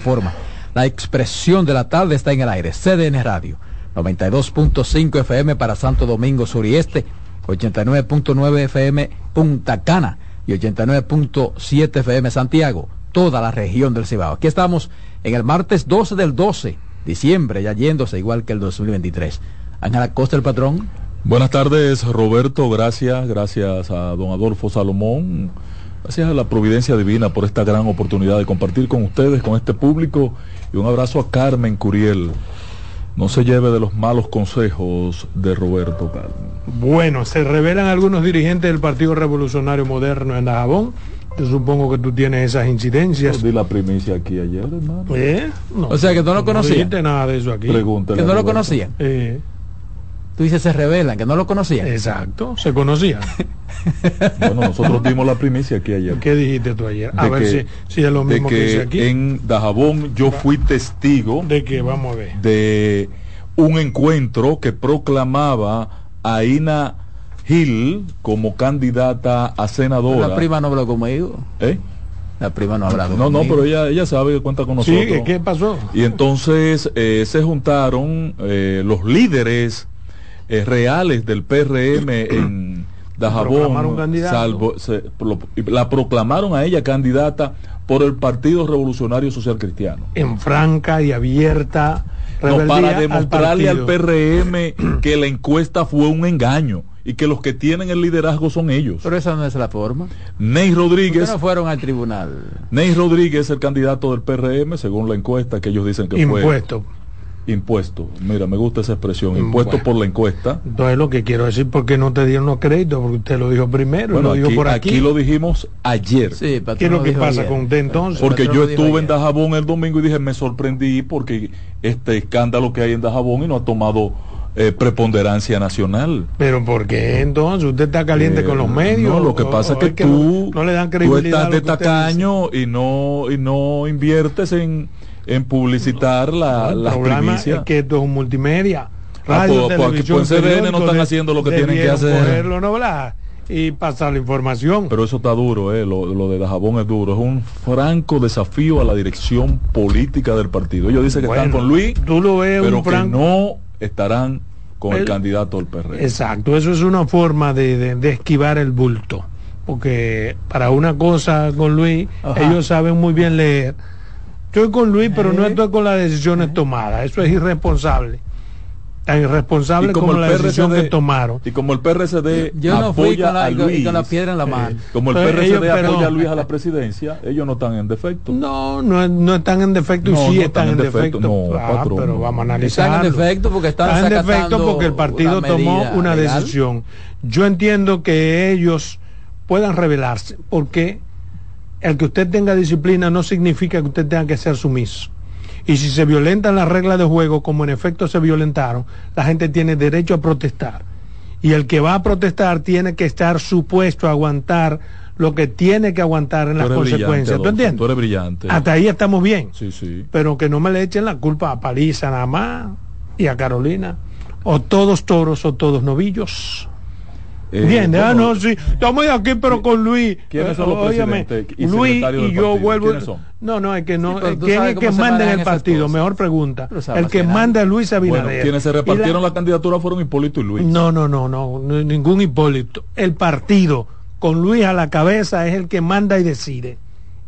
forma. La expresión de la tarde está en el aire. CDN Radio, 92.5 FM para Santo Domingo Sur y Este, 89.9 FM Punta Cana y 89.7 FM Santiago, toda la región del Cibao. Aquí estamos en el martes 12 del 12, diciembre, ya yéndose igual que el 2023. Ángela Costa, el patrón. Buenas tardes, Roberto. Gracias, gracias a don Adolfo Salomón. Gracias a la providencia divina por esta gran oportunidad de compartir con ustedes, con este público. Y un abrazo a Carmen Curiel. No se lleve de los malos consejos de Roberto Carmen. Bueno, se revelan algunos dirigentes del Partido Revolucionario Moderno en Dajabón. Yo supongo que tú tienes esas incidencias. Yo di la primicia aquí ayer, hermano. ¿Eh? No, o sea, que no lo conocían. No nada de eso aquí. Pregúntale que no lo conocían. Eh. Tú dices se revelan, que no lo conocían. Exacto, se conocían. bueno, nosotros dimos la primicia aquí ayer. ¿Qué dijiste tú ayer? A ver si, si, es lo mismo que, que dice aquí. En Dajabón yo fui testigo. ¿De que Vamos a ver. De un encuentro que proclamaba a Ina Gil como candidata a senadora. La prima no habló conmigo. ¿Eh? La prima no ha hablado. No, no, pero ella, ella sabe que cuenta con nosotros. Sí, ¿qué pasó? Y entonces eh, se juntaron eh, los líderes eh, reales del PRM en Dajabón, salvo, la proclamaron a ella candidata por el Partido Revolucionario Social Cristiano. En franca y abierta no, para demostrarle al, PRM que la encuesta fue un engaño y que los que tienen el liderazgo son ellos. Pero esa no es la forma. Ney Rodríguez. no fueron al tribunal? Ney Rodríguez, el candidato del PRM, según la encuesta que ellos dicen que fue. Impuesto impuesto. Mira, me gusta esa expresión, impuesto por la encuesta. Entonces lo que quiero decir, porque no te dieron los créditos, porque usted lo dijo primero, lo dijo por aquí. Aquí lo dijimos ayer. ¿Qué es lo que pasa con usted entonces? Porque yo estuve en Dajabón el domingo y dije, me sorprendí porque este escándalo que hay en Dajabón y no ha tomado eh, preponderancia nacional. Pero ¿por qué entonces? ¿Usted está caliente con los eh, medios? No, lo que pasa es que, tú, no, le dan credibilidad tú estás de tacaño y no, y no inviertes en en publicitar la, no, el problema es que esto es un multimedia. Ah, Radio, pues, pues, televisión, pues, no están haciendo lo que tienen que hacer. Cogerlo, ¿no, y pasar la información. Pero eso está duro, eh, lo, lo de Dajabón es duro. Es un franco desafío a la dirección política del partido. Ellos dicen que están con Luis, tú lo ves pero que no estarán con el, candidato del PRD. Exacto, eso es una forma de, de, esquivar el bulto. Porque para una cosa con Luis, ellos saben muy bien leer Estoy con Luis, pero no estoy con las decisiones tomadas. Eso es irresponsable. Tan irresponsable como, la decisión que tomaron. Y como el PRCD Yo no fui con la, a Luis, con la piedra en la mano. como el PRCD apoya a Luis a la presidencia, ellos no están en defecto. No, no, no están en defecto y sí están, en defecto. No, ah, pero vamos a analizar. Están en defecto porque están, en defecto porque el partido tomó una decisión. Yo entiendo que ellos puedan revelarse porque el que usted tenga disciplina no significa que usted tenga que ser sumiso. Y si se violentan las reglas de juego, como en efecto se violentaron, la gente tiene derecho a protestar. Y el que va a protestar tiene que estar supuesto a aguantar lo que tiene que aguantar en las consecuencias. ¿Tú entiendes? Tú eres brillante. Hasta ahí estamos bien. Sí, sí. Pero que no me le echen la culpa a Paliza nada más y a Carolina. O todos toros o todos novillos. Eh, Bien, ah, no, sí, estamos aquí, pero con Luis. ¿Quiénes son los presidentes y Luis y yo vuelvo. No, no, es que no. ¿Quién es que manda en el partido? Mejor pregunta. El que manda es Luis Abinader. Bueno, quienes se repartieron la... candidatura fueron Hipólito y Luis. No, no, no, no, ningún Hipólito. El partido, con Luis a la cabeza, es el que manda y decide.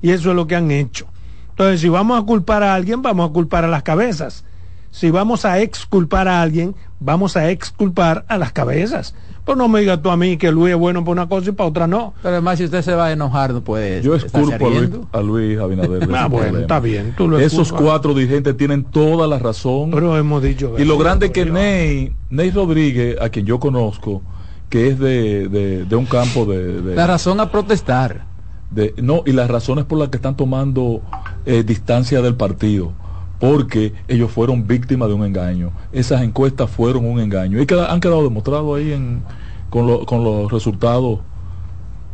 Y eso es lo que han hecho. Entonces, si vamos a culpar a alguien, vamos a culpar a las cabezas. Si vamos a exculpar a alguien, vamos a exculpar a las cabezas. Pues no me digas tú a mí que Luis es bueno para una cosa y para otra no. Pero además si usted se va a enojar no puede. Yo esculpo a Luis, a Luis, Abinader. ah, bueno, está bien. Esos cuatro dirigentes tienen toda la razón. Pero hemos dicho. Y lo grande que Ney, Ney Rodríguez, a quien yo conozco, que es de, de, un campo de, La razón a protestar. De, no, y las razones por las que están tomando eh, distancia del partido porque ellos fueron víctimas de un engaño. Esas encuestas fueron un engaño y han quedado demostrados ahí en, con, los resultados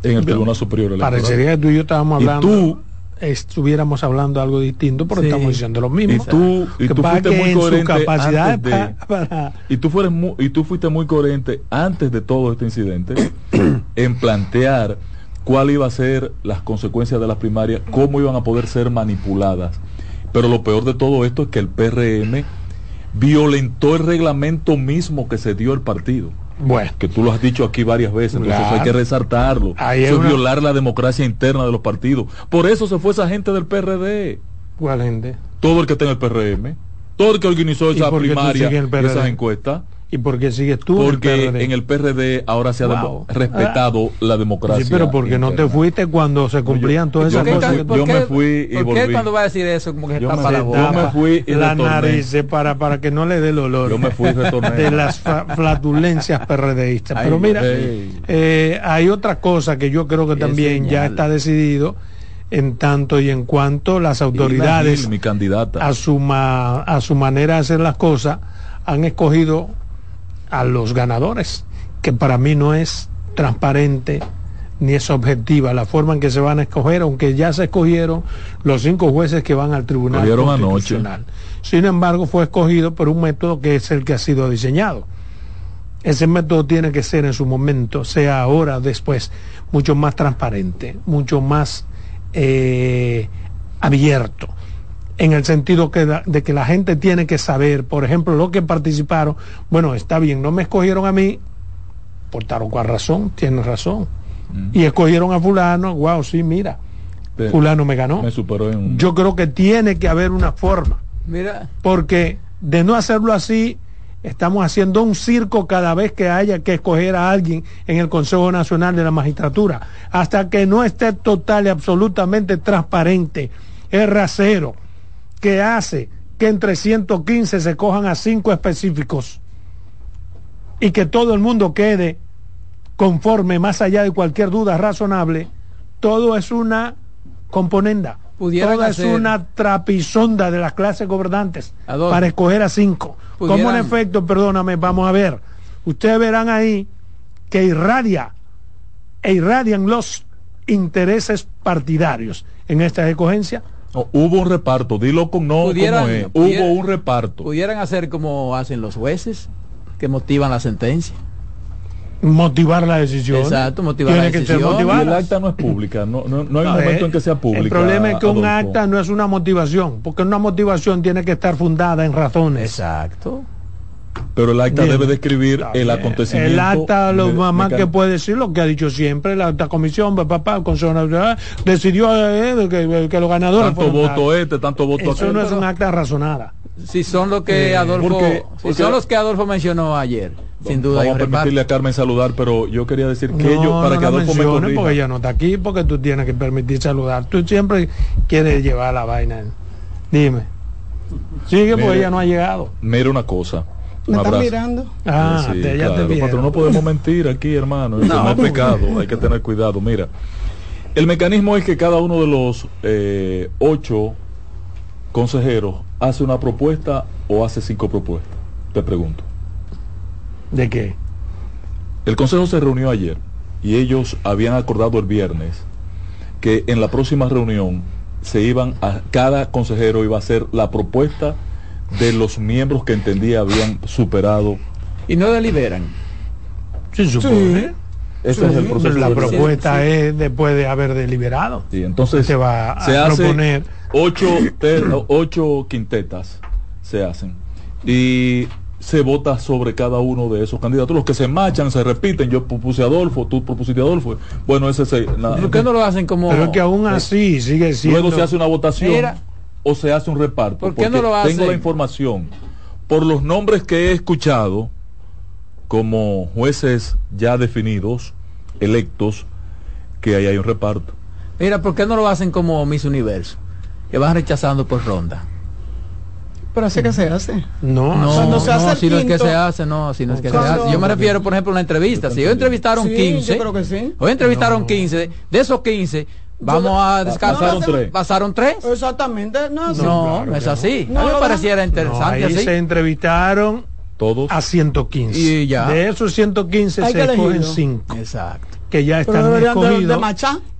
en el Tribunal Superior Electoral. Parecería que tú y yo estábamos hablando. Y tú, estuviéramos hablando algo distinto, pero estamos diciendo lo mismo. Y tú, y tú fuiste muy coherente y tú fueres y tú fuiste muy coherente antes de todo este incidente en plantear cuál iba a ser las consecuencias de las primarias, cómo iban a poder ser manipuladas Pero lo peor de todo esto es que el PRM violentó el reglamento mismo que se dio el partido. Bueno. Que tú lo has dicho aquí varias veces, entonces hay que resaltarlo. eso es violar la democracia interna de los partidos. Por eso se fue esa gente del PRD. ¿Cuál gente? Todo el que está en el PRM. Todo el que organizó esa primaria, esas encuestas. ¿Y por qué sigues tú? Porque en el PRD, ahora se ha respetado la democracia. Sí, pero porque no te fuiste cuando se cumplían todas esas cosas. Yo, me fui y ¿Por qué cuando va a decir eso como que está para la boca? Yo me fui y la nariz para, para que no le dé el olor. Yo me fui y retorné. De las flatulencias PRDistas. pero mira, eh, hay otra cosa que yo creo que también ya está decidido en tanto y en cuanto las autoridades mi candidata. A, su a su manera de hacer las cosas han escogido a los ganadores, que para mí no es transparente ni es objetiva la forma en que se van a escoger, aunque ya se escogieron los cinco jueces que van al Tribunal Constitucional. Sin embargo, fue escogido por un método que es el que ha sido diseñado. Ese método tiene que ser en su momento, sea ahora después, mucho más transparente, mucho más eh, abierto en el sentido que de que la gente tiene que saber, por ejemplo, los que participaron, bueno, está bien, no me escogieron a mí, por tal o cual razón, tienen razón. Mm. Y escogieron a fulano, wow, sí, mira, fulano me ganó. Yo creo que tiene que haber una forma. Mira. Porque de no hacerlo así, estamos haciendo un circo cada vez que haya que escoger a alguien en el Consejo Nacional de la Magistratura. Hasta que no esté total y absolutamente transparente, es rasero que hace que entre 115 se cojan a cinco específicos y que todo el mundo quede conforme más allá de cualquier duda razonable, todo es una componenda. Todo es una trapisonda de las clases gobernantes para escoger a cinco. Como en efecto, perdóname, vamos a ver. Ustedes verán ahí que irradia e irradian los intereses partidarios en esta escogencia hubo un reparto, dilo con no Hubo un reparto. Pudieran hacer como hacen los jueces, que motivan la sentencia. Motivar la decisión. Exacto, motivar la decisión. el acta no es pública, no, no, no hay un momento en que sea pública. El problema es que un acta no es una motivación, porque una motivación tiene que estar fundada en razones. Exacto. Pero el acta debe describir el acontecimiento. El acta, lo más que puede decir, lo que ha dicho siempre, la alta comisión, papá, el Consejo Nacional, decidió eh, que, que, los ganadores. Tanto voto este, tanto voto Eso no es un acta razonada. Si son los que eh, Adolfo, si son los que Adolfo mencionó ayer. Sin duda. Vamos a permitirle a Carmen saludar, pero yo quería decir que ellos, para que Adolfo me corrija. porque ella no está aquí, porque tú tienes que permitir saludar. Tú siempre quieres llevar la vaina. Dime. Sigue, porque ella no ha llegado. Mira una cosa me están mirando. Ah, te, ya te no podemos mentir aquí, hermano. no. es pecado, hay que tener cuidado. Mira, el mecanismo es que cada uno de los eh, ocho consejeros hace una propuesta o hace cinco propuestas. Te pregunto. ¿De qué? El consejo se reunió ayer y ellos habían acordado el viernes que en la próxima reunión se iban a cada consejero iba a hacer la propuesta de los miembros que entendía habían superado. ¿Y no deliberan? Sí, supone. Ese es el proceso. La propuesta es después de haber deliberado. Sí, entonces se va a se proponer ocho, ocho quintetas se hacen y se vota sobre cada uno de esos candidatos. Los que se marchan, se repiten. Yo propuse a Adolfo, tú propusiste a Adolfo. Bueno, ese se. ¿Por qué no lo hacen como.? Pero que aún así sigue siendo. Luego se hace una votación o se hace un reparto? ¿Por qué no lo Tengo la información. Por los nombres que he escuchado como jueces ya definidos, electos, que ahí hay un reparto. Mira, ¿por qué no lo hacen como Miss Universo? Que van rechazando por ronda. Pero así que se hace. No, no, no, se hace si no es que se hace, no, si no es que se hace. Yo me refiero, por ejemplo, a una entrevista. Si hoy entrevistaron 15, yo creo que sí. hoy entrevistaron 15, de esos 15, Vamos a descansar. Pasaron tres. ¿Pasaron tres? Exactamente. No, no, no, es así. No, me pareciera interesante. ahí se entrevistaron todos a 115. Y ya. De esos 115 se escogen 5. Exacto. Que ya están escogidos.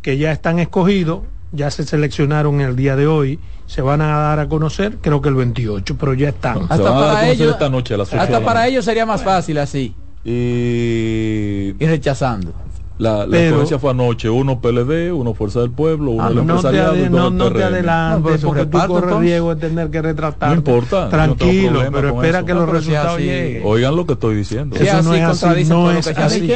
que ya están escogidos. Ya se seleccionaron el día de hoy. Se van a dar a conocer, creo que el 28, pero ya están. hasta para ellos, esta noche hasta para ellos sería más fácil así. Y, y rechazando La, la escogencia fue anoche, uno PLD, uno Fuerza del Pueblo, uno ah, del no empresariado te, no, no te adelantes porque tú corres riesgo de tener que retratar. No importa. Tranquilo, pero espera que los resultados lleguen. Oigan lo que estoy diciendo. Eso no es así, no es así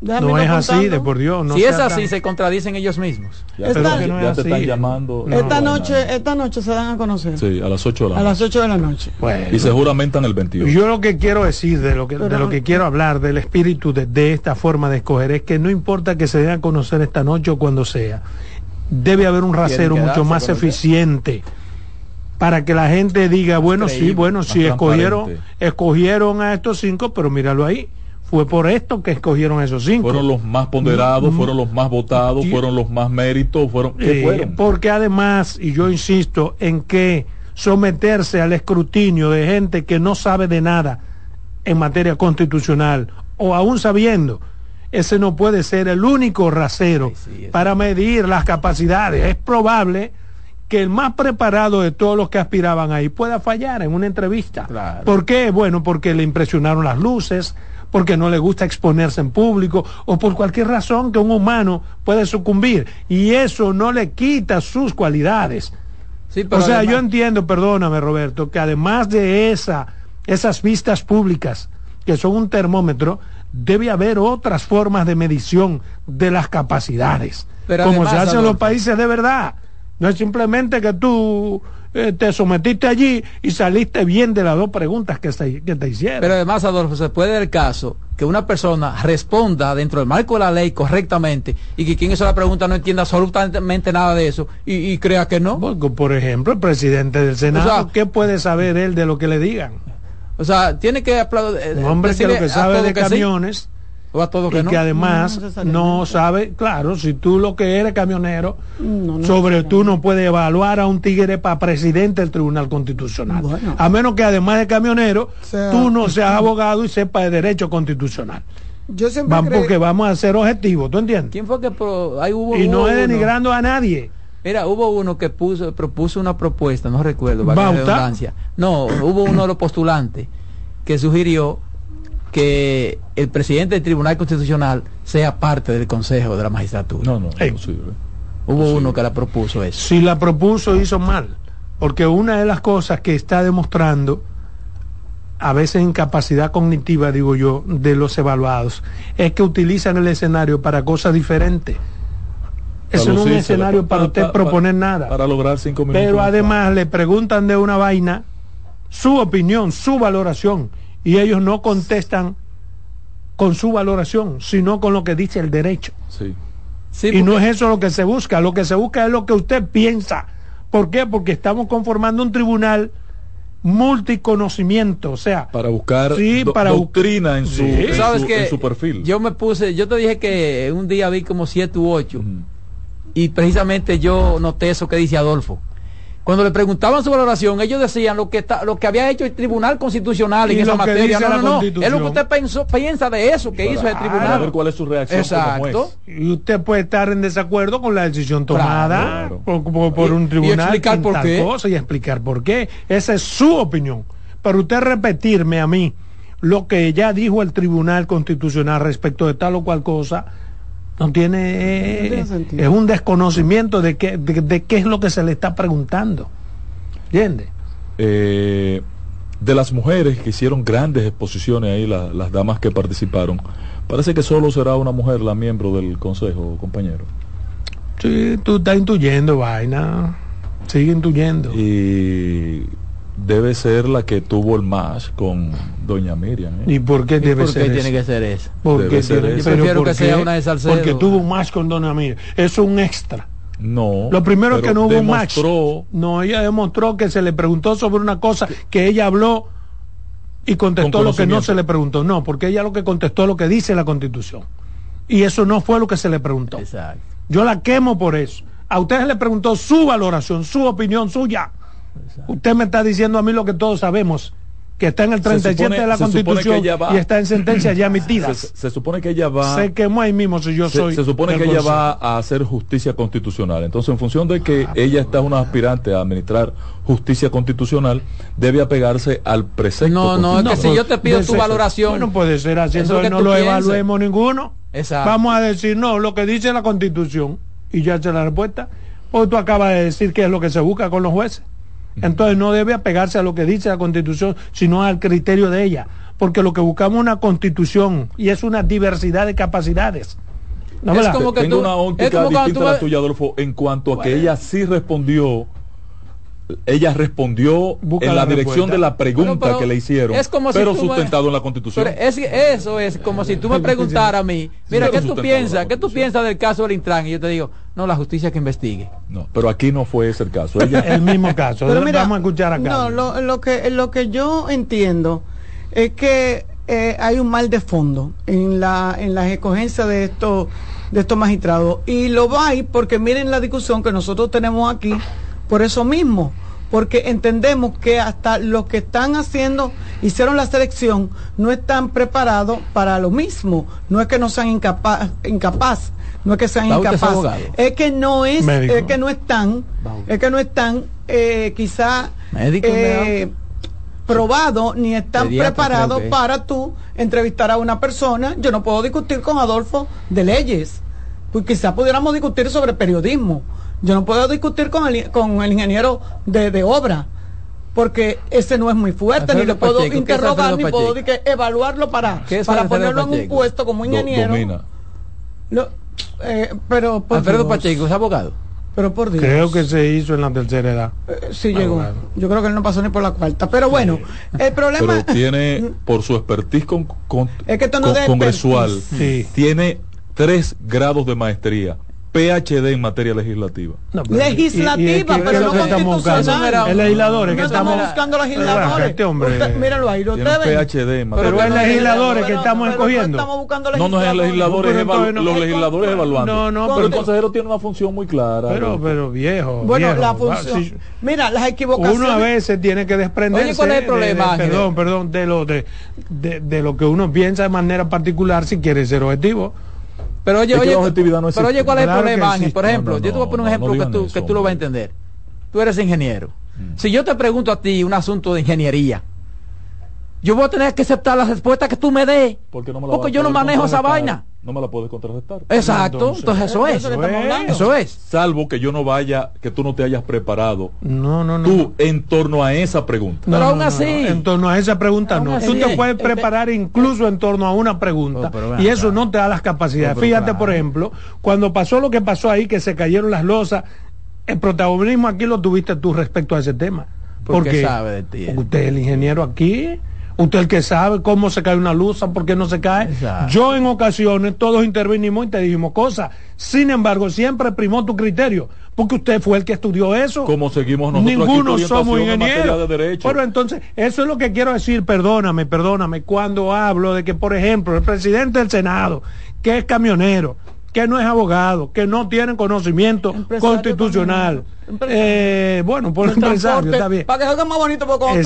no es así, de por Dios. si es así, se contradicen ellos mismos. Ya, esta, ya te están llamando. esta, noche, esta noche se dan a conocer. Sí, a las 8 de la noche. A las 8 de la noche. y se juramentan el 28. Yo lo que quiero decir, de lo que, de lo que quiero hablar, del espíritu de, de esta forma de escoger, es que no importa que se den a conocer esta noche o cuando sea, debe haber un rasero mucho más eficiente para que la gente diga, bueno, sí, bueno, sí, escogieron, escogieron a estos cinco, pero míralo ahí fue por esto que escogieron esos cinco. Fueron los más ponderados, fueron los más votados, fueron los más méritos, fueron, ¿qué eh, fueron? Porque además, y yo insisto en que someterse al escrutinio de gente que no sabe de nada en materia constitucional, o aún sabiendo, ese no puede ser el único rasero para medir las capacidades. Es probable que el más preparado de todos los que aspiraban ahí pueda fallar en una entrevista. ¿Por qué? Bueno, porque le impresionaron las luces, porque no le gusta exponerse en público o por cualquier razón que un humano puede sucumbir. Y eso no le quita sus cualidades. o sea, yo entiendo, perdóname Roberto, que además de esa, esas vistas públicas, que son un termómetro, debe haber otras formas de medición de las capacidades, como se hace en los países de verdad. No es simplemente que tú eh, te sometiste allí y saliste bien de las dos preguntas que, que te hicieron. Pero además, Adolfo, se puede dar el caso que una persona responda dentro del marco de la ley correctamente y que quien hizo la pregunta no entienda absolutamente nada de eso y, crea que no. por ejemplo, el presidente del Senado, ¿qué puede saber él de lo que le digan? O sea, tiene que aplaudir. Un hombre que lo que sabe de camiones o a todo que y que además no, sabe, claro, si tú lo que eres camionero, sobre tú no puedes evaluar a un tigre para presidente del Tribunal Constitucional. A menos que además de camionero, tú no seas abogado y sepas de derecho constitucional. Yo siempre vamos, porque vamos a ser objetivos, ¿tú entiendes? ¿Quién fue que ahí hubo, y no es denigrando a nadie. Mira, hubo uno que puso, propuso una propuesta, no recuerdo, redundancia. No, hubo uno de los postulantes que sugirió que el presidente del Tribunal Constitucional sea parte del Consejo de la Magistratura. No, no, es posible. Hubo uno que la propuso eso. Si la propuso, hizo mal. Porque una de las cosas que está demostrando, a veces incapacidad cognitiva, digo yo, de los evaluados, es que utilizan el escenario para cosas diferentes. Eso no es un escenario para, usted proponer nada. Para lograr cinco minutos. Pero además le preguntan de una vaina su opinión, su valoración y ellos no contestan con su valoración, sino con lo que dice el derecho. Sí. y no es eso lo que se busca, lo que se busca es lo que usted piensa. ¿Por qué? Porque estamos conformando un tribunal multiconocimiento, o sea, para buscar para doctrina en su, en, su, perfil. Yo me puse, yo te dije que un día vi como siete u ocho y precisamente yo noté eso que dice Adolfo. Cuando le preguntaban su valoración, ellos decían lo que está, lo que había hecho el Tribunal Constitucional en esa materia. No, no, es lo que usted pensó, piensa de eso que hizo el Tribunal. A ver cuál es su reacción. Exacto. Y usted puede estar en desacuerdo con la decisión tomada Por, un tribunal. Y explicar por qué. y explicar por qué. Esa es su opinión. Pero usted repetirme a mí lo que ya dijo el Tribunal Constitucional respecto de tal o cual cosa no tiene, es un desconocimiento de qué, de, qué es lo que se le está preguntando. ¿Entiende? Eh, de las mujeres que hicieron grandes exposiciones ahí, las damas que participaron, parece que solo será una mujer la miembro del consejo, compañero. Sí, tú estás intuyendo, vaina. Sigue intuyendo. Y debe ser la que tuvo el más con doña Miriam. ¿eh? ¿Y por qué debe ser tiene que ser esa? Porque prefiero que sea una de Salcedo. Porque tuvo un match con doña Miriam. Eso es un extra. No. Lo primero es que no hubo un match. No, ella demostró que se le preguntó sobre una cosa que ella habló y contestó lo que no se le preguntó. No, porque ella lo que contestó lo que dice la Constitución. Y eso no fue lo que se le preguntó. Exacto. Yo la quemo por eso. A ustedes le preguntó su valoración, su opinión suya. Usted me está diciendo a mí lo que todos sabemos que está en el 37 de la Constitución y está en sentencias ya emitidas. Se, supone que ella va... Se quemó ahí mismo si yo soy... Se supone que ella va a hacer justicia constitucional. Entonces, en función de que ah, ella está una aspirante a administrar justicia constitucional, debe apegarse al precepto. No, no, es que si yo te pido tu valoración... No puede ser así, entonces no lo evaluemos ninguno. Vamos a decir, no, lo que dice la Constitución, y ya se la respuesta. O tú acabas de decir qué es lo que se busca con los jueces. Entonces no debe apegarse a lo que dice la Constitución, sino al criterio de ella, porque lo que buscamos es una Constitución y es una diversidad de capacidades. es como que Tengo una óptica distinta a la tuya, Adolfo, en cuanto a que ella sí respondió ella respondió en la, dirección de la pregunta que le hicieron, pero sustentado en la Constitución. eso es como si tú me preguntaras a mí, mira, ¿qué tú piensas? ¿Qué tú piensas del caso del Intran? Y yo te digo, no, la justicia que investigue. No, pero aquí no fue ese el caso. Ella... el mismo caso. Pero Vamos a escuchar acá. No, lo, que, lo que yo entiendo es que eh, hay un mal de fondo en la en las escogencias de estos de estos magistrados y lo hay porque miren la discusión que nosotros tenemos aquí por eso mismo, porque entendemos que hasta los que están haciendo, hicieron la selección, no están preparados para lo mismo. No es que no sean incapaz, incapaz no es que sean incapaces, es que no es, es que no están, es que no están eh, quizá eh, probados ni están preparados para tú entrevistar a una persona. Yo no puedo discutir con Adolfo de leyes, pues quizá pudiéramos discutir sobre periodismo yo no puedo discutir con el, con el ingeniero de, obra, porque ese no es muy fuerte, ni le puedo interrogar, ni puedo evaluarlo para, para ponerlo en un puesto como ingeniero. Eh, pero Alfredo Pacheco es abogado. Pero por Dios. Creo que se hizo en la tercera edad. Eh, sí llegó. Yo creo que él no pasó ni por la cuarta. Pero bueno, el problema. Pero tiene, por su expertise con, es que no congresual, tiene tres grados de maestría PhD en materia legislativa. legislativa, pero no constitucional. El legislador que estamos buscando legisladores. Este hombre. míralo ahí, lo PhD en materia. Pero es legisladores que estamos escogiendo. No, no es legisladores, los legisladores evaluando. No, no, pero el consejero tiene una función muy clara. Pero, pero viejo. Bueno, la función. Mira, las equivocaciones. Uno a veces tiene que desprenderse. ¿cuál es el problema? perdón, perdón, de lo de, de lo que uno piensa de manera particular si quiere ser objetivo. Pero oye, oye, pero oye, ¿cuál es el problema, Ángel? Por ejemplo, yo te voy a poner un ejemplo que, tú, que tú lo vas a entender. Tú eres ingeniero. Mm. Si yo te pregunto a ti un asunto de ingeniería, yo voy a tener que aceptar la respuesta que tú me des. Porque, yo no manejo esa vaina no me la puedes contrarrestar. Exacto, entonces, eso es. Eso, es. Salvo que yo no vaya, que tú no te hayas preparado. No, no, no. Tú en torno a esa pregunta. Pero aún así. En torno a esa pregunta no. Tú te puedes preparar incluso en torno a una pregunta. Oh, y eso no te da las capacidades. Fíjate, por ejemplo, cuando pasó lo que pasó ahí, que se cayeron las losas, el protagonismo aquí lo tuviste tú respecto a ese tema. porque sabe de ti. Porque usted es el ingeniero aquí Usted el que sabe cómo se cae una luz, por qué no se cae. Yo en ocasiones todos intervinimos y te dijimos cosas. Sin embargo, siempre primó tu criterio, porque usted fue el que estudió eso. Como seguimos nosotros Ninguno somos ingenieros. De Pero entonces, eso es lo que quiero decir, perdóname, perdóname, cuando hablo de que, por ejemplo, el presidente del Senado, que es camionero, que no es abogado, que no tienen conocimiento constitucional. Eh, bueno, por empresario, está bien. Para que salga más bonito, porque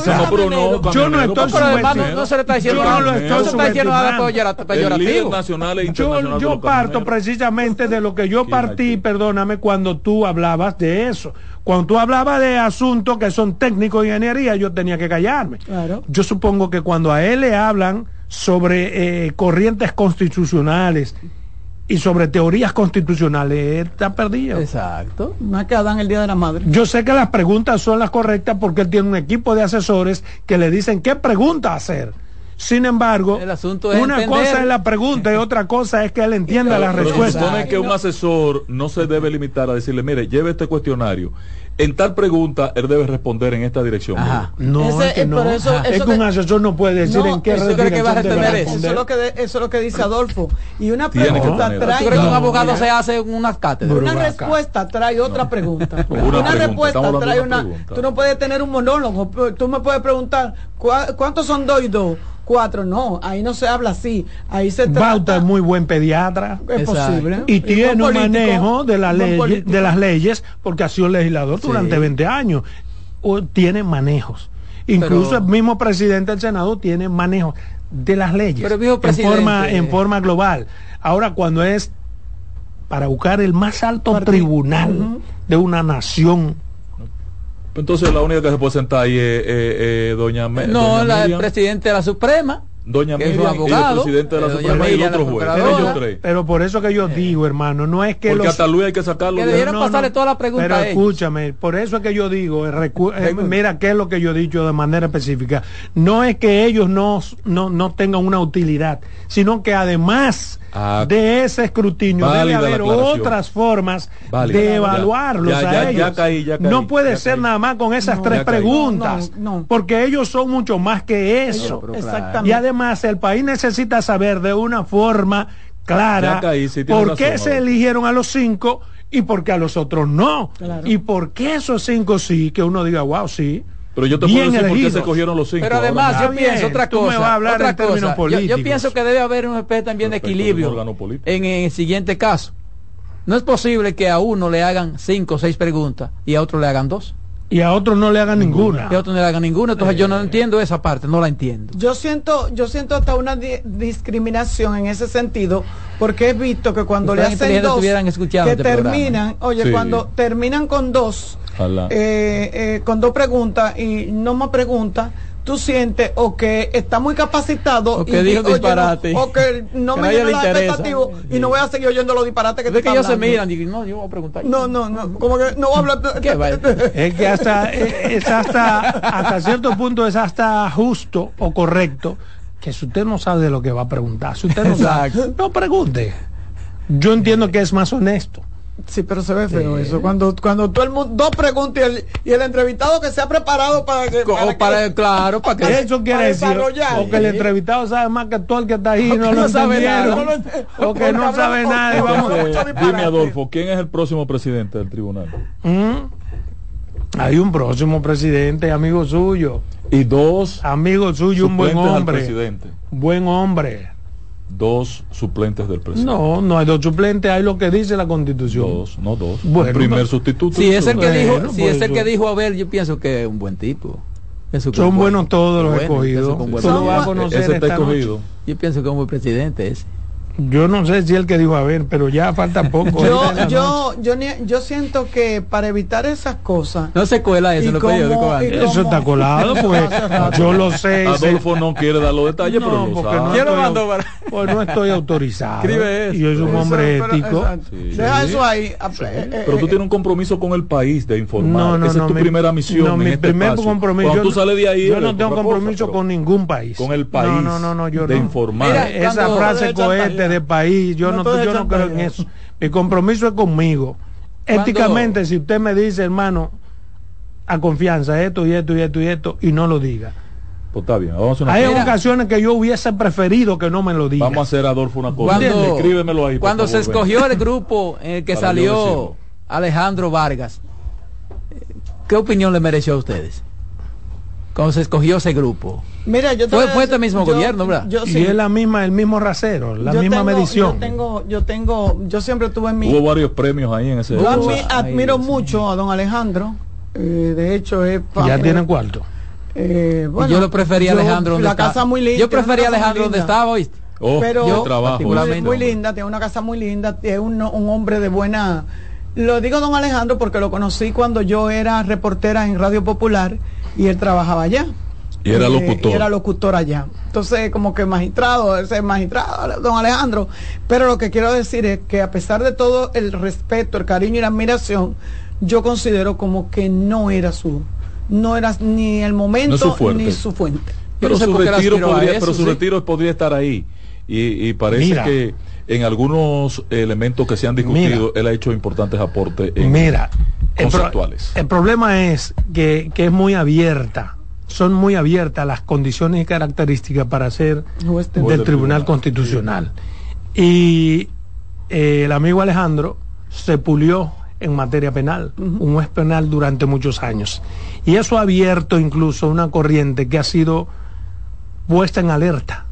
no, yo no estoy subestimando. No se le está diciendo, yo no, no se está diciendo nada peyorativo. Nacional e yo, yo parto precisamente de lo que yo partí, perdóname, cuando tú hablabas de eso. Cuando tú hablabas de asuntos que son técnicos de ingeniería, yo tenía que callarme. Claro. Yo supongo que cuando a él le hablan sobre eh, corrientes constitucionales, y sobre teorías constitucionales está perdido. Exacto. No es que en el Día de la Madre. Yo sé que las preguntas son las correctas porque él tiene un equipo de asesores que le dicen qué pregunta hacer. Sin embargo, una cosa es la pregunta y otra cosa es que él entienda la respuesta. Se supone que un asesor no se debe limitar a decirle, mire, lleve este cuestionario en tal pregunta él debe responder en esta dirección. No, es que, no. es que, un asesor no puede decir en qué eso que va a responder eso. Eso es, lo que eso es lo que dice Adolfo. Y una pregunta trae. que un abogado se hace unas cátedras? Una respuesta trae otra pregunta. Una, respuesta trae una. Tú no puedes tener un monólogo. Tú me puedes preguntar, ¿cuántos son dos y dos? Cuatro, no, ahí no se habla así, ahí se trata... Bauta es muy buen pediatra. Es posible. Y, tiene un manejo de, la ley, de las leyes, porque ha sido legislador durante 20 años. O, tiene manejos. Incluso el mismo presidente del Senado tiene manejo de las leyes en, forma, en forma global. Ahora, cuando es para buscar el más alto tribunal de una nación entonces la única que se puede sentar ahí es, doña No, la presidente de la Suprema. Doña Miriam abogado, el presidente de la Suprema y otro juez. Pero, pero, por eso que yo digo, hermano, no es que Porque hasta Luis hay que sacarlo. Que debieran pasarle todas las preguntas Pero escúchame, por eso es que yo digo, eh, mira qué es lo que yo he dicho de manera específica. No es que ellos no, no, no tengan una utilidad, sino que además Ah, de ese escrutinio debe haber otras formas de evaluarlos a ellos. no puede ser nada más con esas tres preguntas, porque ellos son mucho más que eso. Y además el país necesita saber de una forma clara por qué se eligieron a los cinco y por qué a los otros no. Y por qué esos cinco sí, que uno diga, wow, sí. Pero yo te puedo decir por qué se cogieron los cinco. Pero además, yo pienso otra cosa. otra cosa. Yo, pienso que debe haber un especie también de equilibrio en, el siguiente caso. No es posible que a uno le hagan cinco o seis preguntas y a otro le hagan dos. Y a otro no le hagan ninguna. Y a otro no le hagan ninguna. Entonces yo no eh. entiendo esa parte, no la entiendo. Yo siento, yo siento hasta una discriminación en ese sentido, porque he visto que cuando le hacen dos, que este terminan, oye, cuando terminan con dos, eh, eh, con dos preguntas y no más preguntas, tú sientes o que está muy capacitado o que y, dijo disparate. o que no me llena la expectativa y no voy a seguir oyendo los disparates que te que ellos se miran y no yo voy a preguntar. No no no como que no voy a hablar es que hasta es hasta hasta cierto punto es hasta justo o correcto que si usted no sabe de lo que va a preguntar si usted no sabe no pregunte. Yo entiendo que es más honesto Sí, pero se ve feo eso. Cuando, cuando todo el mundo, dos preguntas y el, entrevistado que se ha preparado para que. Para, claro, para que. Eso quiere decir. O que el entrevistado sabe más que todo el que está ahí no, lo sabe nada. o que no sabe nada. Vamos, dime, Adolfo, ¿quién es el próximo presidente del tribunal? ¿Mm? Hay un próximo presidente, amigo suyo. Y dos. Amigo suyo, un buen hombre. Presidente. Buen hombre dos suplentes del presidente. No, no hay dos suplentes, hay lo que dice la constitución. Dos, no dos. Bueno, el primer sustituto. Si es el que dijo, si es el que dijo Abel, yo pienso que es un buen tipo. Son buenos todos los escogidos. Ese está escogido. Yo pienso que es un buen presidente ese. Yo no sé si el que dijo a ver, pero ya falta poco. yo, yo, yo, yo, siento que para evitar esas cosas. No se cuela eso en Eso está colado, pues. yo lo sé. Adolfo no quiere dar los detalles, pero lo sabe. No estoy, pues no estoy autorizado. Escribe eso. Y es un hombre ético. Deja eso ahí. Eh, pero tú tienes un compromiso con el país de informar. No, Esa es tu primera misión. No, mi este primer compromiso. Cuando tú sales de ahí. Yo no tengo compromiso con ningún país. Con el país. No, no, no, yo De informar. Esa frase cohete de país, yo no, yo no creo en eso. Mi compromiso es conmigo. Éticamente, si usted me dice, hermano, a confianza, esto y esto y esto y esto, y no lo diga. Pues está bien, Hay ocasiones que yo hubiese preferido que no me lo diga. Vamos a hacer, Adolfo, una cosa. Cuando, Escríbemelo ahí. Cuando se escogió el grupo en el que salió Alejandro Vargas, ¿qué opinión le mereció a ustedes? Cuando se escogió ese grupo. Mira, yo fue, fue este mismo gobierno, ¿verdad? Yo, sí. Y es la misma, el mismo rasero, la misma medición. Yo tengo, yo tengo, yo siempre tuve en mi. Hubo varios premios ahí en ese. Yo admiro mucho a don Alejandro. Eh, de hecho, es. Ya tienen cuarto. Eh, bueno, yo lo prefería Alejandro donde La casa muy linda. Yo prefería Alejandro donde estaba, ¿oíste? Oh, pero yo trabajo. Muy, linda, tiene una casa muy linda, es un, un hombre de buena. Lo digo don Alejandro porque lo conocí cuando yo era reportera en Radio Popular y él trabajaba allá. Y era locutor. era locutor allá. Entonces, como que magistrado, ese magistrado, don Alejandro. Pero lo que quiero decir es que a pesar de todo el respeto, el cariño y la admiración, yo considero como que no era su, no era ni el momento ni su fuente. Pero, su retiro, podría, pero su retiro podría estar ahí. Y, parece que en algunos elementos que se han discutido, él ha hecho importantes aportes en mira, conceptuales. El, problema es que, que, es muy abierta, son muy abiertas las condiciones y características para ser del Tribunal Constitucional. Y eh, el amigo Alejandro se pulió en materia penal, un juez penal durante muchos años. Y eso ha abierto incluso una corriente que ha sido puesta en alerta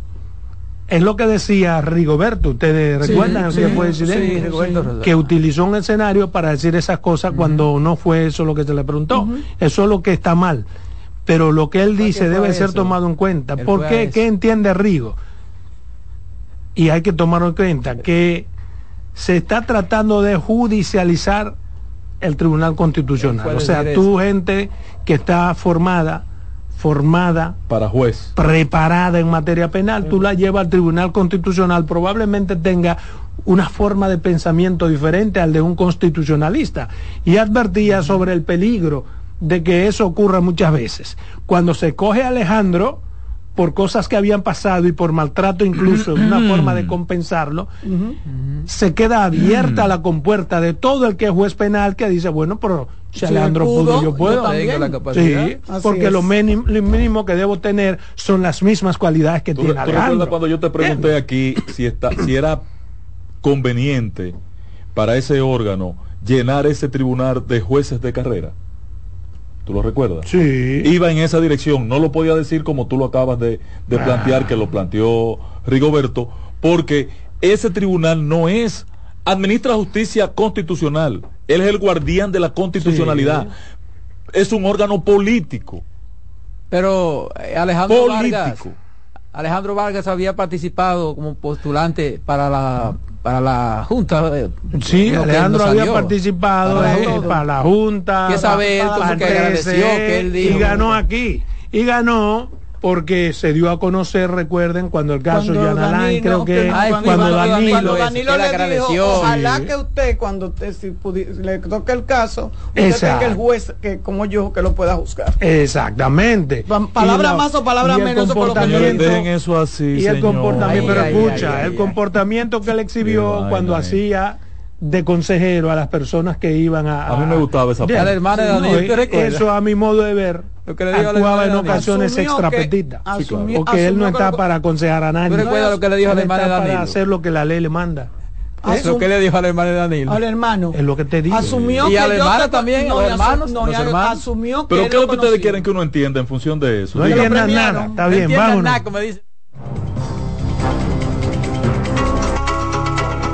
es lo que decía Rigoberto, ustedes recuerdan sí, que utilizó un escenario para decir esas cosas cuando no fue eso lo que se le preguntó. Eso es lo que está mal. pero lo que él dice debe ser tomado en cuenta. ¿Por qué? ¿Qué entiende Rigo? Y hay que tomarlo en cuenta que se está tratando de judicializar el Tribunal Constitucional. O sea, tú gente que está formada formada para juez. preparada en materia penal. Tú la llevas al Tribunal Constitucional probablemente tenga una forma de pensamiento diferente al de un constitucionalista. Y advertía sobre el peligro de que eso ocurra muchas veces. Cuando se coge a Alejandro por cosas que habían pasado y por maltrato incluso, una forma de compensarlo, se queda abierta la compuerta de todo el que es juez penal que dice, bueno, pero si Alejandro pudo, yo puedo. sí, porque lo mínimo, que debo tener son las mismas cualidades que tiene Alejandro. cuando yo te pregunté aquí si, está, si era conveniente para ese órgano llenar ese tribunal de jueces de carrera? ¿Tú lo recuerdas? Sí. Iba en esa dirección, no lo podía decir como tú lo acabas de, ah. plantear, que lo planteó Rigoberto, porque ese tribunal no es, administra justicia constitucional, él es el guardián de la constitucionalidad, es un órgano político. Pero eh, Alejandro Vargas, Alejandro Vargas había participado como postulante para la para la Junta. Sí, Alejandro había participado para la, Junta. Que saber, que agradeció que él dijo. Y ganó aquí. Y ganó porque se dio a conocer, recuerden, cuando el caso de Alain, creo que, cuando, Danilo, Danilo, le, agradeció. ojalá que usted, cuando si le toque el caso, usted tenga el juez que como yo que lo pueda juzgar. Exactamente. Palabra más o palabra menos. Comportamiento, eso así, y el comportamiento, pero escucha, el comportamiento que él exhibió cuando hacía de consejero a las personas que iban a... A, mí me gustaba esa parte. de eso a mi modo de ver lo que le dijo actuaba en ocasiones extrapetita. porque él no está para aconsejar a nadie. recuerda lo que le dijo al hermano de Danilo? Para hacer lo que la ley le manda. ¿Eh? Lo que le dijo al hermano de Danilo. Al hermano. Es lo que te digo. Asumió y al hermano también, no, los hermanos. No, hermanos. Asumió que Pero ¿qué es lo que ustedes quieren que uno entienda en función de eso? No entiendan nada. Está bien, vámonos.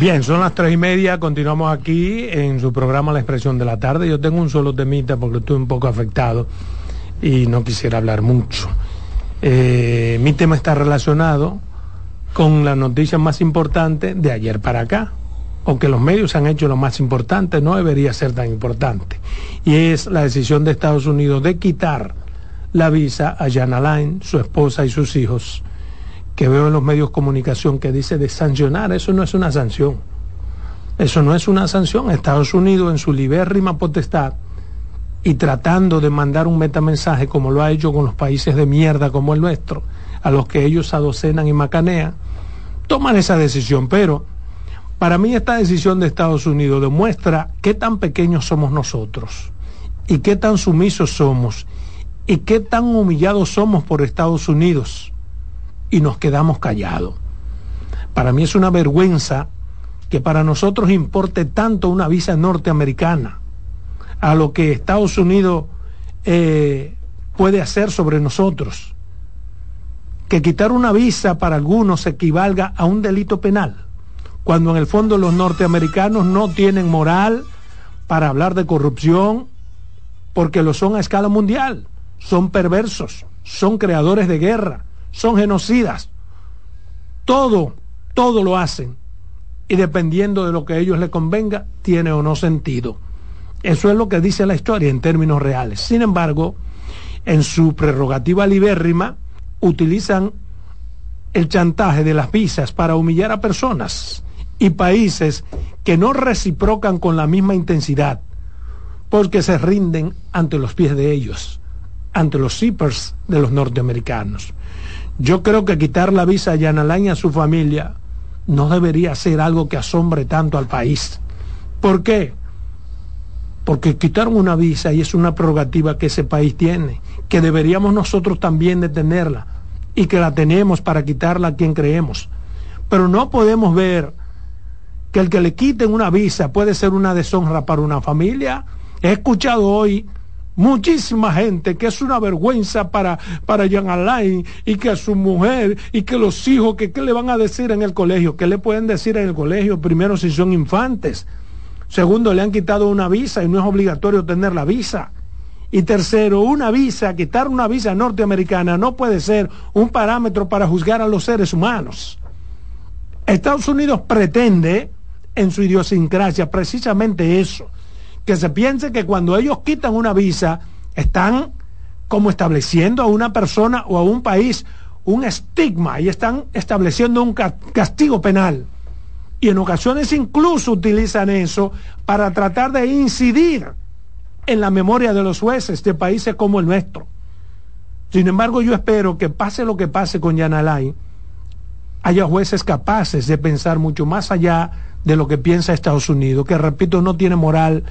Bien, son las tres y media, continuamos aquí en su programa La Expresión de la Tarde. Yo tengo un solo temita porque estoy un poco afectado y no quisiera hablar mucho. Eh, mi tema está relacionado con la noticia más importante de ayer para acá. Aunque los medios han hecho lo más importante, no debería ser tan importante. Y es la decisión de Estados Unidos de quitar la visa a Jan Alain, su esposa y sus hijos, que veo en los medios de comunicación que dice de sancionar, eso no es una sanción. Eso no es una sanción. Estados Unidos en su libérrima potestad y tratando de mandar un metamensaje como lo ha hecho con los países de mierda como el nuestro, a los que ellos adocenan y macanean, toman esa decisión. Pero para mí esta decisión de Estados Unidos demuestra qué tan pequeños somos nosotros y qué tan sumisos somos y qué tan humillados somos por Estados Unidos y nos quedamos callados. Para mí es una vergüenza que para nosotros importe tanto una visa norteamericana a lo que Estados Unidos eh, puede hacer sobre nosotros. Que quitar una visa para algunos equivalga a un delito penal, cuando en el fondo los norteamericanos no tienen moral para hablar de corrupción, porque lo son a escala mundial, son perversos, son creadores de guerra, son genocidas. Todo, todo lo hacen. Y dependiendo de lo que a ellos les convenga, tiene o no sentido. Eso es lo que dice la historia en términos reales. Sin embargo, en su prerrogativa libérrima, utilizan el chantaje de las visas para humillar a personas y países que no reciprocan con la misma intensidad, porque se rinden ante los pies de ellos, ante los zippers de los norteamericanos. Yo creo que quitar la visa a Yanalain a su familia no debería ser algo que asombre tanto al país. ¿Por qué? porque quitaron una visa y es una prerrogativa que ese país tiene, que deberíamos nosotros también de tenerla y que la tenemos para quitarla a quien creemos. Pero no podemos ver que el que le quiten una visa puede ser una deshonra para una familia. He escuchado hoy muchísima gente que es una vergüenza para, para Jean Alain y que a su mujer y que los hijos, que qué le van a decir en el colegio, qué le pueden decir en el colegio primero si son infantes Segundo, le han quitado una visa y no es obligatorio tener la visa. Y tercero, una visa, quitar una visa norteamericana no puede ser un parámetro para juzgar a los seres humanos. Estados Unidos pretende, en su idiosincrasia, precisamente eso, que se piense que cuando ellos quitan una visa, están como estableciendo a una persona o a un país un estigma y están estableciendo un castigo penal y en ocasiones incluso utilizan eso para tratar de incidir en la memoria de los jueces de países como el nuestro. Sin embargo, yo espero que pase lo que pase con Yanalay, haya jueces capaces de pensar mucho más allá de lo que piensa Estados Unidos, que repito, no tiene moral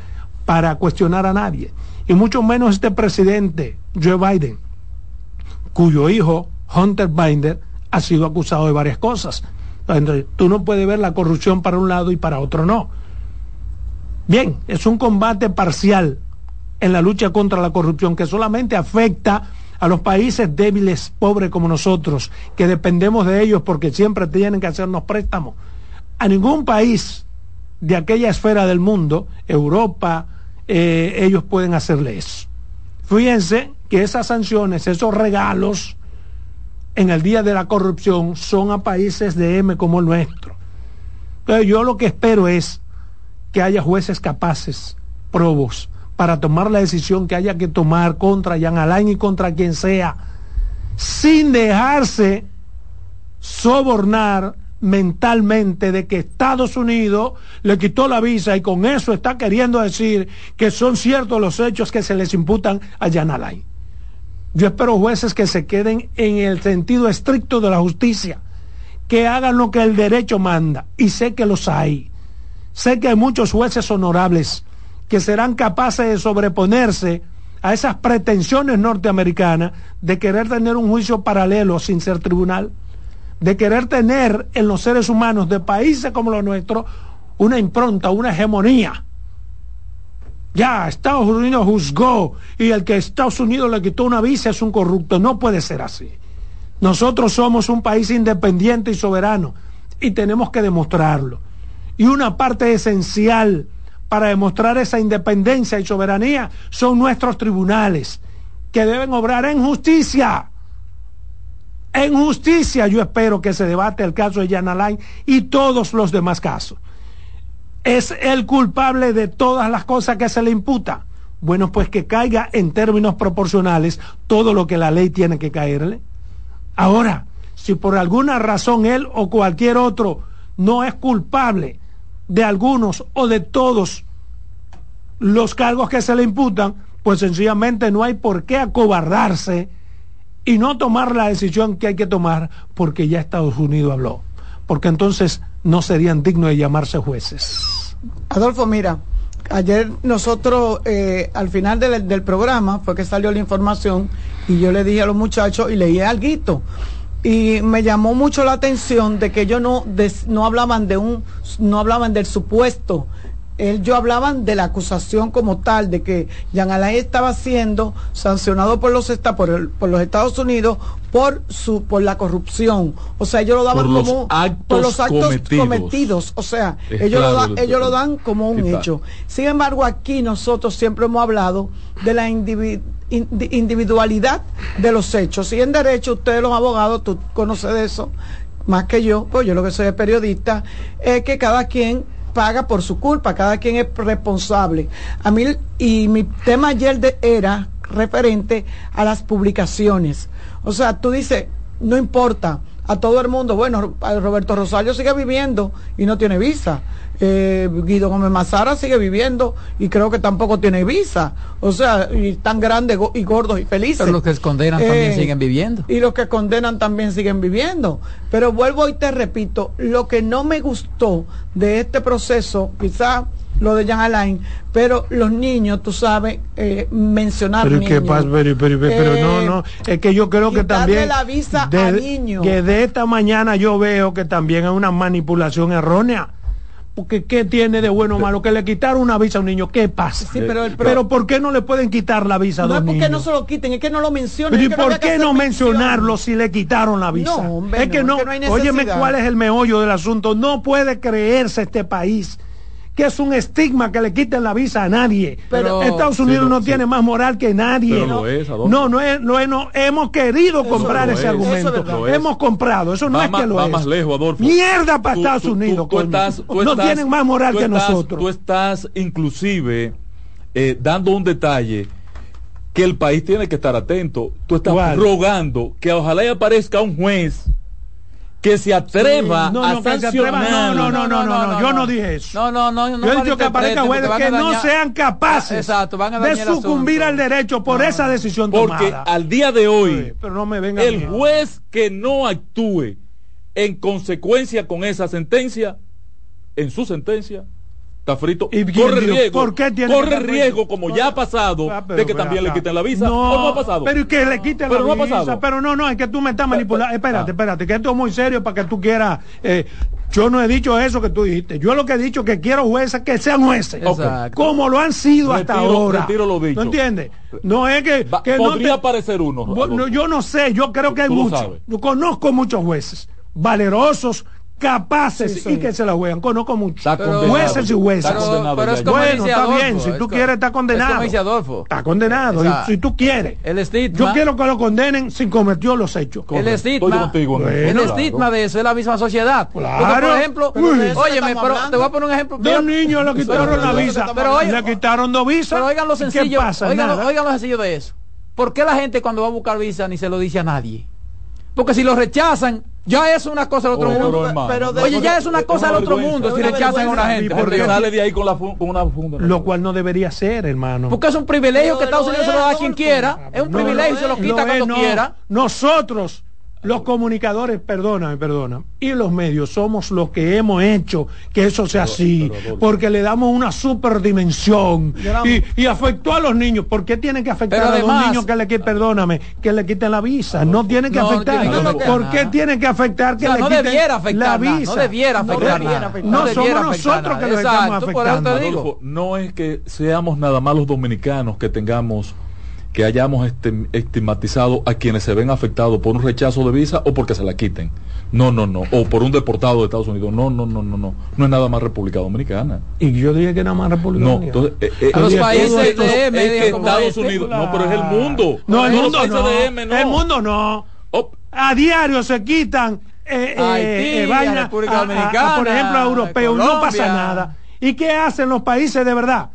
para cuestionar a nadie, y mucho menos este presidente, Joe Biden, cuyo hijo, Hunter Binder, ha sido acusado de varias cosas tú no puedes ver la corrupción para un lado y para otro no. Bien, es un combate parcial en la lucha contra la corrupción que solamente afecta a los países débiles, pobres como nosotros, que dependemos de ellos porque siempre tienen que hacernos préstamos. A ningún país de aquella esfera del mundo, Europa, eh, ellos pueden hacerle eso. Fíjense que esas sanciones, esos regalos, en el día de la corrupción son a países de M como el nuestro. Pero yo lo que espero es que haya jueces capaces, probos, para tomar la decisión que haya que tomar contra Jan Alain y contra quien sea, sin dejarse sobornar mentalmente de que Estados Unidos le quitó la visa y con eso está queriendo decir que son ciertos los hechos que se les imputan a Jan Alain. Yo espero jueces que se queden en el sentido estricto de la justicia, que hagan lo que el derecho manda. Y sé que los hay. Sé que hay muchos jueces honorables que serán capaces de sobreponerse a esas pretensiones norteamericanas de querer tener un juicio paralelo sin ser tribunal, de querer tener en los seres humanos de países como los nuestros una impronta, una hegemonía ya, Estados Unidos juzgó y el que Estados Unidos le quitó una visa es un corrupto. No puede ser así. Nosotros somos un país independiente y soberano y tenemos que demostrarlo. Y una parte esencial para demostrar esa independencia y soberanía son nuestros tribunales, que deben obrar en justicia. En justicia yo espero que se debate el caso de Yanalay y todos los demás casos es el culpable de todas las cosas que se le imputa. Bueno, pues que caiga en términos proporcionales todo lo que la ley tiene que caerle. Ahora, si por alguna razón él o cualquier otro no es culpable de algunos o de todos los cargos que se le imputan, pues sencillamente no hay por qué acobardarse y no tomar la decisión que hay que tomar porque ya Estados Unidos habló. Porque entonces no serían dignos de llamarse jueces. Adolfo, mira, ayer nosotros eh, al final del, programa fue que salió la información y yo le dije a los muchachos y leí algo y me llamó mucho la atención de que ellos no, no hablaban de un no hablaban del supuesto ellos hablaban de la acusación como tal, de que Jean Alain estaba siendo sancionado por los, por, por los Estados Unidos por su por la corrupción. O sea, ellos lo daban como por los actos cometidos. O sea, ellos, lo, ellos lo dan como un hecho. Sin embargo, aquí nosotros siempre hemos hablado de la individualidad de los hechos. Y en derecho, ustedes los abogados, tú conoces de eso más que yo, pues yo lo que soy periodista, es que cada quien paga por su culpa, cada quien es responsable. A mí, y mi tema ayer de, era referente a las publicaciones. O sea, tú dices, no importa, a todo el mundo, bueno, Roberto Rosario sigue viviendo y no tiene visa. Eh, Guido Gómez Mazara sigue viviendo y creo que tampoco tiene visa. O sea, y tan grandes y gordos y felices. Pero los que condenan también eh, siguen viviendo. Y los que condenan también siguen viviendo. Pero vuelvo y te repito, lo que no me gustó de este proceso, quizá lo de Jean Alain, pero los niños, tú sabes, eh, mencionar pero niños. pero, pero, pero, no, no, es que yo creo que también la visa a niños. que de esta mañana yo veo que también es una manipulación errónea porque ¿qué tiene de bueno o malo? Que le quitaron una visa a un niño, ¿qué pasa? pero, ¿por qué no le pueden quitar la visa a dos No es porque no se lo quiten, es que no lo mencionan. ¿Y por qué no mencionarlo si le quitaron la visa? No, es que no, óyeme cuál es el meollo del asunto. No puede creerse este país que es un estigma que le quiten la visa a nadie. Pero Estados Unidos no tiene más moral que nadie. no, no, es, no, hemos querido comprar ese argumento. hemos comprado, eso no es que lo es. más lejos, Adolfo. Mierda para Estados Unidos. no tienen más moral que nosotros. Tú estás inclusive eh, dando un detalle que el país tiene que estar atento. Tú estás rogando que ojalá aparezca un juez que se atreva no, a no, sancionar. No, no, no, no, no, yo no dije eso. No, no, no. Yo he dicho que aparezca jueces que no sean capaces de sucumbir al derecho por esa decisión tomada. Porque al día de hoy, el juez que no actúe en consecuencia con esa sentencia, en su sentencia, está frito. ¿Y corre riesgo, ¿por qué tiene corre riesgo, como ya ha pasado, ah, de que también le quiten la visa. No, no ha pasado? Pero que le quiten la visa. Pero no, no, es que tú me estás manipulando. Espérate, ah. espérate, que esto es muy serio para que tú quieras. Eh, yo no he dicho eso que tú dijiste. Yo lo que he dicho que quiero jueces que sean jueces. Como lo han sido hasta ahora. Retiro lo dicho. ¿No entiendes? No es que. que podría aparecer uno. yo no sé, yo creo que hay muchos. Yo conozco muchos jueces valerosos capaces y que se la juegan. Conozco mucho. Jueces y jueces. bueno, está bien. Si tú quieres, está condenado. Está condenado. si tú quieres. El estigma. Yo quiero que lo condenen sin cometió los hechos. El estigma. el estigma de eso es la misma sociedad. Claro. por ejemplo, oye, te voy a poner un ejemplo. Dos niños le quitaron la visa. Pero le quitaron dos visas. Pero oigan lo sencillo. Oigan, oigan lo sencillo de eso. ¿Por qué la gente cuando va a buscar visa ni se lo dice a nadie? Porque si lo rechazan, ya es una cosa del otro mundo. Pero, oye, ya es una cosa del otro mundo si rechazan a una gente. Porque sale de ahí con, la con una funda. Lo cual no debería ser, hermano. Porque es un privilegio que Estados Unidos se lo da a quien quiera. Es un privilegio y se lo quita cuando quiera. Nosotros los comunicadores, perdóname, perdona, y los medios somos los que hemos hecho que eso sea así, porque le damos una superdimensión y, y afectó a los niños. ¿Por qué tienen que afectar a los niños que le quiten, perdóname, que le quiten la visa? No tienen que afectar. ¿Por qué tienen que afectar que le quiten la visa? no debiera afectar. No, somos nosotros que lo estamos afectando. no es que seamos nada más los dominicanos que tengamos que hayamos este, estigmatizado a quienes se ven afectados por un rechazo de visa o porque se la quiten. No, no, no. O por un deportado de Estados Unidos. No, no, no, no, no. No es nada más República Dominicana. Y yo dije que nada más República no, Dominicana. Entonces, eh, eh, los países de M, es que Estados Unidos. No, pero es el mundo. No, el mundo no. De M, no. El mundo no. A diario se quitan eh, eh, eh a República Dominicana, por ejemplo, a europeos. no pasa nada. ¿Y qué hacen los países de verdad?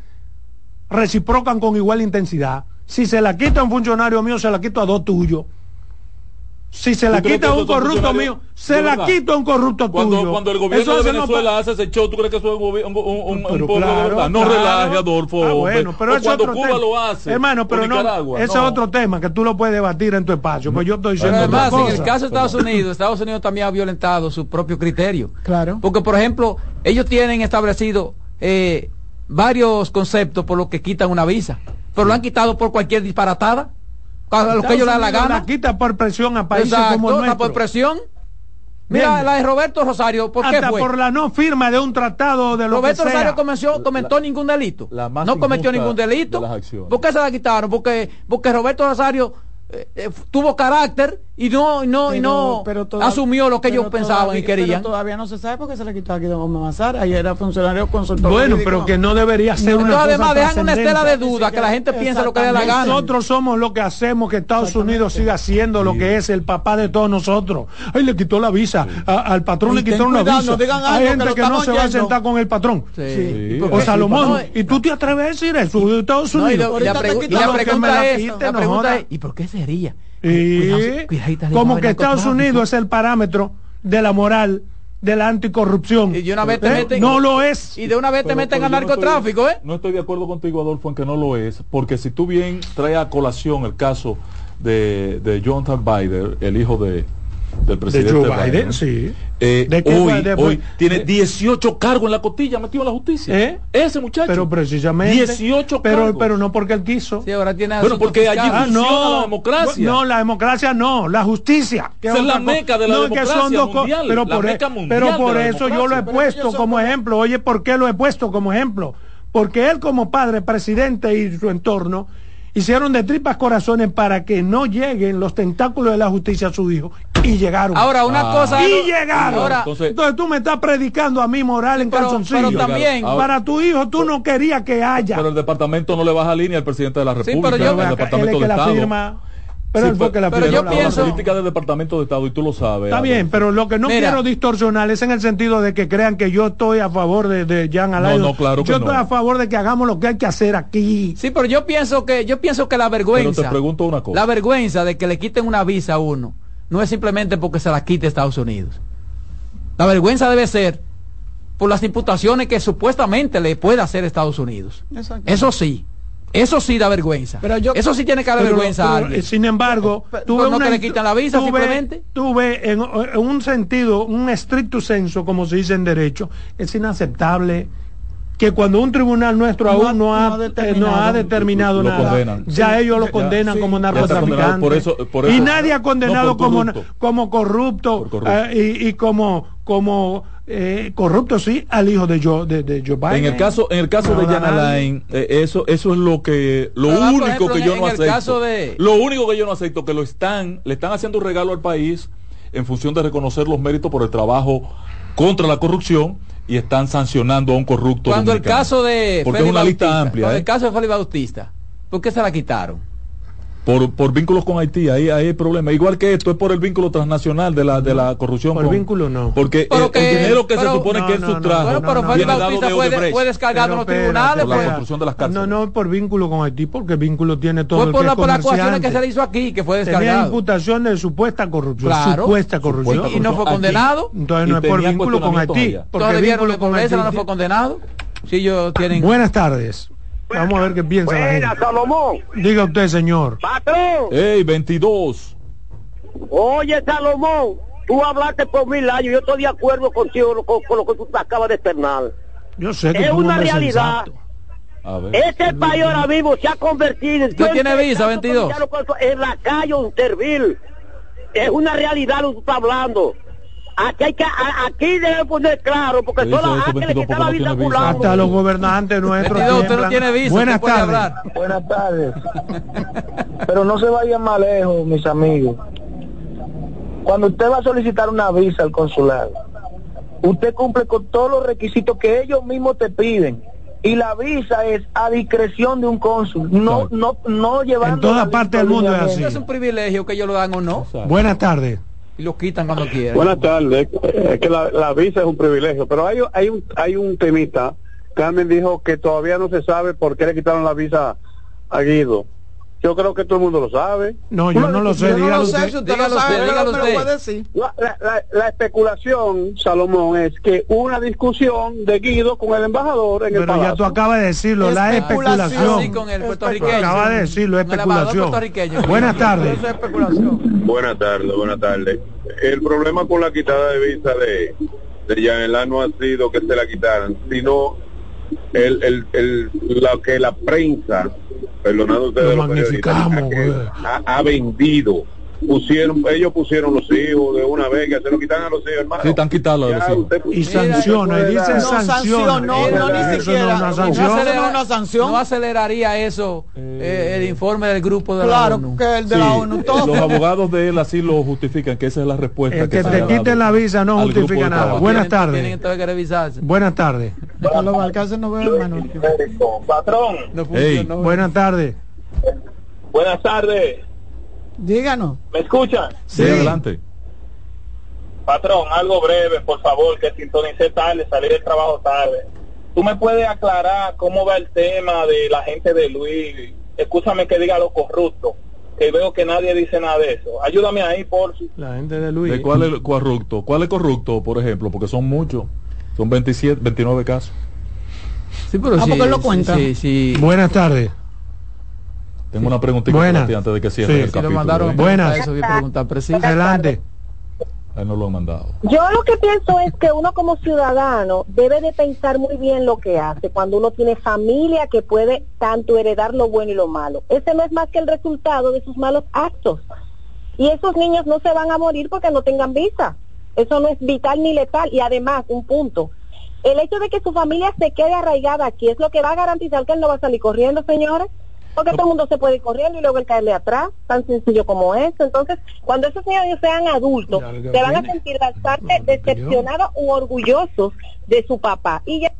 reciprocan con igual intensidad. Si se la quita un funcionario mío, se la quito a dos tuyos. Si se la quita a un corrupto mío, se la quita a un corrupto tuyo. Cuando el gobierno de Venezuela hace ese show, ¿tú crees que eso es un, un, de verdad? No relaje, Adolfo. Ah, bueno, pero es cuando Cuba lo hace. Hermano, pero no, ese es otro tema que tú lo puedes debatir en tu espacio. Pues yo estoy diciendo además, en el caso de Estados Unidos, Estados Unidos también ha violentado su propio criterio. Claro. Porque, por ejemplo, ellos tienen establecido eh, varios conceptos por los que quitan una visa, pero lo han quitado por cualquier disparatada para lo que ellos le da la gana. La quita por presión a países como el nuestro. por presión. Mira, la de Roberto Rosario, ¿por Hasta por la no firma de un tratado de lo Roberto Rosario cometió, comentó ningún delito. no cometió ningún delito. ¿Por qué se la quitaron? Porque, porque Roberto Rosario eh, eh, tuvo carácter y no no y no asumió lo que ellos pensaban y querían. todavía no se sabe por qué se le quitó aquí Don Mazar. Ayer era funcionario consultor. Bueno, pero que no debería ser una además dejan una estela de duda que, la gente piensa lo que le da la gana. Nosotros somos lo que hacemos que Estados Unidos siga siendo lo que es el papá de todos nosotros. Ay, le quitó la visa. al patrón le quitó una visa. Hay gente que, no se va a sentar con el patrón. O Salomón. Y tú te atreves a decir eso de Estados Unidos. Y la pregunta es, ¿y por qué sería? Y como que Estados Unidos es el parámetro de la moral de la anticorrupción. Y de una vez te ¿Eh? meten, no lo es. Y de una vez te meten a narcotráfico, ¿eh? No estoy de acuerdo contigo, Adolfo, en que no lo es, porque si tú bien traes a colación el caso de, de Jonathan Biden, el hijo de, del presidente de Joe Biden, sí. Eh, hoy, hoy tiene 18 cargos en la costilla metido en la justicia. ¿Eh? Ese muchacho. Pero precisamente. 18 pero, cargos. Pero no porque él quiso. Sí, ahora tiene Pero porque allí funciona no, la democracia. No, la democracia no, la justicia. Que es, la meca de la no, democracia son dos mundial, Pero por, e- pero por eso yo lo he puesto como ejemplo. Oye, ¿por qué lo he puesto como ejemplo? Porque él como padre, presidente y su entorno hicieron de tripas corazones para que no lleguen los tentáculos de la justicia a su hijo y llegaron. Ahora, una ah. cosa. Y llegaron. entonces, tú me estás predicando a mí moral en pero, calzoncillo. Pero también. para tu hijo, tú no querías que haya. Pero el departamento no le baja línea al presidente de la República. Sí, pero yo, el departamento de Estado. Firma, pero, sí, pero, pero yo pienso la política del Departamento de Estado y tú lo sabes. Está bien, pero lo que no quiero distorsionar es en el sentido de que crean que yo estoy a favor de, de Jean Alain. No, no, claro yo estoy a favor de que hagamos lo que hay que hacer aquí. Sí, pero yo pienso que yo pienso que la vergüenza. Pero te pregunto una cosa. La vergüenza de que le quiten una visa a uno no es simplemente porque se la quite Estados Unidos. La vergüenza debe ser por las imputaciones que supuestamente le puede hacer Estados Unidos. Eso sí. Eso sí da vergüenza. Pero yo, Eso sí tiene que dar vergüenza a alguien. Sin embargo, tuve no una, le quitan la visa simplemente. Tuve en, un sentido, un estricto senso, como se dice en derecho, es inaceptable que cuando un tribunal nuestro aún no ha, determinado, nada, ya ellos lo condenan como narcotraficante. y nadie ha condenado como, como corrupto, eh, y, y, como, como eh, corrupto sí al hijo de Joe, de, de Joe Biden. En el caso, en el caso de Jan Alain, eh, eso, eso es lo que, lo único que yo no acepto. Lo único que yo no acepto que lo están, le están haciendo un regalo al país en función de reconocer los méritos por el trabajo contra la corrupción y están sancionando a un corrupto. Cuando el caso de porque es una lista amplia. Cuando el caso de Félix Bautista, ¿por qué se la quitaron? Por, por vínculos con Haití, ahí, ahí hay problema. Igual que esto es por el vínculo transnacional de la, de la corrupción. Por vínculo no. Porque el, dinero que se supone que él sustrajo. Bueno, pero Félix Bautista puede, puede descargar en los tribunales. Por la pues. construcción de las cárceles. No, no por vínculo con Haití, porque el vínculo tiene todo. Fue por, la, por las acusaciones que se le hizo aquí, que fue descargado. Tenía imputación de supuesta corrupción. Claro. Supuesta corrupción. Y, no fue condenado. Entonces no es por vínculo con Haití. Porque vínculo con Haití no fue condenado. Si ellos tienen. Buenas tardes. Vamos a ver qué piensa Buena, la gente. Salomón. Diga usted, señor. Patrón. Ey, 22. Oye, Salomón, tú hablaste por mil años. Yo estoy de acuerdo contigo con, con lo que tú acabas de externar. Yo sé que es una realidad. Este país ahora mismo se ha convertido en... tiene visa, 22? En la calle Unterville. Es una realidad lo que tú estás hablando. Aquí, hay que, aquí debe poner claro, porque solo le quita la visa Hasta los gobernantes nuestros. usted no tiene visa. Buenas tardes. Buenas tardes. Pero no se vayan más lejos, mis amigos. Cuando usted va a solicitar una visa al consulado, usted cumple con todos los requisitos que ellos mismos te piden. Y la visa es a discreción de un cónsul, no, no, no llevando. En toda parte del mundo es así. Es un privilegio que ellos lo hagan o no. Buenas tardes y lo quitan cuando quieran. Buenas tardes. Es que la, visa es un privilegio, pero hay, hay, un, hay un temita Carmen dijo que todavía no se sabe por qué le quitaron la visa a Guido. Yo creo que todo el mundo lo sabe. No, yo no lo sé. Dígalo usted. Dígalo usted, dígalo usted. La, la, la, especulación, Salomón, es que una discusión de Guido con el embajador en Pero el Pero ya tú acabas de decirlo, la especulación. Sí, con el puertorriqueño. Acaba de decirlo, especulación. Buenas tardes. Buenas tardes, buenas tardes. El problema con la quitada de visa de, de no ha sido que se la quitaran, sino el, el, el, la que la prensa, perdonando ustedes, ha, ha vendido pusieron, ellos pusieron los hijos de una vez que se lo quitan a los hijos, hermano. Sí, están quitados los hijos. Y sanciona, y dicen sanciona. No, no, ni siquiera. No, acelera, una sanción. No aceleraría eso eh, el informe del grupo de claro, la ONU. que el de la ONU. Todo. Los abogados de él así lo justifican, que esa es la respuesta. El que, que te quiten la visa no justifica nada. Buenas tardes. Tienen que revisarse. Buenas tardes. Patrón. Buenas tardes. Buenas tardes. Díganos. ¿Me escuchan? Sí, adelante. Patrón, algo breve, por favor, que sintonicé tarde, salí del trabajo tarde. ¿Tú me puedes aclarar cómo va el tema de la gente de Luis? Escúchame que diga lo corrupto, que veo que nadie dice nada de eso. Ayúdame ahí, por La gente de Luis. ¿De cuál es corrupto? ¿Cuál es corrupto, por ejemplo? Porque son muchos. Son 27, 29 casos. Sí, pero ah, sí, lo cuenta. Sí, sí. Buenas tardes. Tengo una preguntita antes de que cierre Sí. el Si capítulo. lo mandaron ¿eh? Buenas. Eso, voy a preguntar preciso. Adelante. Ahí no lo han mandado. Yo lo que pienso es que uno como ciudadano debe de pensar muy bien lo que hace cuando uno tiene familia que puede tanto heredar lo bueno y lo malo. Ese no es más que el resultado de sus malos actos. Y esos niños no se van a morir porque no tengan visa. Eso no es vital ni letal. Y además, un punto, el hecho de que su familia se quede arraigada aquí es lo que va a garantizar que él no va a salir corriendo, señores. Porque todo el mundo se puede ir corriendo y luego el caerle atrás, tan sencillo como eso. Entonces, cuando esos niños sean adultos, se van a sentir bastante decepcionados u orgullosos de su papá. Y ya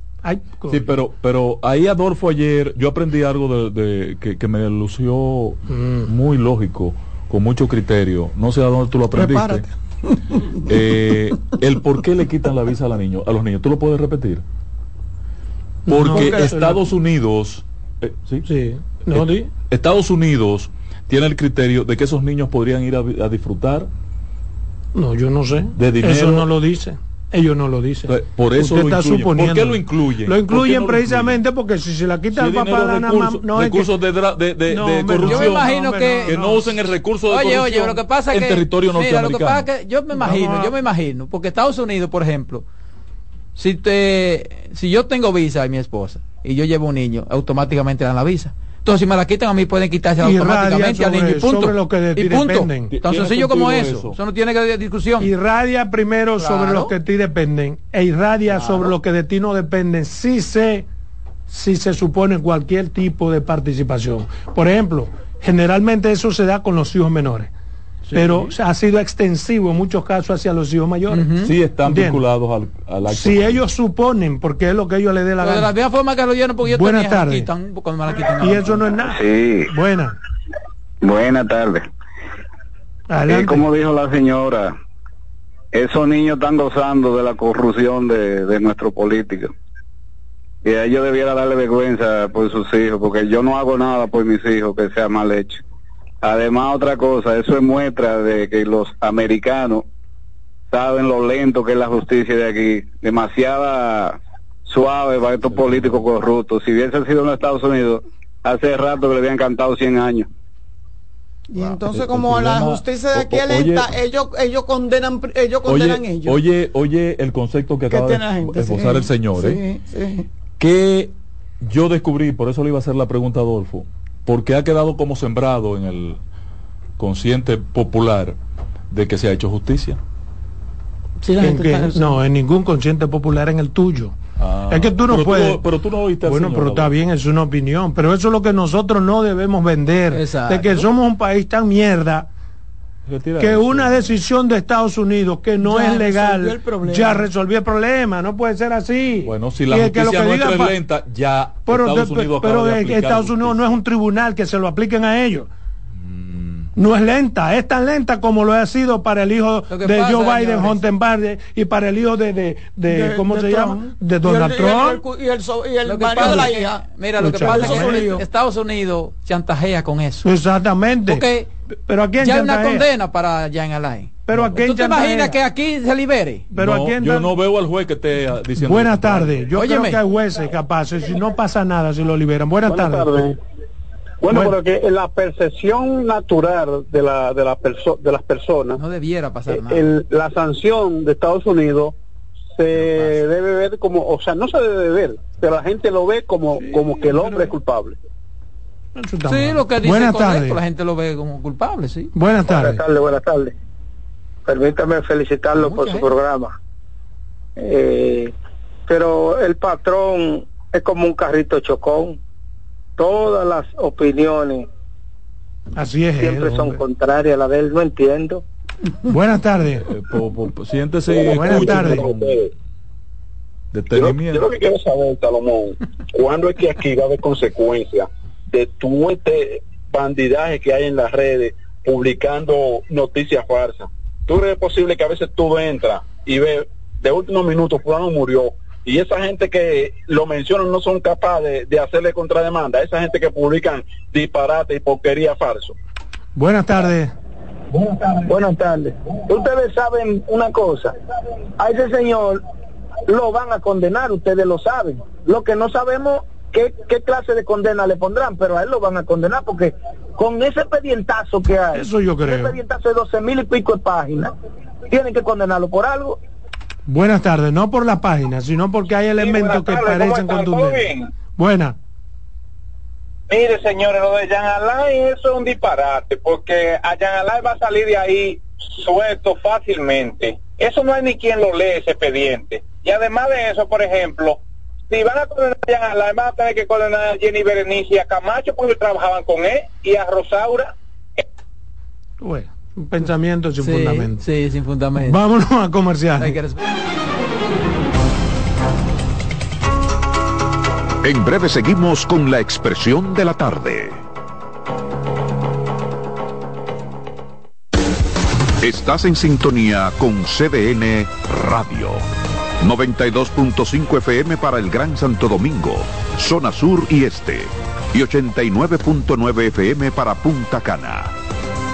Sí, pero pero ahí Adolfo ayer yo aprendí algo de, de- que, que me lució Mm. muy lógico, con mucho criterio. No sé a dónde tú lo aprendiste. Eh, el por qué le quitan la visa a, la niño, a los niños. ¿Tú lo puedes repetir? Porque No. Estados Unidos... eh, ¿sí? Sí. No, di. Estados Unidos tiene el criterio de que esos niños podrían ir a, a disfrutar No, yo no sé. De dinero. Eso no lo dice. Ellos no lo dicen. Pues, por eso Usted lo está incluyen. suponiendo. ¿Por qué lo incluyen? Lo ¿Por qué incluyen lo precisamente porque si se la quita Si el papá dinero, la nada más. recursos, No, es que- recursos de, de, de- No, de corrupción. Yo me imagino No, que... que no usen el recurso de Oye, corrupción oye, lo que pasa es en que territorio mira, lo que pasa es que yo me imagino, a- yo me imagino, porque Estados Unidos, por ejemplo, si te si yo tengo visa y mi esposa y yo llevo un niño, automáticamente dan la visa. Entonces, si me la quitan a mí pueden quitarse Y automáticamente al niño y punto. sobre lo que de ti y punto. dependen. Tan sencillo como eso. eso. eso. no tiene que haber discusión. irradia primero Claro. sobre los que de ti dependen e irradia sobre los que de ti no dependen si se si se supone cualquier tipo de participación por ejemplo generalmente eso se da con los hijos menores pero ha sido extensivo en muchos casos hacia los hijos mayores Sí están ¿Entiendes? vinculados al, al acto. si ellos suponen porque es lo que ellos les dé la Pero de la gana misma forma que lo dieron porque yo Buenas tardes. y eso no es nada Sí, buena buena tarde. adelante Eh, como dijo la señora, esos niños están gozando de la corrupción de, de nuestro político. Y a ellos debiera darle vergüenza por sus hijos, porque yo no hago nada por mis hijos que sea mal hecho. Además, otra cosa, eso es muestra de que los americanos saben lo lento que es la justicia de aquí, demasiada suave para estos políticos corruptos. Si hubiese sido en los Estados Unidos, hace rato que le habían cantado 100 años. Y entonces El- como la justicia de aquí lenta, oye- ellos ellos condenan ellos condenan Oye, ellos. oye, oye el concepto que ¿Qué acaba de esbozar Sí, el señor, ¿eh? sí. que yo descubrí, por eso le iba a hacer la pregunta a Adolfo, porque ha quedado como sembrado en el consciente popular de que se ha hecho justicia. Sí, la ¿En gente qué? está- no en ningún consciente popular en el tuyo Ah, Es que tú no pero puedes. pero tú no oíste Bueno, señor, pero está bien, es una opinión. Pero eso es lo que nosotros no debemos vender. Exacto. De que somos un país tan mierda que una decisión de Estados Unidos que no Ya es legal ya resolvió el problema. No puede ser así. Bueno, si la Y el que lo justicia que nuestra diga es lenta, ya Pero, Estados Unidos pero aplicar Estados Unidos no es un tribunal que se lo apliquen a ellos. No es lenta, es tan lenta como lo ha sido para el hijo de Joe Biden, Hunter Biden, y para el hijo de, de, de, ¿cómo se llama? De Donald Trump. Y el, y el, marido de la hija. Mira, lo que pasa es que Estados Unidos chantajea con eso. Exactamente. Porque pero aquí ya hay una condena para Jan Alain. Pero aquí ¿Tú te imaginas que aquí se libere? Pero no, yo no veo al juez que esté diciendo. Buenas tardes. Yo creo que hay jueces capaces. Si no pasa nada, si lo liberan. Buenas, Buenas tardes. Bueno, pero que la percepción natural de, la, de, la de las personas. No debiera pasar nada. la sanción de Estados Unidos se debe ver como, o sea, no se debe ver, pero la gente lo ve como, como que el hombre es culpable. Sí, lo que dice buenas tardes. la gente lo ve como culpable, sí. Buenas tardes. Buenas tardes, buenas tardes. Permítame felicitarlo por su programa. Eh, pero el patrón es como un carrito chocón todas las opiniones Así es siempre son contrarias a la de él, no entiendo. Buenas tardes. Eh, siéntese Buenas tardes. Yo, yo, lo que quiero saber, Salomón, ¿cuándo es que aquí va a haber consecuencias de todo este bandidaje que hay en las redes publicando noticias falsas? ¿Tú crees posible que a veces tú entras y ves de últimos minutos fulano murió y esa gente que lo mencionan no son capaces de, hacerle contrademanda, esa gente que publican disparate y porquería falso. Buenas tardes. Buenas tardes. Ustedes saben una cosa, a ese señor lo van a condenar, ustedes lo saben. Lo que no sabemos qué, qué clase de condena le pondrán, pero a él lo van a condenar porque con ese pedientazo que hay, eso yo creo. Ese pedientazo de doce mil y pico de páginas, tienen que condenarlo por algo Buenas tardes, no por la página, sino porque hay elementos que parecen contundentes. Buena. Mire, señores, lo de Jan Alain eso es un disparate, porque a Jan Alain va a salir de ahí suelto fácilmente. Eso no hay ni quien lo lee ese expediente. Y además de eso, por ejemplo, si van a condenar a Jan Alain, van a tener que condenar a Jenny Berenice y a Camacho porque trabajaban con él, y a Rosaura. Bueno. Un pensamiento sin fundamento. Sí, sin fundamento. Vámonos a comercial. En breve seguimos con la expresión de la tarde. Estás en sintonía con CDN Radio. 92.5 FM para el Gran Santo Domingo, zona sur y este. Y 89.9 FM para Punta Cana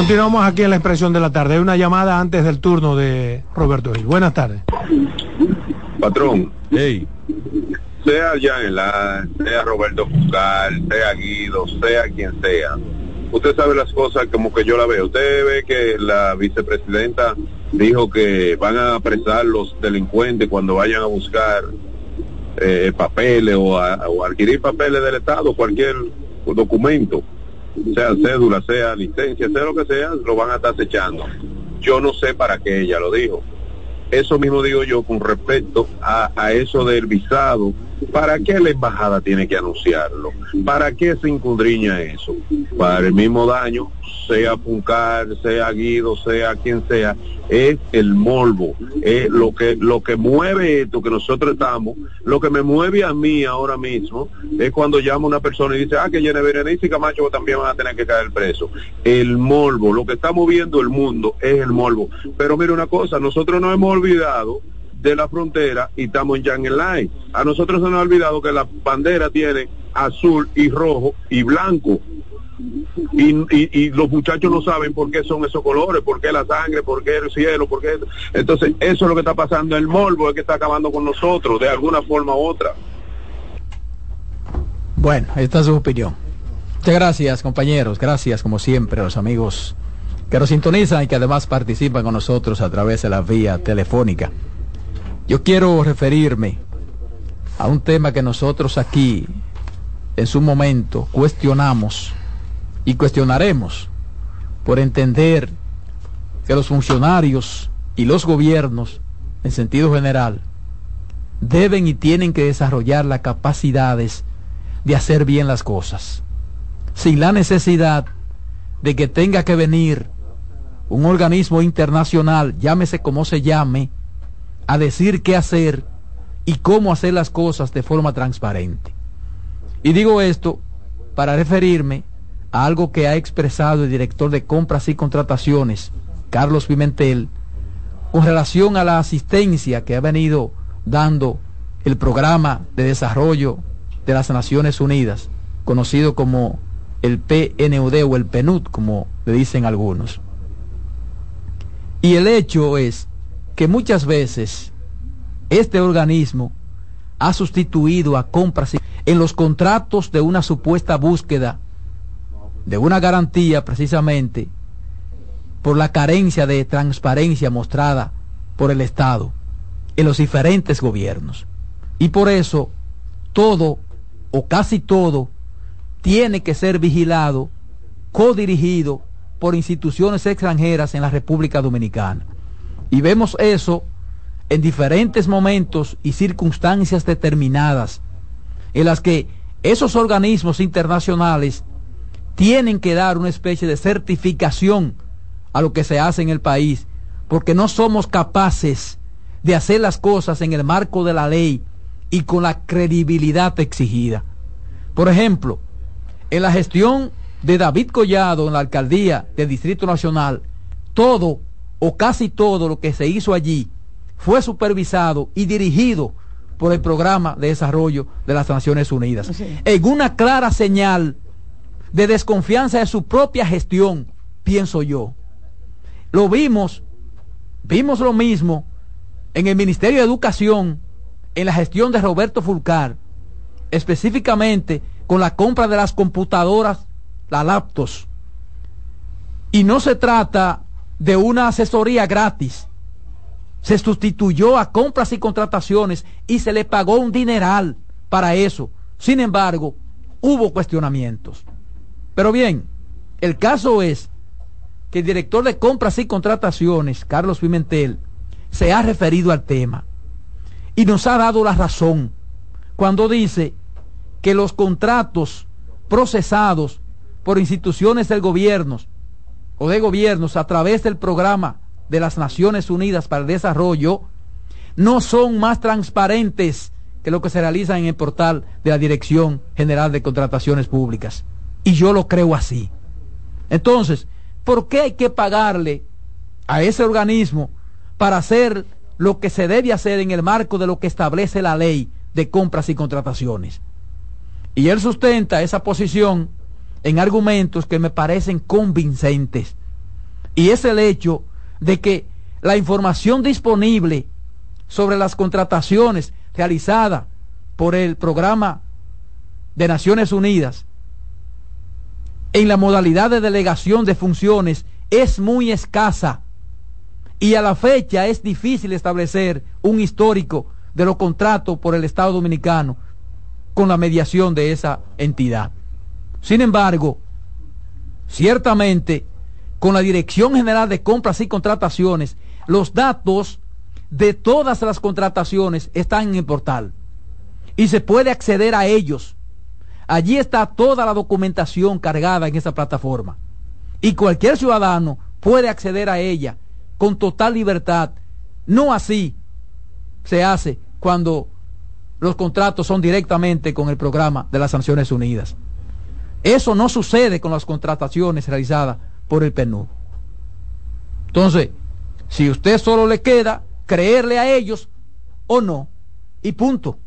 Continuamos aquí en la expresión de la tarde. Hay una llamada antes del turno de Roberto Gil. Buenas tardes. Patrón. Hey. Sea ya en la, sea Roberto Fucal, sea Guido, sea quien sea. usted sabe las cosas como que yo la veo. Usted ve que la vicepresidenta dijo que van a apresar los delincuentes cuando vayan a buscar eh, papeles o, a, o adquirir papeles del Estado, cualquier documento, sea cédula, sea licencia, sea lo que sea, lo van a estar acechando. Yo no sé para qué ella lo dijo. Eso mismo digo yo con respecto a, a eso del visado ¿Para qué la embajada tiene que anunciarlo? ¿Para qué se incudriña eso? Para el mismo daño, sea Puncar, sea Guido, sea quien sea, es el morbo, es lo que lo que mueve esto que nosotros estamos, lo que me mueve a mí ahora mismo es cuando llama una persona y dice, ah, que Jenny Berenice y Camacho también van a tener que caer preso. El morbo, lo que está moviendo el mundo es el morbo. Pero mire una cosa, nosotros no hemos olvidado de la frontera y estamos en Yang Line. A nosotros se nos ha olvidado que la bandera tiene azul y rojo y blanco. Y, y, los muchachos no saben por qué son esos colores, por qué la sangre, por qué el cielo, por qué... Entonces, eso es lo que está pasando. El morbo es que está acabando con nosotros, de alguna forma u otra. Bueno, esta es su opinión. Muchas gracias, compañeros. Gracias, como siempre, a los amigos que nos sintonizan y que además participan con nosotros a través de la vía telefónica. Yo quiero referirme a un tema que nosotros aquí en su momento cuestionamos y cuestionaremos por entender que los funcionarios y los gobiernos, en sentido general, deben y tienen que desarrollar las capacidades de hacer bien las cosas, sin la necesidad de que tenga que venir un organismo internacional, llámese como se llame, a decir qué hacer y cómo hacer las cosas de forma transparente. Y digo esto para referirme a algo que ha expresado el director de compras y contrataciones, Carlos Pimentel, con relación a la asistencia que ha venido dando el programa de desarrollo de las Naciones Unidas, conocido como el PNUD o el PNUD, como le dicen algunos. Y el hecho es que muchas veces este organismo ha sustituido a compras en los contratos de una supuesta búsqueda de una garantía precisamente por la carencia de transparencia mostrada por el Estado en los diferentes gobiernos. Y por eso todo o casi todo tiene que ser vigilado, codirigido por instituciones extranjeras en la República Dominicana. Y vemos eso en diferentes momentos y circunstancias determinadas, en las que esos organismos internacionales tienen que dar una especie de certificación a lo que se hace en el país, porque no somos capaces de hacer las cosas en el marco de la ley y con la credibilidad exigida. Por ejemplo, en la gestión de David Collado en la alcaldía del Distrito Nacional, todo o casi todo lo que se hizo allí fue supervisado y dirigido por el programa de desarrollo de las Naciones Unidas. En una clara señal de desconfianza de su propia gestión, pienso yo. Lo vimos, vimos lo mismo en el Ministerio de Educación, en la gestión de Roberto Fulcar, específicamente con la compra de las computadoras, las laptops. Y no se trata de una asesoría gratis. Se sustituyó a compras y contrataciones y se le pagó un dineral para eso. Sin embargo, hubo cuestionamientos. Pero bien, el caso es que el director de compras y contrataciones, Carlos Pimentel, se ha referido al tema y nos ha dado la razón cuando dice que los contratos procesados por instituciones del gobierno o de gobiernos a través del programa de las Naciones Unidas para el Desarrollo no son más transparentes que lo que se realiza en el portal de la Dirección General de Contrataciones Públicas. Y yo lo creo así. Entonces, ¿por qué hay que pagarle a ese organismo para hacer lo que se debe hacer en el marco de lo que establece la ley de compras y contrataciones? Y él sustenta esa posición en argumentos que me parecen convincentes. Y es el hecho de que la información disponible sobre las contrataciones realizadas por el programa de Naciones Unidas en la modalidad de delegación de funciones es muy escasa y a la fecha es difícil establecer un histórico de los contratos por el Estado Dominicano con la mediación de esa entidad. Sin embargo, ciertamente, con la Dirección General de Compras y Contrataciones, los datos de todas las contrataciones están en el portal y se puede acceder a ellos. Allí está toda la documentación cargada en esa plataforma y cualquier ciudadano puede acceder a ella con total libertad. No así se hace cuando los contratos son directamente con el programa de las Naciones Unidas. Eso no sucede con las contrataciones realizadas por el PNUD. Entonces, si usted solo le queda creerle a ellos o no, y punto.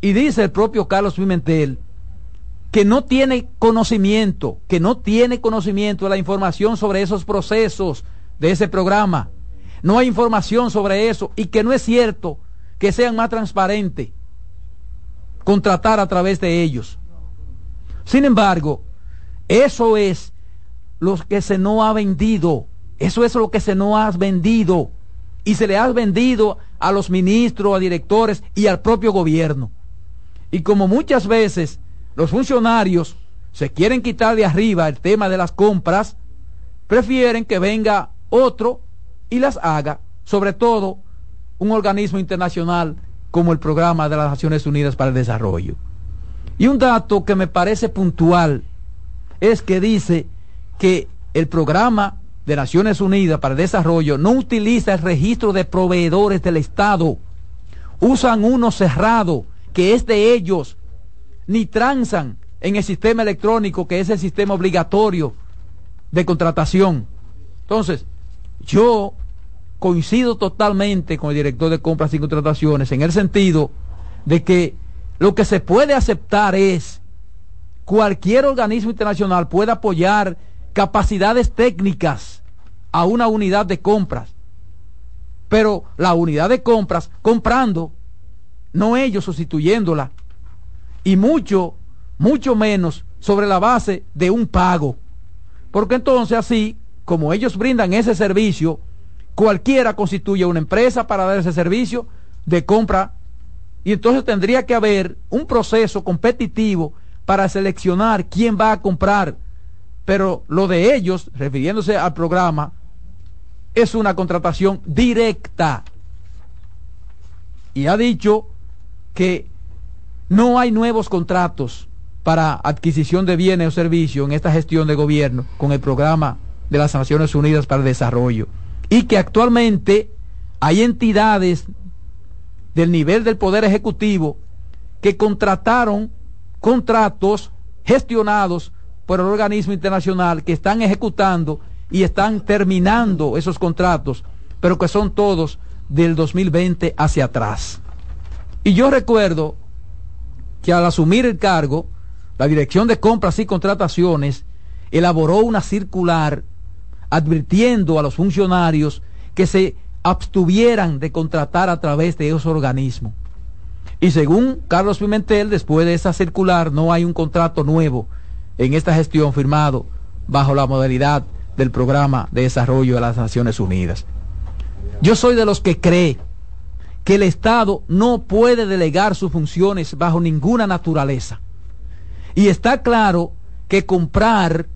Y dice el propio Carlos Pimentel que no tiene conocimiento, que no tiene conocimiento de la información sobre esos procesos de ese programa. No hay información sobre eso y que no es cierto que sean más transparentes contratar a través de ellos. Sin embargo, eso es lo que se no ha vendido. Eso es lo que se no ha vendido. Y se le ha vendido a los ministros, a directores y al propio gobierno. Y como muchas veces los funcionarios se quieren quitar de arriba el tema de las compras, prefieren que venga otro y las haga, sobre todo un organismo internacional como el Programa de las Naciones Unidas para el Desarrollo. Y un dato que me parece puntual es que dice que el Programa de Naciones Unidas para el Desarrollo no utiliza el registro de proveedores del Estado, usan uno cerrado, que es de ellos, ni transan en el sistema electrónico, que es el sistema obligatorio de contratación. Entonces, yo coincido totalmente con el director de compras y contrataciones en el sentido de que lo que se puede aceptar es cualquier organismo internacional puede apoyar capacidades técnicas a una unidad de compras, pero la unidad de compras comprando, no ellos sustituyéndola, y mucho, mucho menos sobre la base de un pago, porque entonces así como ellos brindan ese servicio, cualquiera constituye una empresa para dar ese servicio de compra y entonces tendría que haber un proceso competitivo para seleccionar quién va a comprar. Pero lo de ellos, refiriéndose al programa, es una contratación directa. Y ha dicho que no hay nuevos contratos para adquisición de bienes o servicios en esta gestión de gobierno con el programa de las Naciones Unidas para el Desarrollo y que actualmente hay entidades del nivel del Poder Ejecutivo que contrataron contratos gestionados por el organismo internacional que están ejecutando y están terminando esos contratos, pero que son todos del 2020 hacia atrás. Y yo recuerdo que al asumir el cargo, la Dirección de Compras y Contrataciones elaboró una circular advirtiendo a los funcionarios que se abstuvieran de contratar a través de esos organismos. Y según Carlos Pimentel, después de esa circular no hay un contrato nuevo en esta gestión firmado bajo la modalidad del programa de desarrollo de las Naciones Unidas. Yo soy de los que cree que el Estado no puede delegar sus funciones bajo ninguna naturaleza. Y está claro que comprar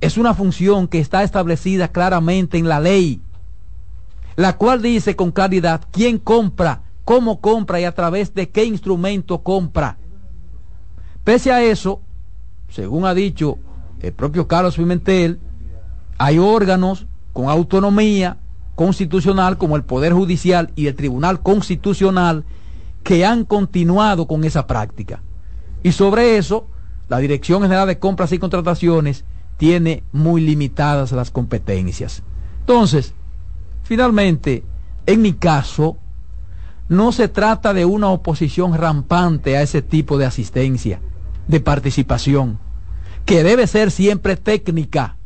es una función que está establecida claramente en la ley, la cual dice con claridad quién compra, cómo compra y a través de qué instrumento compra. Pese a eso, según ha dicho el propio Carlos Pimentel, hay órganos con autonomía constitucional como el Poder Judicial y el Tribunal Constitucional que han continuado con esa práctica. Y sobre eso, la Dirección General de Compras y Contrataciones tiene muy limitadas las competencias. Entonces, finalmente, en mi caso, no se trata de una oposición rampante a ese tipo de asistencia, de participación, que debe ser siempre técnica,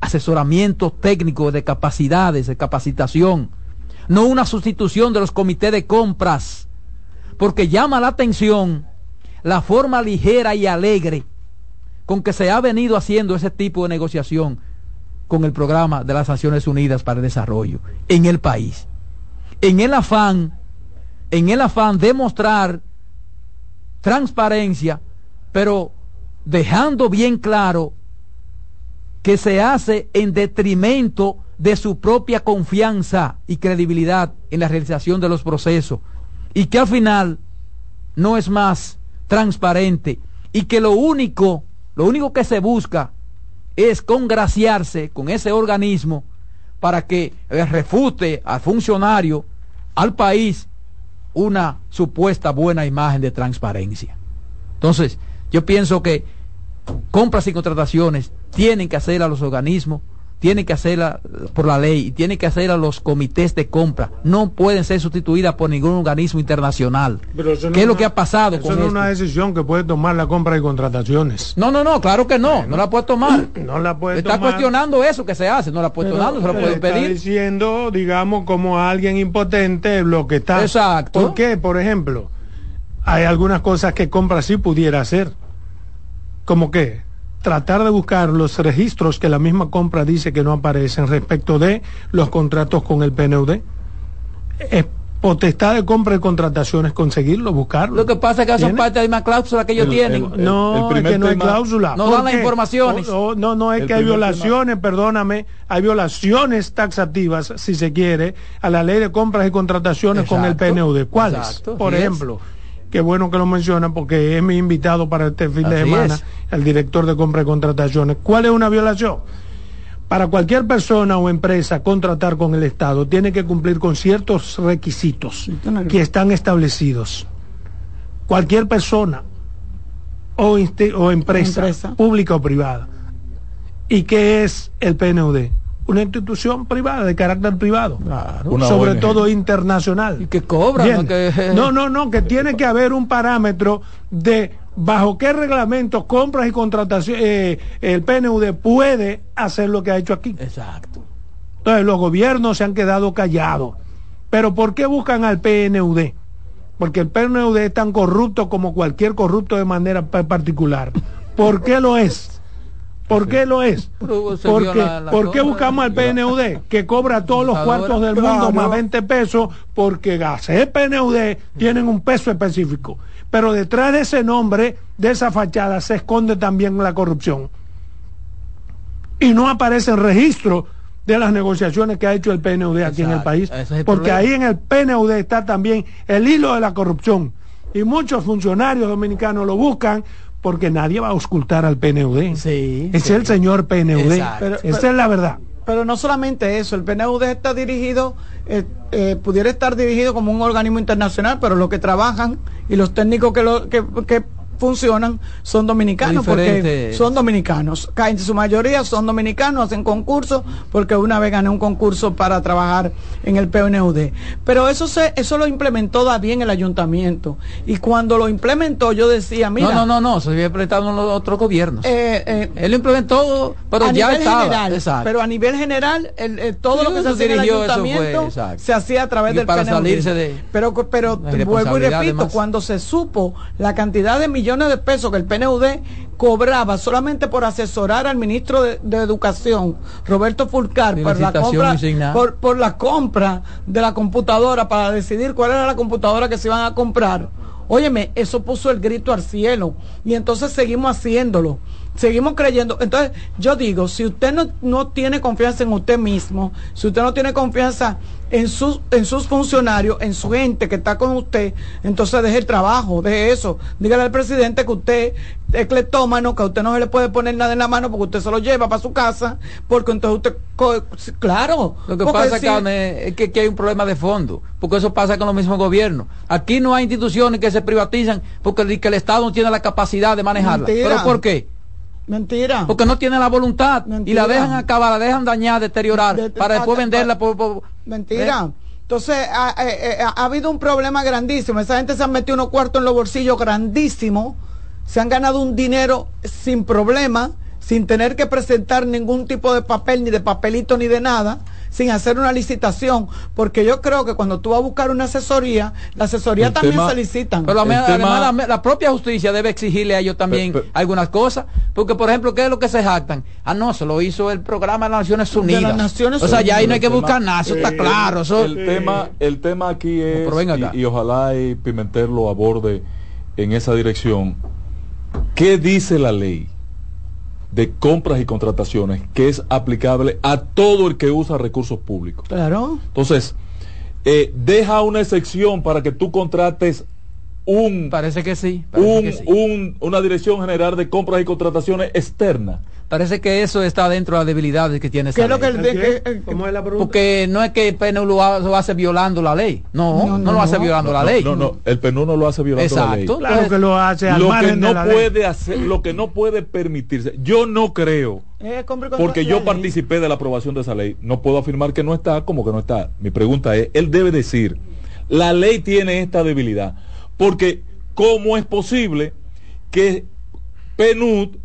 asesoramiento técnico de capacidades, de capacitación, no una sustitución de los comités de compras, porque llama la atención la forma ligera y alegre con que se ha venido haciendo ese tipo de negociación con el programa de las Naciones Unidas para el Desarrollo en el país. En el afán, en el afán de mostrar transparencia, pero dejando bien claro que se hace en detrimento de su propia confianza y credibilidad en la realización de los procesos y que al final no es más transparente y que lo único, lo único que se busca es congraciarse con ese organismo para que refute al funcionario, al país, una supuesta buena imagen de transparencia. Entonces, yo pienso que compras y contrataciones tienen que hacer a los organismos tiene que hacerla por la ley y tiene que hacer a los comités de compra. No pueden ser sustituidas por ningún organismo internacional. ¿Qué es lo que ha pasado eso no es una decisión que puede tomar la compra y contrataciones. No, no, no, claro que no, no la puede tomar. No la puede Está cuestionando eso que se hace, no la puede tomar, no se lo puede pedir. Está diciendo, digamos, como alguien impotente lo que está. Exacto. ¿Por qué? Por ejemplo, hay algunas cosas que compra sí pudiera hacer. ¿Como qué? Tratar de buscar los registros que la misma compra dice que no aparecen respecto de los contratos con el PNUD. Es potestad de compra y contrataciones conseguirlo, buscarlo. Lo que pasa es que son parte de una cláusula que ellos tienen. no, es que no hay cláusula. No dan las informaciones. No, no, no, es que hay violaciones, perdóname, hay violaciones taxativas, si se quiere, a la ley de compras y contrataciones con el PNUD. ¿Cuáles? Por ejemplo. Qué bueno que lo mencionan porque es mi invitado para este fin de semana, el director de compra y contrataciones. ¿Cuál es una violación? Para cualquier persona o empresa contratar con el Estado tiene que cumplir con ciertos requisitos que están establecidos. Cualquier persona o, o empresa, empresa, pública o privada. ¿Y qué es el PNUD? Una institución privada, de carácter privado, sobre todo internacional. Y que cobra. ¿no? no, no, que tiene que haber un parámetro de bajo qué reglamento, compras y contrataciones eh, el PNUD puede hacer lo que ha hecho aquí. Exacto. Entonces los gobiernos se han quedado callados. Pero ¿por qué buscan al PNUD? Porque el PNUD es tan corrupto como cualquier corrupto de manera particular. ¿Por qué lo es? ¿Por qué lo es? Porque, ¿Por qué buscamos al PNUD que cobra todos los cuartos del mundo más 20 pesos? Porque el PNUD tienen un peso específico. Pero detrás de ese nombre, de esa fachada, se esconde también la corrupción. Y no aparece el registro de las negociaciones que ha hecho el PNUD aquí en el país. porque ahí en el PNUD está también el hilo de la corrupción. Y muchos funcionarios dominicanos lo buscan porque nadie va a ocultar al PNUD. Sí, es el señor PNUD. Esa es la verdad. Pero no solamente eso, el PNUD está dirigido, eh, eh, pudiera estar dirigido como un organismo internacional, pero los que trabajan y los técnicos que, lo, que, que funcionan son dominicanos porque son dominicanos. En su mayoría son dominicanos hacen concursos porque una vez gané un concurso para trabajar en el PNUD pero eso se eso lo implementó bien el ayuntamiento. Y cuando lo implementó yo decía mira no no no no se había implementado en los otros gobiernos. Eh, eh, él lo implementó pero ya estaba. pero a nivel general el, todo lo que se hacía en el ayuntamiento se hacía a través del para salirse de pero pero vuelvo y repito cuando se supo la cantidad de millones millones de pesos que el PNUD cobraba solamente por asesorar al ministro de, Educación, Roberto Fulcar, por la, compra, por, la compra de la computadora para decidir cuál era la computadora que se iban a comprar. Óyeme, eso puso el grito al cielo. Y entonces seguimos haciéndolo seguimos creyendo. Entonces, yo digo, si usted no, no tiene confianza en usted mismo, si usted no tiene confianza en sus, en sus funcionarios, en su gente que está con usted, entonces deje el trabajo, deje eso. Dígale al presidente que usted es cleptómano, que a usted no se le puede poner nada en la mano porque usted se lo lleva para su casa, porque entonces usted, claro. Lo que pasa, es que, hay un problema de fondo, porque eso pasa con los mismos gobiernos. Aquí no hay instituciones que se privatizan porque el, Estado no tiene la capacidad de manejarla. ¿Pero por qué? Mentira. Porque no tienen la voluntad y la dejan acabar, la dejan dañar, deteriorar, para después venderla por... Mentira. ¿Eh? Entonces, ha, eh, eh, ha, habido un problema grandísimo. Esa gente se han metido unos cuartos en los bolsillos grandísimos. Se han ganado un dinero sin problema, sin tener que presentar ningún tipo de papel, ni de papelito, ni de nada sin hacer una licitación, porque yo creo que cuando tú vas a buscar una asesoría, la asesoría también se licitan. Pero además la, propia justicia debe exigirle a ellos también algunas cosas, porque por ejemplo, ¿qué es lo que se jactan? Ah, no, se lo hizo el programa de las Naciones Unidas. o sea, ya ahí no hay que buscar nada, eso está claro. el, tema, el tema aquí es, y, ojalá y Pimentel lo aborde en esa dirección, ¿qué dice la ley? De compras y contrataciones que es aplicable a todo el que usa recursos públicos. Claro. Entonces, eh, deja una excepción para que tú contrates un parece que sí, un, una dirección general de compras y contrataciones externa Parece que eso está dentro de las debilidades que tiene esa ley. ¿Cómo es la pregunta? Porque no es que el PNU lo, hace violando la ley. No, no, lo hace violando la ley. No, no, el PNU no lo hace violando la ley. Claro que lo hace al lo que no puede hacer, lo que no puede permitirse. Yo no creo porque yo participé de la aprobación de esa ley. No puedo afirmar que no está como que no está. Mi pregunta es, él debe decir, la ley tiene esta debilidad. Porque, ¿cómo es posible que PNUD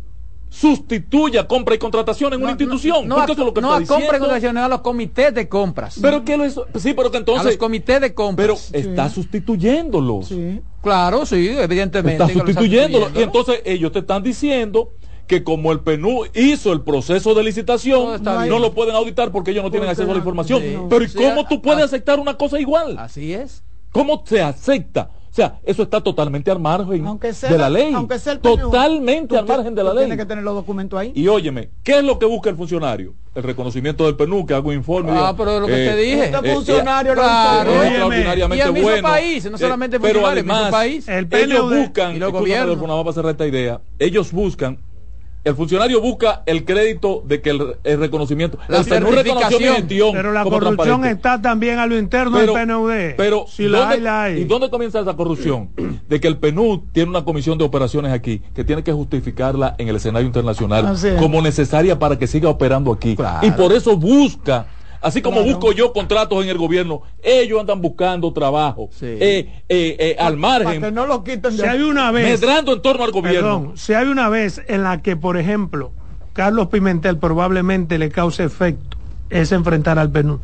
sustituya compra y contratación en una institución. No, porque eso es lo que no a compra y contratación, a los comités de compras. Pero que lo es, sí, pero que entonces. A los comités de compras. Pero está sustituyéndolos. Sí. Claro, sí, evidentemente. Está sustituyéndolos. Y entonces ellos te están diciendo que como el PNU hizo el proceso de licitación, no, lo pueden auditar porque ellos no tienen acceso a la información. Pero ¿y cómo tú puedes aceptar una cosa igual? Así es. ¿Cómo se acepta? O sea, eso está totalmente al margen de la ley. Aunque sea el totalmente al margen de la ley. Tiene que tener los documentos ahí. Y óyeme, ¿qué es lo que busca el funcionario? El reconocimiento del PNU, que hago informe. Ah, pero lo que te eh, dije. Este eh, funcionario eh, claro, es extraordinariamente y bueno. país, no solamente pero además, país. El ellos buscan, y los gobiernos. Vamos a cerrar esta idea. Ellos buscan el funcionario busca el crédito de que el, reconocimiento. La certificación. pero la corrupción está también a lo interno del PNUD pero si la hay, la hay. y dónde comienza esa corrupción de que el PNUD tiene una comisión de operaciones aquí que tiene que justificarla en el escenario internacional como necesaria para que siga operando aquí. Y por eso busca Así como busco yo contratos en el gobierno, ellos andan buscando trabajo eh, eh, eh, al margen. que no lo quiten Si hay una vez. Medrando en torno al gobierno. Perdón, si hay una vez en la que, por ejemplo, Carlos Pimentel probablemente le cause efecto, es enfrentar al PNU.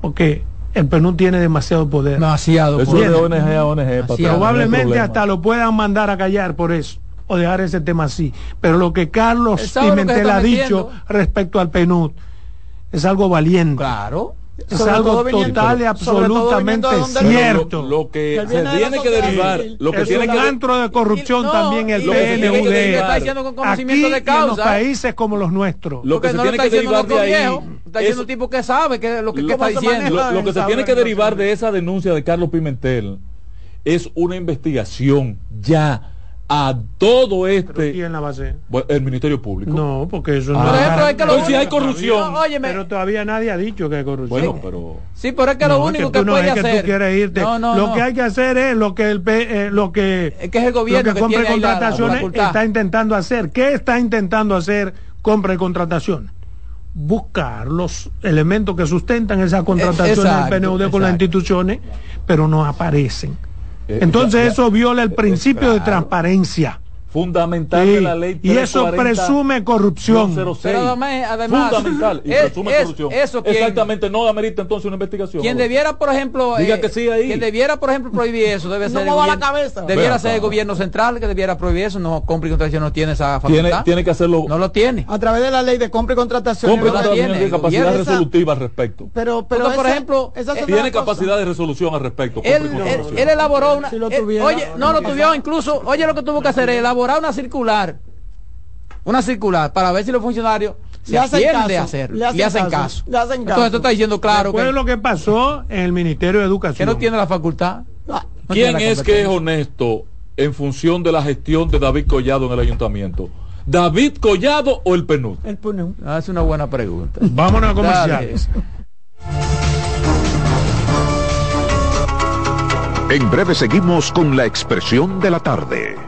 Porque el PNU tiene demasiado poder. Demasiado poder. Eso de ONG a ONG. Probablemente hasta lo puedan mandar a callar por eso o dejar ese tema así. Pero lo que Carlos Pimentel ha dicho respecto al PNUD es algo valiente. Claro. Es algo total y absolutamente cierto. Lo, que, se tiene que derivar, lo que es tiene un que antro de corrupción también el PNUD. Aquí de causa, en los países como los nuestros. Lo que se tiene que derivar de ahí está diciendo un tipo que sabe que lo que, está diciendo. Lo, que se tiene que derivar de esa denuncia de Carlos Pimentel es una investigación ya a todo este quién la va a hacer? el Ministerio Público. No porque eso no por ejemplo, es que lo si hay corrupción. pero todavía nadie ha dicho que hay corrupción. Bueno pero sí pero es que lo único que, puede hacer irte. lo que hay que hacer es lo que el eh, lo que es que es el gobierno que, compra y contrataciones está intentando hacer. Qué está intentando hacer compra y contratación buscar los elementos que sustentan esa contratación del PNUD con las instituciones pero no aparecen Entonces eso viola el principio de transparencia fundamental de la ley y eso presume corrupción. Pero además, fundamental y presume corrupción. eso exactamente no amerita entonces una investigación quien debiera por ejemplo diga eh, que sí ahí. quien debiera por ejemplo prohibir eso debe ser no la cabeza. Debiera ser el gobierno central que debiera prohibir eso no compra y contratación no tiene esa facultad. Tiene, tiene que hacerlo no lo tiene. A través de la ley de compra y contratación compra y contratación tiene. capacidad resolutiva al respecto. Pero pero por ejemplo tiene capacidad de resolución al respecto él elaboró una oye no lo tuviera incluso oye lo que tuvo que hacer elaborar una circular una circular para ver si los funcionarios se atienden a hacer, le hacen, caso. Entonces esto está diciendo claro que, lo que pasó en el Ministerio de Educación. Que no tiene la facultad. ¿Quién es que es honesto en función de la gestión de David Collado en el ayuntamiento? ¿David Collado o el PNUD? El PNUD. Ah, es una buena pregunta. Vámonos a comerciales. En breve seguimos con la expresión de la tarde.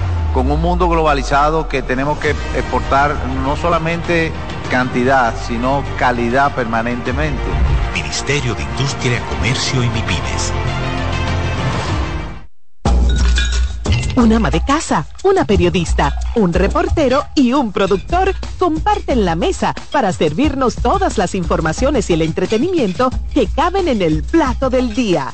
con un mundo globalizado que tenemos que exportar no solamente cantidad, sino calidad permanentemente. Ministerio de Industria, Comercio y MIPIMES. Un ama de casa, una periodista, un reportero y un productor comparten la mesa para servirnos todas las informaciones y el entretenimiento que caben en el plato del día.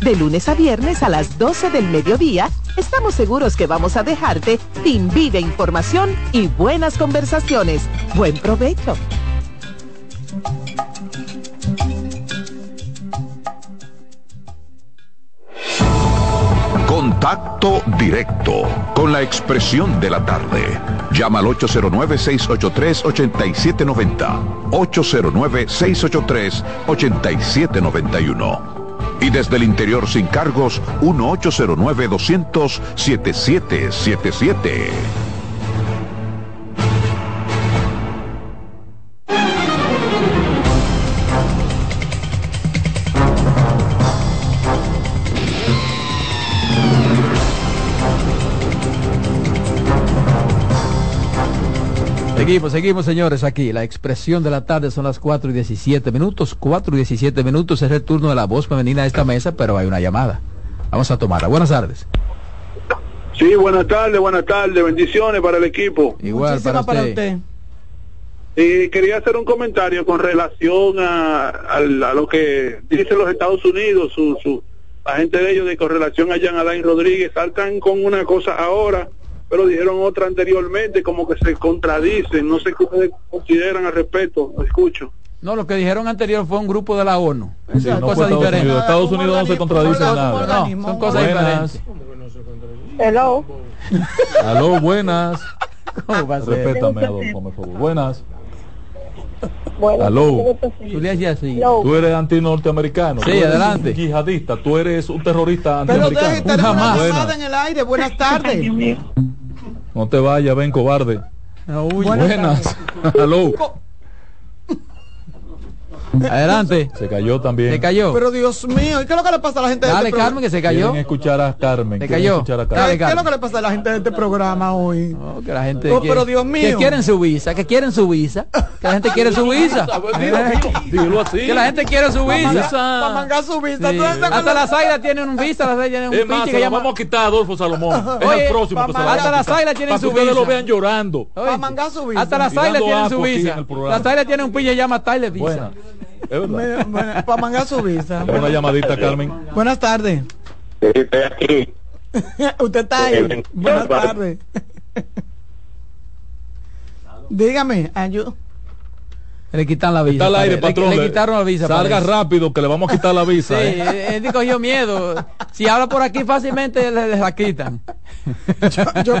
De lunes a viernes a las 12 del mediodía, estamos seguros que vamos a dejarte sin vida información y buenas conversaciones. Buen provecho. Contacto directo con la expresión de la tarde. Llama al 809-683-8790. 809-683-8791. Y desde el interior sin cargos, 1-809-200-7777. Seguimos, seguimos señores aquí. La expresión de la tarde son las 4 y 17 minutos. 4 y 17 minutos es el turno de la voz femenina de esta mesa, pero hay una llamada. Vamos a tomarla. Buenas tardes. Sí, buenas tardes, buenas tardes. Bendiciones para el equipo. Igual para usted. Y quería hacer un comentario con relación a, a, lo que dicen los Estados Unidos, su, su la gente de ellos, de con relación a Jean Alain Rodríguez. Saltan con una cosa ahora pero dijeron otra anteriormente, como que se contradicen. No sé qué ustedes consideran al respecto. Lo escucho. No, lo que dijeron anterior fue un grupo de la ONU. Sí, son cosas diferentes. Estados Unidos no se contradice nada. No, son cosas diferentes. Hello. Aló, buenas. Respétame, Adolfo, por favor. Buenas. Bueno, Aló. Tú le hacías así. Tú eres anti-norteamericano. Sí, tú eres adelante. un yihadista. Tú eres un terrorista Pero antiamericano. tener una en el aire. Buenas tardes. No te vayas, ven, cobarde. Buenas. Aló. Adelante. Se cayó también. Se cayó. Pero Dios mío, ¿y qué es lo que le pasa a la gente de Dale, este programa? Carmen, que se cayó. Escuchar a Carmen. Se cayó. escuchar a Dale, Carmen. ¿Qué es lo que le pasa a la gente de este programa hoy? No, que la gente Oh, quiere- pero Dios mío. Que quieren su visa, que quieren su visa. Que la gente quiere su visa. Dilo así. Que la gente quiere su Para visa. mangar su vista. Sí. ¿Tú estás con Hasta la- las águilas tienen un visa, las águilas tienen un Es más, pinche que llama... vamos a quitar a Adolfo Salomón. Es el próximo que hasta las águilas tienen Para su que ustedes visa. lo vean llorando. Para mangar su visa. Hasta las águilas tienen su visa. Las águilas tienen un pinche que llama Tyler Visa. Para mangar su visa. Una llamadita, Carmen. Buenas tardes. Estoy aquí. Usted está ahí. Buenas tardes. Dígame, ayuda. Le quitan la visa. Está al aire, Le- patrón. Le, quitaron la visa. Salga parece. rápido que le vamos a quitar la Sí, visa. ¿eh? él él cogió miedo. Si habla por aquí fácilmente le, le la quitan. Yo,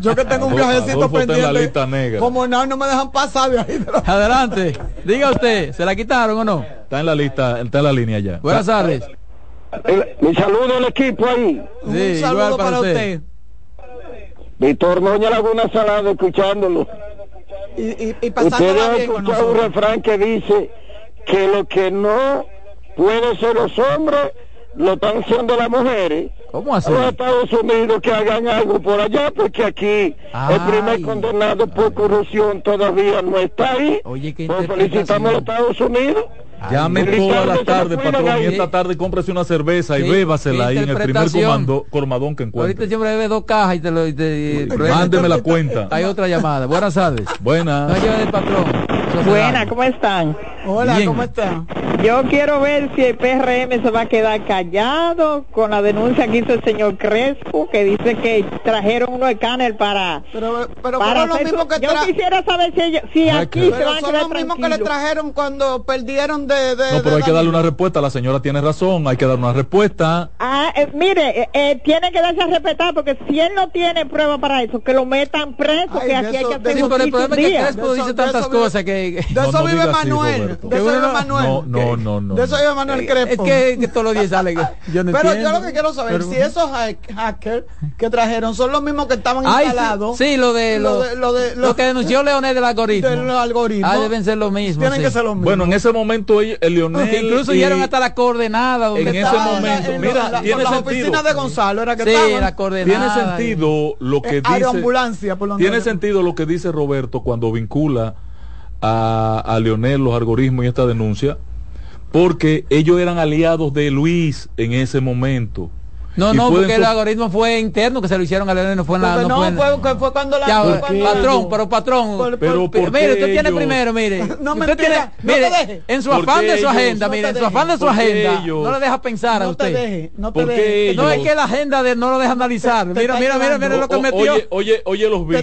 yo que tengo un viajecito Adolfo pendiente. lista negra. Como no, no me dejan pasar de ahí. de la- Adelante. Diga usted, ¿se la quitaron o no? Está en la lista, está en la línea ya. Buenas tardes. Mi saludo al equipo ahí. Un Sí, saludo igual para, usted. Víctor Moña Laguna Salado escuchándolo. Y, y, y Ustedes pasándola bien con un refrán que dice que lo que no puede ser los hombres lo están siendo las mujeres. ¿Cómo así? Los Estados Unidos que hagan algo por allá, porque aquí el Ay. primer condenado por corrupción todavía no está ahí. Oye, qué Pues felicitamos a los Estados Unidos. Llame todas las tardes, patrón. Y esta tarde cómprese una cerveza y Sí, bébasela qué ahí en el primer comando, colmadón que Ahorita encuentre. siempre bebe dos cajas y te lo... y te- y- Mándeme la cuenta. Hay otra llamada. Buenas tardes. Buenas. No patrón. Eso es Buena, legal. ¿cómo están? Hola, ¿cómo está? Yo quiero ver si el PRM se va a quedar callado con la denuncia que hizo el señor Crespo, que dice que trajeron uno de Canel para... Pero, pero para lo mismo que Yo quisiera saber si, ellos, si aquí se van a quedar lo mismo que le trajeron cuando perdieron de... de no, pero hay que darle una respuesta. La señora tiene razón, hay que dar una respuesta. Ah, eh, mire, eh, eh, tiene que darse a respetar, porque si él no tiene prueba para eso, que lo metan preso, que aquí hay que hacer sí, pero el problema es que Crespo dice tantas cosas que... De eso vive Manuel. De eso vive Manuel. No, no, no. De eso vive Manuel Crespo. Es que todos los días sale. Yo no Pero yo lo que quiero saber, si esos hackers que trajeron son los mismos que estaban instalados. Sí, lo de lo que denunció Leonel del algoritmo. Del algoritmo. Ah, deben ser lo mismo. Tienen que ser lo mismo. Bueno, en ese momento el Leonel. incluso dieron hasta la coordenada donde En ese momento, mira, tiene la sentido. oficina de Gonzalo era que Sí, estaban. la coordenada. Tiene sentido lo que dice. Aeroambulancia, por lo Tiene sentido lo que dice Roberto cuando vincula a, a Leonel los algoritmos y esta denuncia, porque ellos eran aliados de Luis en ese momento. No, no, porque el algoritmo fue interno que se lo hicieron a Leonel, no fue en la. No, no, fue, en- fue, cuando la. Ya, fue cuando- patrón, pero patrón. Por- Pero por- ¿por mire, usted tiene ellos? primero, mire. No, usted mentira, tiene, no mire, te deje. en su ¿Por afán de su ellos? agenda, No mire, en su afán de su ¿Por qué agenda, ellos? no le deja pensar a No te usted. deje, no te ¿Por qué deje. No, es que la agenda de no lo deja analizar. Te- te Mira, mira, mira, mira lo que metió. Oye, oye, oye los te-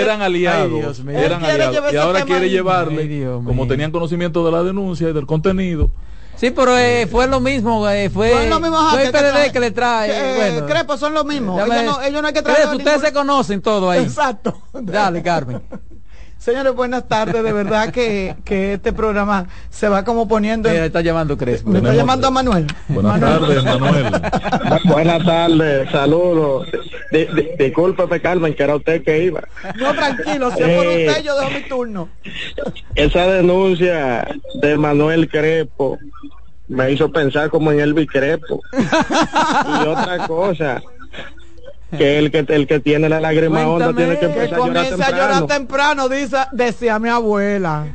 eran aliados. Eran aliados. Y ahora quiere llevarle, como tenían conocimiento de la denuncia y del contenido. Sí, pero eh, fue lo mismo, eh, fue, fue el hackers PLD que le trae. Eh, bueno, Crepo son los mismos. Déjame- Ellos no, ellos no hay que traer. Ustedes se conocen todos ahí. Exacto. Dale, Carmen. Señores, buenas tardes. De verdad que, que este programa se va como poniendo. Mira, está llamando Crespo. Me está llamando a Manuel. Buenas tardes, Manuel. Buenas tardes, saludos. Di- di- Discúlpeme, Carmen, que era usted que iba. No, tranquilo. Si es por Eh. usted, yo dejo mi turno. Esa denuncia de Manuel Crepo me hizo pensar como en Elvis Crepo. y otra cosa, que el que el que tiene la lágrima honda Cuéntame, tiene que Que empezar a llorar comience a llorar temprano. temprano, dice, decía mi abuela.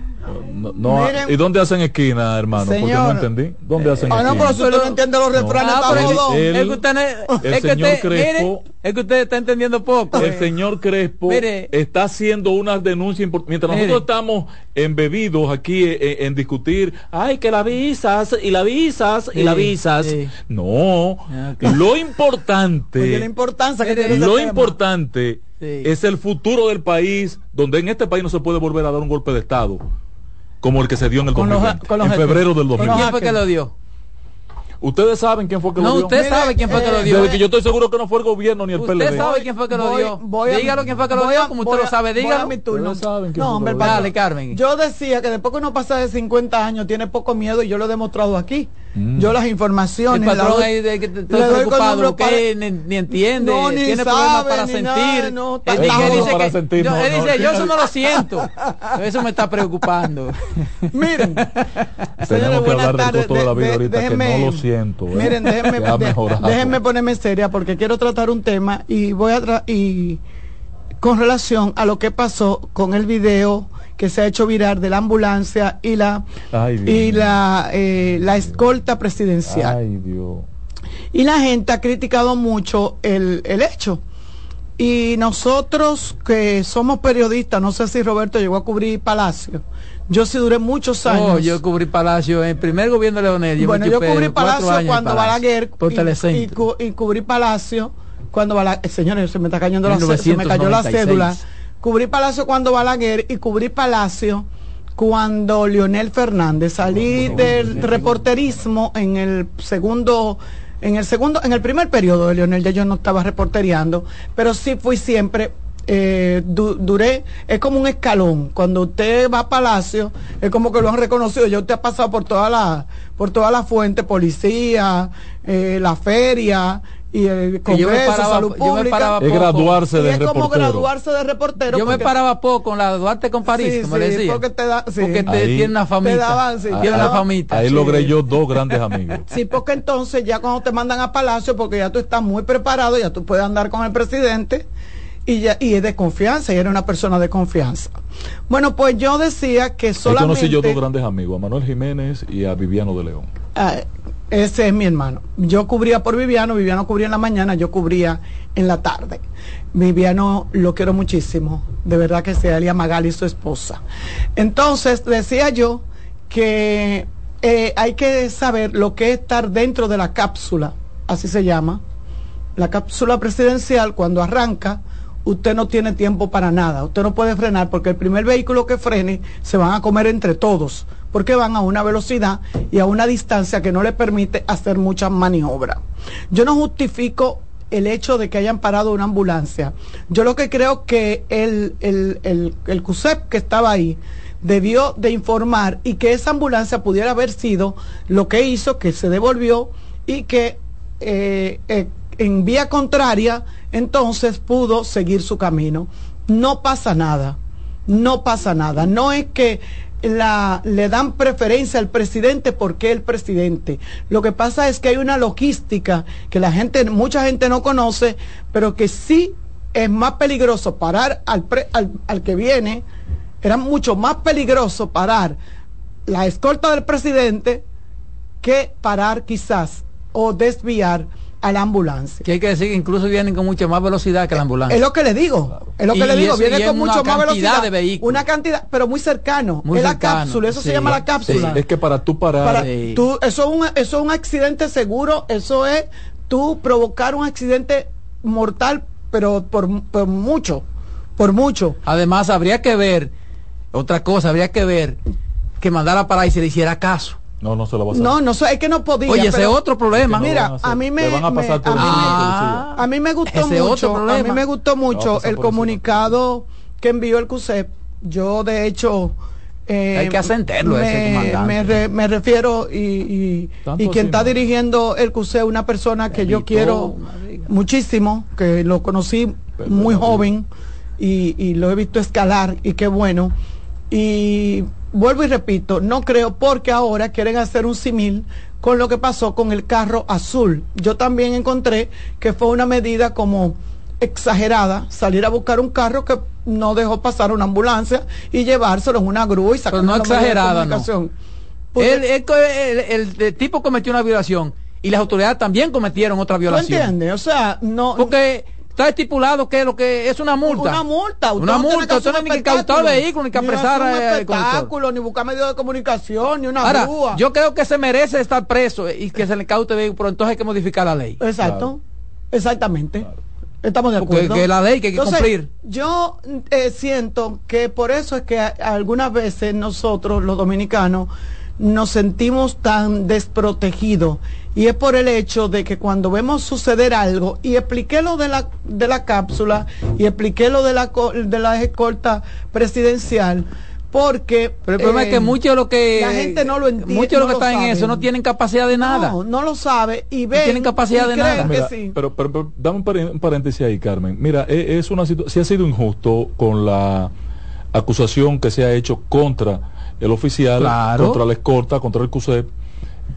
No, no, Miren. ¿Y dónde hacen esquina, hermano? Porque Señor. no entendí. ¿Dónde hacen Ah, no, esquina? pero si usted no entiende los refranes, Ah, pero bodón. él- es que usted, no- el es que señor usted, Crespo- mire, es que usted está entendiendo poco. El eh. señor Crespo Mire. está haciendo unas denuncias mientras Mire. nosotros estamos embebidos aquí en, en discutir, ay que la visas y la visas y la visas. sí. No, Ah, ok. lo importante, Oye, la importancia que tiene ese lo importante Sí. es el futuro del país, donde en este país no se puede volver a dar un golpe de estado como el que se dio en el Con los- 2020, con los en hechos. febrero del Con los 2020. ¿Quién fue que lo dio? Ustedes saben quién fue que No, lo dio. usted sabe quién fue que lo dio. Desde que yo estoy seguro que no fue el gobierno ni el Usted PLD. sabe quién fue que lo Voy- dio. voy a- dígalo quién fue que lo dio, a- como usted a- lo sabe, dígalo. mi turno. Ustedes saben quién No, fue hombre, Carmen. Yo decía que después que uno pasa de 50 años tiene poco miedo y yo lo he demostrado aquí. Yo las El informaciones. las patrón doy- ahí de que te- le está doy con preocupado para- él ni, ni entiende, No, ni tiene sabe, problemas para ni sentir. nada, no, él, dice- él para que- sentir, yo, no, él no. dice, yo eso no lo siento. Eso me está preocupando. Miren, Tenemos señores, que buenas hablar del tardes. costo de la vida De- ahorita, que déjenme- no lo siento. ¿eh? Miren, déjenme, Que de- déjenme ponerme seria porque quiero tratar un tema y voy a tra- y con relación a lo que pasó con el video que se ha hecho viral de la ambulancia y la Ay, y la eh, la escolta presidencial. Ay, Dios. Y la gente ha criticado mucho el, el hecho. Y nosotros que somos periodistas, no sé si Roberto llegó a cubrir Palacio. Yo sí duré muchos años. Oh, yo cubrí Palacio en el primer gobierno de Leonel. Yo bueno, yo chupé cubrí Palacio cuando Palacio, Balaguer Por y, y, y cubrí Palacio cuando Balaguer, señores, se me está cayendo la, se me cayó la 1996. cédula. Cubrí Palacio cuando Balaguer y cubrí Palacio cuando Leonel Fernández. Salí del reporterismo en el segundo en el segundo en el primer periodo de Leonel ya yo no estaba reportereando pero sí fui siempre eh, du- duré es como un escalón. Cuando usted va a Palacio es como que lo han reconocido. Ya usted ha pasado por toda la por toda la fuente policía eh, la feria y el Que yo me Congreso, paraba- Salud yo me Pública. Es graduarse Y de es como graduarse de reportero. Yo me paraba poco en la Duarte con París, Sí, como sí, le decía. porque te da- sí. Porque te, Ahí- tiene una famita. Te daban, sí, tiene una daban- famita. Ahí Sí. logré yo dos grandes amigos. Sí, porque entonces ya cuando te mandan a Palacio, porque ya tú estás muy preparado, ya tú puedes andar con el presidente y ya y es de confianza, y eres una persona de confianza. Bueno, pues yo decía que Ahí solamente conocí yo dos grandes amigos, a Manuel Jiménez y a Viviano de León. Ah, ese es mi hermano. Yo cubría por Viviano, Viviano cubría en la mañana, yo cubría en la tarde. Viviano lo quiero muchísimo, de verdad que sea él y a Magali su esposa. Entonces decía yo que eh, hay que saber lo que es estar dentro de la cápsula, así se llama. La cápsula presidencial, cuando arranca, usted no tiene tiempo para nada. Usted no puede frenar porque el primer vehículo que frene se van a comer entre todos, porque van a una velocidad y a una distancia que no le permite hacer muchas maniobras. Yo no justifico el hecho de que hayan parado una ambulancia. Yo lo que creo que el, el, el, el CUSEP que estaba ahí debió de informar y que esa ambulancia pudiera haber sido lo que hizo que se devolvió y que eh, eh, en vía contraria entonces pudo seguir su camino. No pasa nada, no pasa nada. No es que la, le dan preferencia al presidente porque el presidente. Lo que pasa es que hay una logística que la gente, mucha gente no conoce, pero que sí es más peligroso parar al, al, al que viene era mucho más peligroso parar la escolta del presidente que parar quizás o desviar a la ambulancia. Que hay que decir que incluso vienen con mucha más velocidad que la ambulancia. Es lo que le digo, es lo que le digo, viene con mucho más velocidad. de vehículos. Una cantidad, pero muy cercano. es la cápsula, eso se llama la cápsula. Es que para tú parar. tú, eso, es un, eso es un accidente seguro, eso es tú provocar un accidente mortal, pero por, por mucho, por mucho. Además, habría que ver otra cosa, habría que ver que mandara para y se le hiciera caso. No, no se lo va a hacer. No, no sé, es que no podía. Oye, ese es otro problema. Mira, a, mí me, van a, pasar a, mí, me gustó mucho, a mí me gustó mucho el comunicado que envió el CUSEP. Yo, de hecho, eh, hay que asentarlo me, me, me, refiero y, y, quien está dirigiendo el CUSEP, una persona que yo quiero muchísimo, que lo conocí muy joven y, y lo he visto escalar y qué bueno. Y vuelvo y repito, no creo porque ahora quieren hacer un simil con lo que pasó con el carro azul. Yo también encontré que fue una medida como exagerada salir a buscar un carro que no dejó pasar una ambulancia y llevárselo en una grúa y sacar no exagerada no. El, el, tipo cometió una violación y las autoridades también cometieron otra violación. ¿Tú entiendes? O sea, no porque está estipulado que lo que es una multa. Una multa. una multa. Usted no tiene que cautar vehículo, ni que apresar. Ni espectáculo, ni buscar medios de comunicación, ni una Ahora, Yo creo que se merece estar preso y que se le caute vehículo, pero entonces hay que modificar la ley. Exacto. Exactamente. Estamos de acuerdo. Porque la ley que hay que cumplir. Yo eh, siento que por eso es que algunas veces nosotros, los dominicanos, nos sentimos tan desprotegidos y es por el hecho de que cuando vemos suceder algo y expliqué lo de la de la cápsula y expliqué lo de la de la escolta presidencial porque pero el problema es que eh, mucho lo que la gente no lo entiende mucho lo que está en eso no tienen capacidad de nada. No no lo sabe y ven no tienen capacidad de nada. pero, pero, dame un paréntesis ahí Carmen. Mira e, es una situación si ha sido injusto con la acusación que se ha hecho contra el oficial, contra la escorta, contra el CUSEP,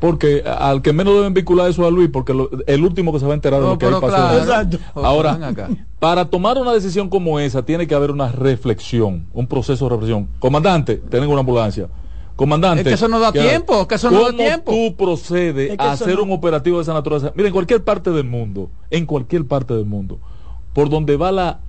porque al que menos deben vincular eso a Luis, porque el último que se va a enterar de lo que ahí pasó. Ahora, para tomar una decisión como esa, tiene que haber una reflexión, un proceso de reflexión. Comandante, tienen una ambulancia. Comandante. Es que eso no da tiempo, que eso no da tiempo. tú procedes a hacer un operativo de esa naturaleza? Mira, en cualquier parte del mundo, en cualquier parte del mundo, por donde va la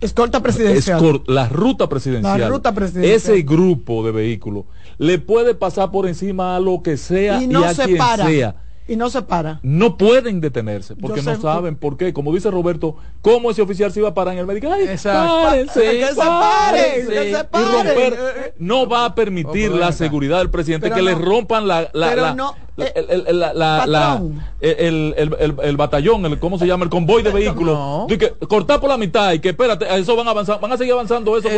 Escolta presidencial. la ruta presidencial. La ruta presidencial. Ese grupo de vehículos le puede pasar por encima a lo que sea y, no a se quien para. sea. Y no se para. No pueden detenerse porque no saben por qué. Como dice Roberto, ¿cómo ese oficial se iba a parar en el médico? Ay, párense, que se paren, que se paren. no va a permitir la seguridad del presidente que le rompan la, la, pero no, el, la, batallón, el, ¿cómo se llama? El convoy de vehículos. Que, cortar por la mitad y que espérate, eso van a avanzar, van a seguir avanzando eso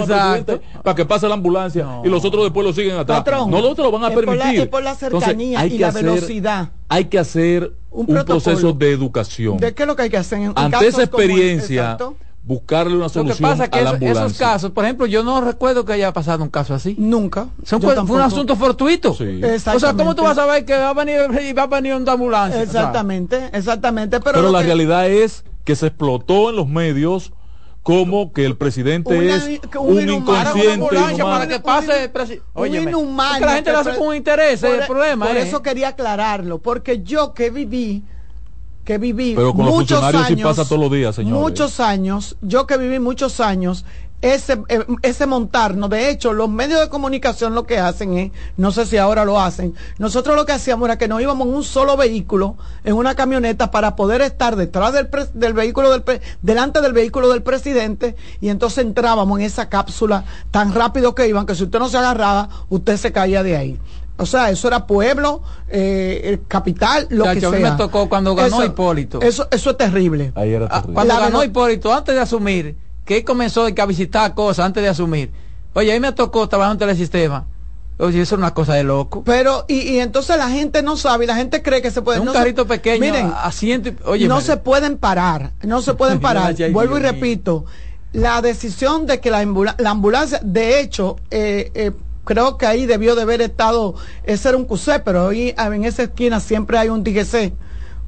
para que pase la ambulancia y los otros después lo siguen atrás. no, los otros lo van a permitir. Por la, cercanía y la velocidad. hay que hacer un, proceso de educación. ¿De qué es lo que hay que hacer? En Ante esa experiencia buscarle una solución Lo que pasa que a la esos casos, por ejemplo, yo no recuerdo que haya pasado un caso así. Nunca. fue un asunto fortuito. O sea, ¿cómo tú vas a saber que va a venir, va a venir una ambulancia? Exactamente, exactamente. Pero, pero la realidad es que se explotó en los medios como que el presidente es un, inconsciente para que pase Oye, que la gente lo hace con interés, el problema por eso quería aclararlo, porque yo que viví que viví Pero con muchos los años, pasa todos los días, señores. Muchos años, yo que viví muchos años ese, eh, ese montarnos. De hecho, los medios de comunicación lo que hacen es, no sé si ahora lo hacen, nosotros lo que hacíamos era que nos íbamos en un solo vehículo, en una camioneta, para poder estar detrás del, del vehículo, del delante del vehículo del presidente, y entonces entrábamos en esa cápsula tan rápido que iban, que si usted no se agarraba, usted se caía de ahí. O sea, eso era pueblo, eh, capital, lo que sea. A mí me tocó cuando ganó Hipólito. Eso, eso es terrible. Ahí era ah, terrible. Cuando ganó Hipólito, antes de asumir, que comenzó a visitar cosas antes de asumir. Oye, ahí me tocó trabajar en telesistema. Oye, eso es una cosa de loco. Pero, y, y, entonces la gente no sabe, y la gente cree que se puede. un carrito pequeño, miren, asiento, oye, no se pueden parar, no se pueden parar. Vuelvo y repito, la decisión de que la, ambulancia, de hecho, eh, eh, creo que ahí debió de haber estado, ese era un QC, pero ahí en esa esquina siempre hay un DGC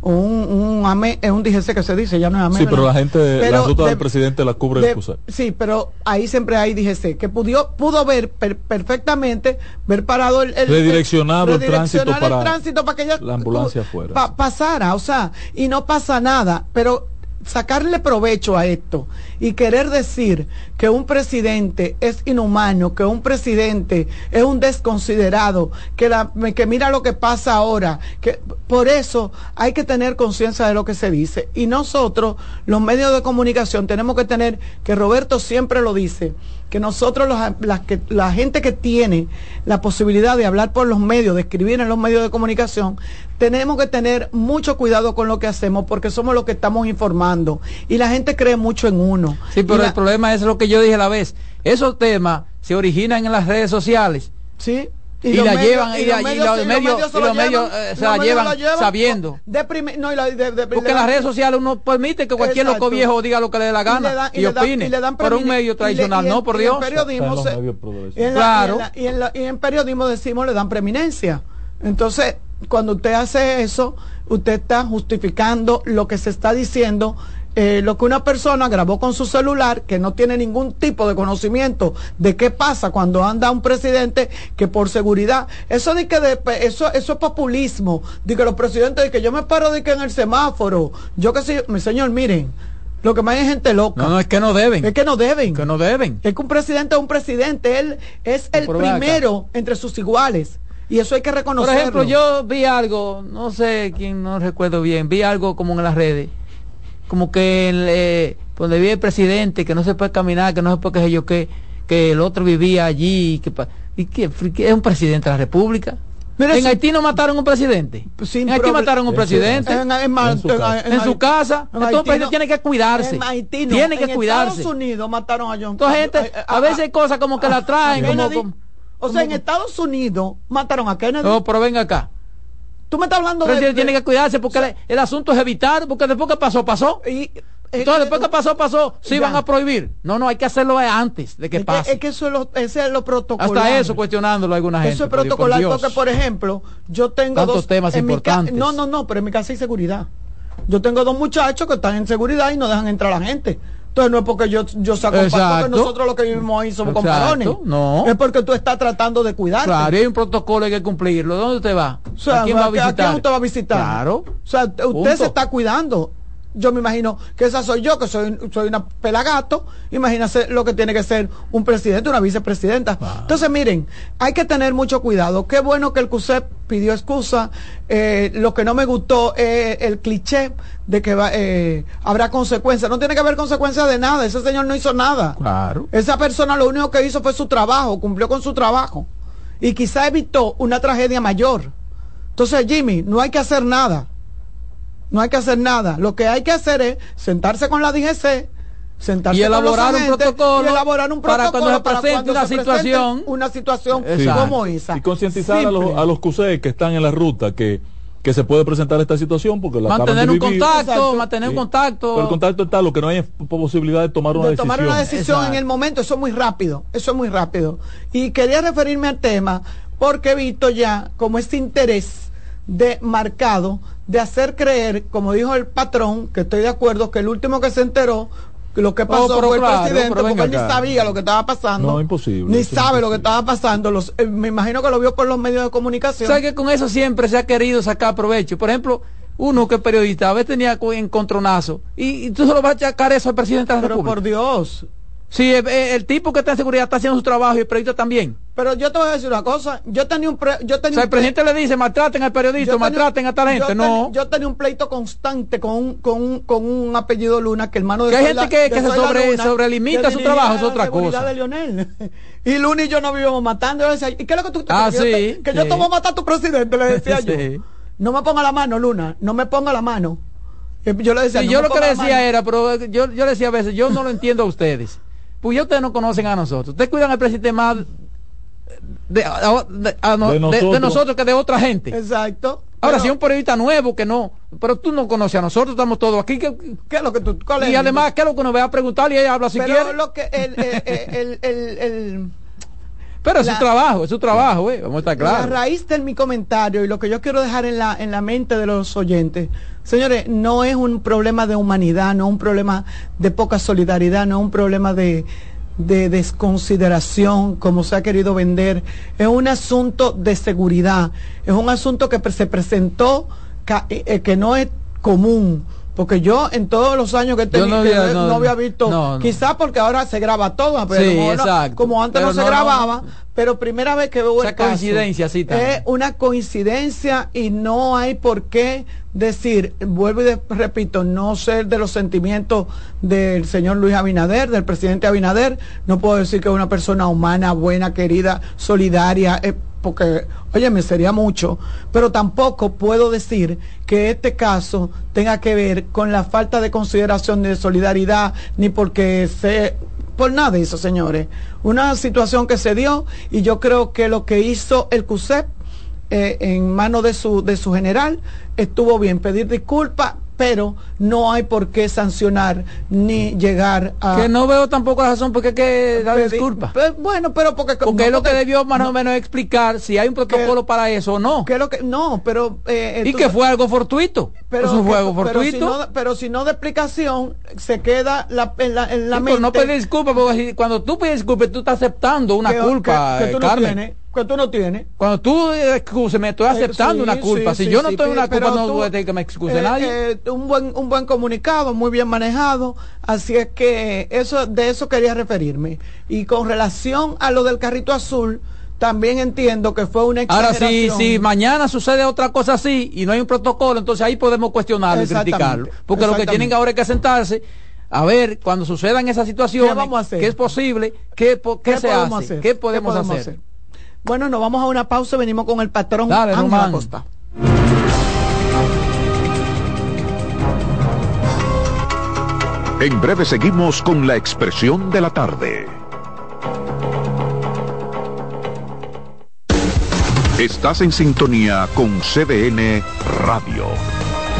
un, un, AME, es un DGC que se dice, ya no es AME. Sí, pero la gente, la ruta del presidente la cubre el Sí, pero ahí siempre hay DGC, que pudo, pudo ver perfectamente, ver parado el... el redireccionado el, tránsito para, el tránsito para que la ambulancia fuera. pasara, o sea, y no pasa nada, pero sacarle provecho a esto y querer decir que un presidente es inhumano, que un presidente es un desconsiderado, que, que mira lo que pasa ahora, que por eso hay que tener conciencia de lo que se dice. Y nosotros, los medios de comunicación, tenemos que tener, que Roberto siempre lo dice, que nosotros, la, que, la gente que tiene la posibilidad de hablar por los medios, de escribir en los medios de comunicación, tenemos que tener mucho cuidado con lo que hacemos porque somos los que estamos informando y la gente cree mucho en uno. Sí, pero el problema es lo que yo dije a la vez. Esos temas se originan en las redes sociales. Sí. Y, la llevan y, los medios, los medios se la llevan sabiendo. porque en las redes sociales uno permite que cualquier loco viejo diga lo que le dé la gana y, opine. por un medio tradicional no por Dios. claro. y en periodismo decimos le dan preeminencia. Entonces cuando usted hace eso usted está justificando lo que se está diciendo eh, lo que una persona grabó con su celular, que no tiene ningún tipo de conocimiento de qué pasa cuando anda un presidente que por seguridad, eso de que de, eso, eso es populismo, de que los presidentes, de que yo me paro de que en el semáforo, yo que sé, mi señor, miren, lo que más hay gente loca. No, no, es que no deben. Es que no deben. Que no deben. Es que un presidente es un presidente. Él es el primero entre sus iguales. Y eso hay que reconocerlo. Por ejemplo, yo vi algo, no sé quién, no recuerdo bien, vi algo como en las redes como que el, eh, donde vive el presidente, que no se puede caminar, que no se puede que yo que, que el otro vivía allí, que, y que, es un presidente de la República. en Haití no mataron un presidente. en Haití mataron un presidente. En, su casa. Entonces tiene que cuidarse. Tiene que cuidarse. Estados Unidos mataron a John Entonces, gente, a, veces hay cosas como que la traen. Como, o sea, en Estados Unidos mataron a Kennedy. No, pero venga acá. Tú me estás hablando de, tiene que cuidarse porque el, asunto es evitar, porque después que pasó, pasó. Y, entonces, después que pasó, pasó, sí van a prohibir. No, no, hay que hacerlo antes de que pase. es que eso es lo, ese es lo protocolar. Hasta eso cuestionándolo alguna gente. Eso es protocolar porque, por ejemplo, yo tengo dos temas importantes. no, no, no, pero en mi casa hay seguridad. Yo tengo dos muchachos que están en seguridad y no dejan entrar a la gente. Entonces no es porque yo, yo saco porque nosotros lo que vivimos ahí somos comparones. No. Es porque tú estás tratando de cuidarte. Claro, hay un protocolo hay que cumplirlo. ¿Dónde usted va? ¿A quién va a visitar? ¿A quién usted va a visitar? Claro. O sea, usted se está cuidando yo me imagino que esa soy yo, que soy, soy una pelagato, imagínese lo que tiene que ser un presidente, una vicepresidenta. Entonces, miren, hay que tener mucho cuidado. Qué bueno que el CUSEP pidió excusa. Eh, lo que no me gustó es el cliché de que eh, habrá consecuencias. No tiene que haber consecuencias de nada. Ese señor no hizo nada. Claro. Esa persona lo único que hizo fue su trabajo, cumplió con su trabajo. Y quizá evitó una tragedia mayor. Entonces, Jimmy, no hay que hacer nada no hay que hacer nada. Lo que hay que hacer es sentarse con la DGC, sentarse y elaborar un protocolo y elaborar un para cuando se presente una situación. una situación como esa. Y concientizar a los, a los que están en la ruta que que se puede presentar esta situación porque la mantener un contacto mantener un contacto. Pero el contacto está lo que no hay posibilidad de tomar una de decisión tomar una decisión. en el momento eso es muy rápido eso es muy rápido. Y quería referirme al tema porque he visto ya como este interés de marcado de hacer creer, como dijo el patrón, que estoy de acuerdo, que el último que se enteró lo que pasó oh, fue el presidente, porque él ni sabía lo que estaba pasando. No, imposible. Ni sabe lo que estaba pasando. Los, eh, me imagino que lo vio por los medios de comunicación. ¿Sabe que con eso siempre se ha querido sacar provecho? Por ejemplo, uno que es periodista, a veces tenía encontronazo, y, y tú solo vas a achacar eso al presidente de la Pero por Dios, Sí, el, tipo que está en seguridad está haciendo su trabajo y el periodista también. Pero yo te voy a decir una cosa. Yo tenía un. yo tenía o sea, el presidente le dice: maltraten al periodista, maltraten a tal gente. no. yo tenía un pleito constante con un, con un, con un apellido Luna que hermano de. Que hay gente que, que se sobre, sobrelimita su trabajo, es otra cosa. De Lionel. y Luna y yo nos vivimos matando. Yo decía, ¿y qué es lo que tú ah, sí, Que, yo te voy a matar a tu presidente, le decía yo. No me ponga la mano, Luna. No me ponga la mano. Yo le decía. yo lo que le decía era, pero yo, yo le decía a veces, yo no lo entiendo a ustedes. Pues ya ustedes no conocen a nosotros. Ustedes cuidan al presidente más de, nosotros. que de otra gente. Exacto. Ahora, si un periodista nuevo que no, pero tú no conoces a nosotros, estamos todos aquí. ¿Qué, es lo que tú, y además, ¿qué es lo que uno ve a preguntar y ella habla si pero quiere? Lo que el, el, pero es su trabajo, es su trabajo, eh, vamos a estar claros. La raíz de mi comentario y lo que yo quiero dejar en la, en la mente de los oyentes, señores, no es un problema de humanidad, no es un problema de poca solidaridad, no es un problema de, de desconsideración, como se ha querido vender, es un asunto de seguridad, es un asunto que se presentó eh, eh, que no es común porque yo en todos los años que he tenido no, había, visto, quizás porque ahora se graba todo, pero como, antes no se grababa, pero primera vez que veo el coincidencia, sí, es una coincidencia y no hay por qué decir, vuelvo y repito, no ser de los sentimientos del señor Luis Abinader, del presidente Abinader, no puedo decir que es una persona humana, buena, querida, solidaria. Eh, porque, oye, me sería mucho, pero tampoco puedo decir que este caso tenga que ver con la falta de consideración de solidaridad, ni porque se, por nada de eso, señores. Una situación que se dio y yo creo que lo que hizo el CUSEP eh, en manos de su, de su general estuvo bien. Pedir disculpas, pero no hay por qué sancionar ni llegar a... Que no veo tampoco la razón porque hay que dar disculpas. bueno, pero porque... Porque es lo que debió más o menos explicar si hay un protocolo para eso o no. Que lo que, no, pero... Eh, y que fue algo fortuito. Pero, eso fue algo fortuito. Pero si, no, de explicación, se queda la, en la, en la mente... no pedir disculpas, porque cuando tú pides disculpas, tú estás aceptando una culpa, que, tú Carmen que tú no tienes. Cuando tú excuses, me estoy eh, aceptando una culpa. si yo no tengo una culpa, no puede decir que me excuse eh, nadie. Eh, un buen un buen comunicado, muy bien manejado. Así es que eso de eso quería referirme. Y con relación a lo del carrito azul, también entiendo que fue una exageración. Ahora sí, si mañana sucede otra cosa así y no hay un protocolo, entonces ahí podemos cuestionarlo y criticarlo. Porque lo que tienen ahora es que sentarse a ver cuando sucedan esas situaciones, ¿Qué, es posible, qué, qué, se hace, qué podemos, hacer? Bueno, nos vamos a una pausa, venimos con el patrón Dale, Ángel Costa. En breve seguimos con la expresión de la tarde. Estás en sintonía con CDN Radio.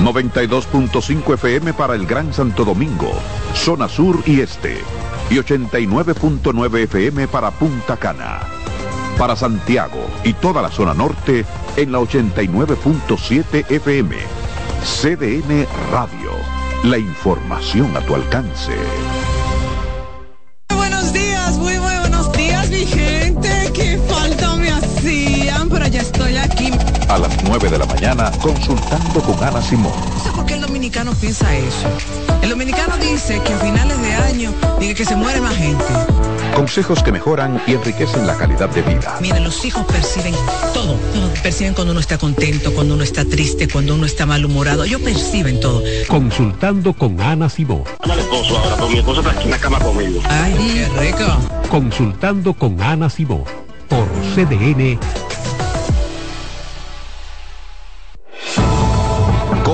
92.5 FM para el Gran Santo Domingo, zona sur y este. Y 89.9 FM para Punta Cana para Santiago y toda la zona norte en la 89.7 FM. CDN Radio. La información a tu alcance. Muy buenos días, muy, muy buenos días, mi gente. Qué falta me hacían, pero ya estoy aquí. A las 9 de la mañana, consultando con Ana Simón. Por qué dominicano piensa eso. El dominicano dice que a finales de año, dice que se muere más gente Consejos que mejoran y enriquecen la calidad de vida. Miren, los hijos perciben todo, Perciben cuando uno está contento, cuando uno está triste, cuando uno está malhumorado. Ellos perciben todo. Consultando con Ana Simó. esposo ahora, pero mi esposo está aquí en la cama conmigo. Ay, qué rico. Consultando con Ana Simó. Por CDN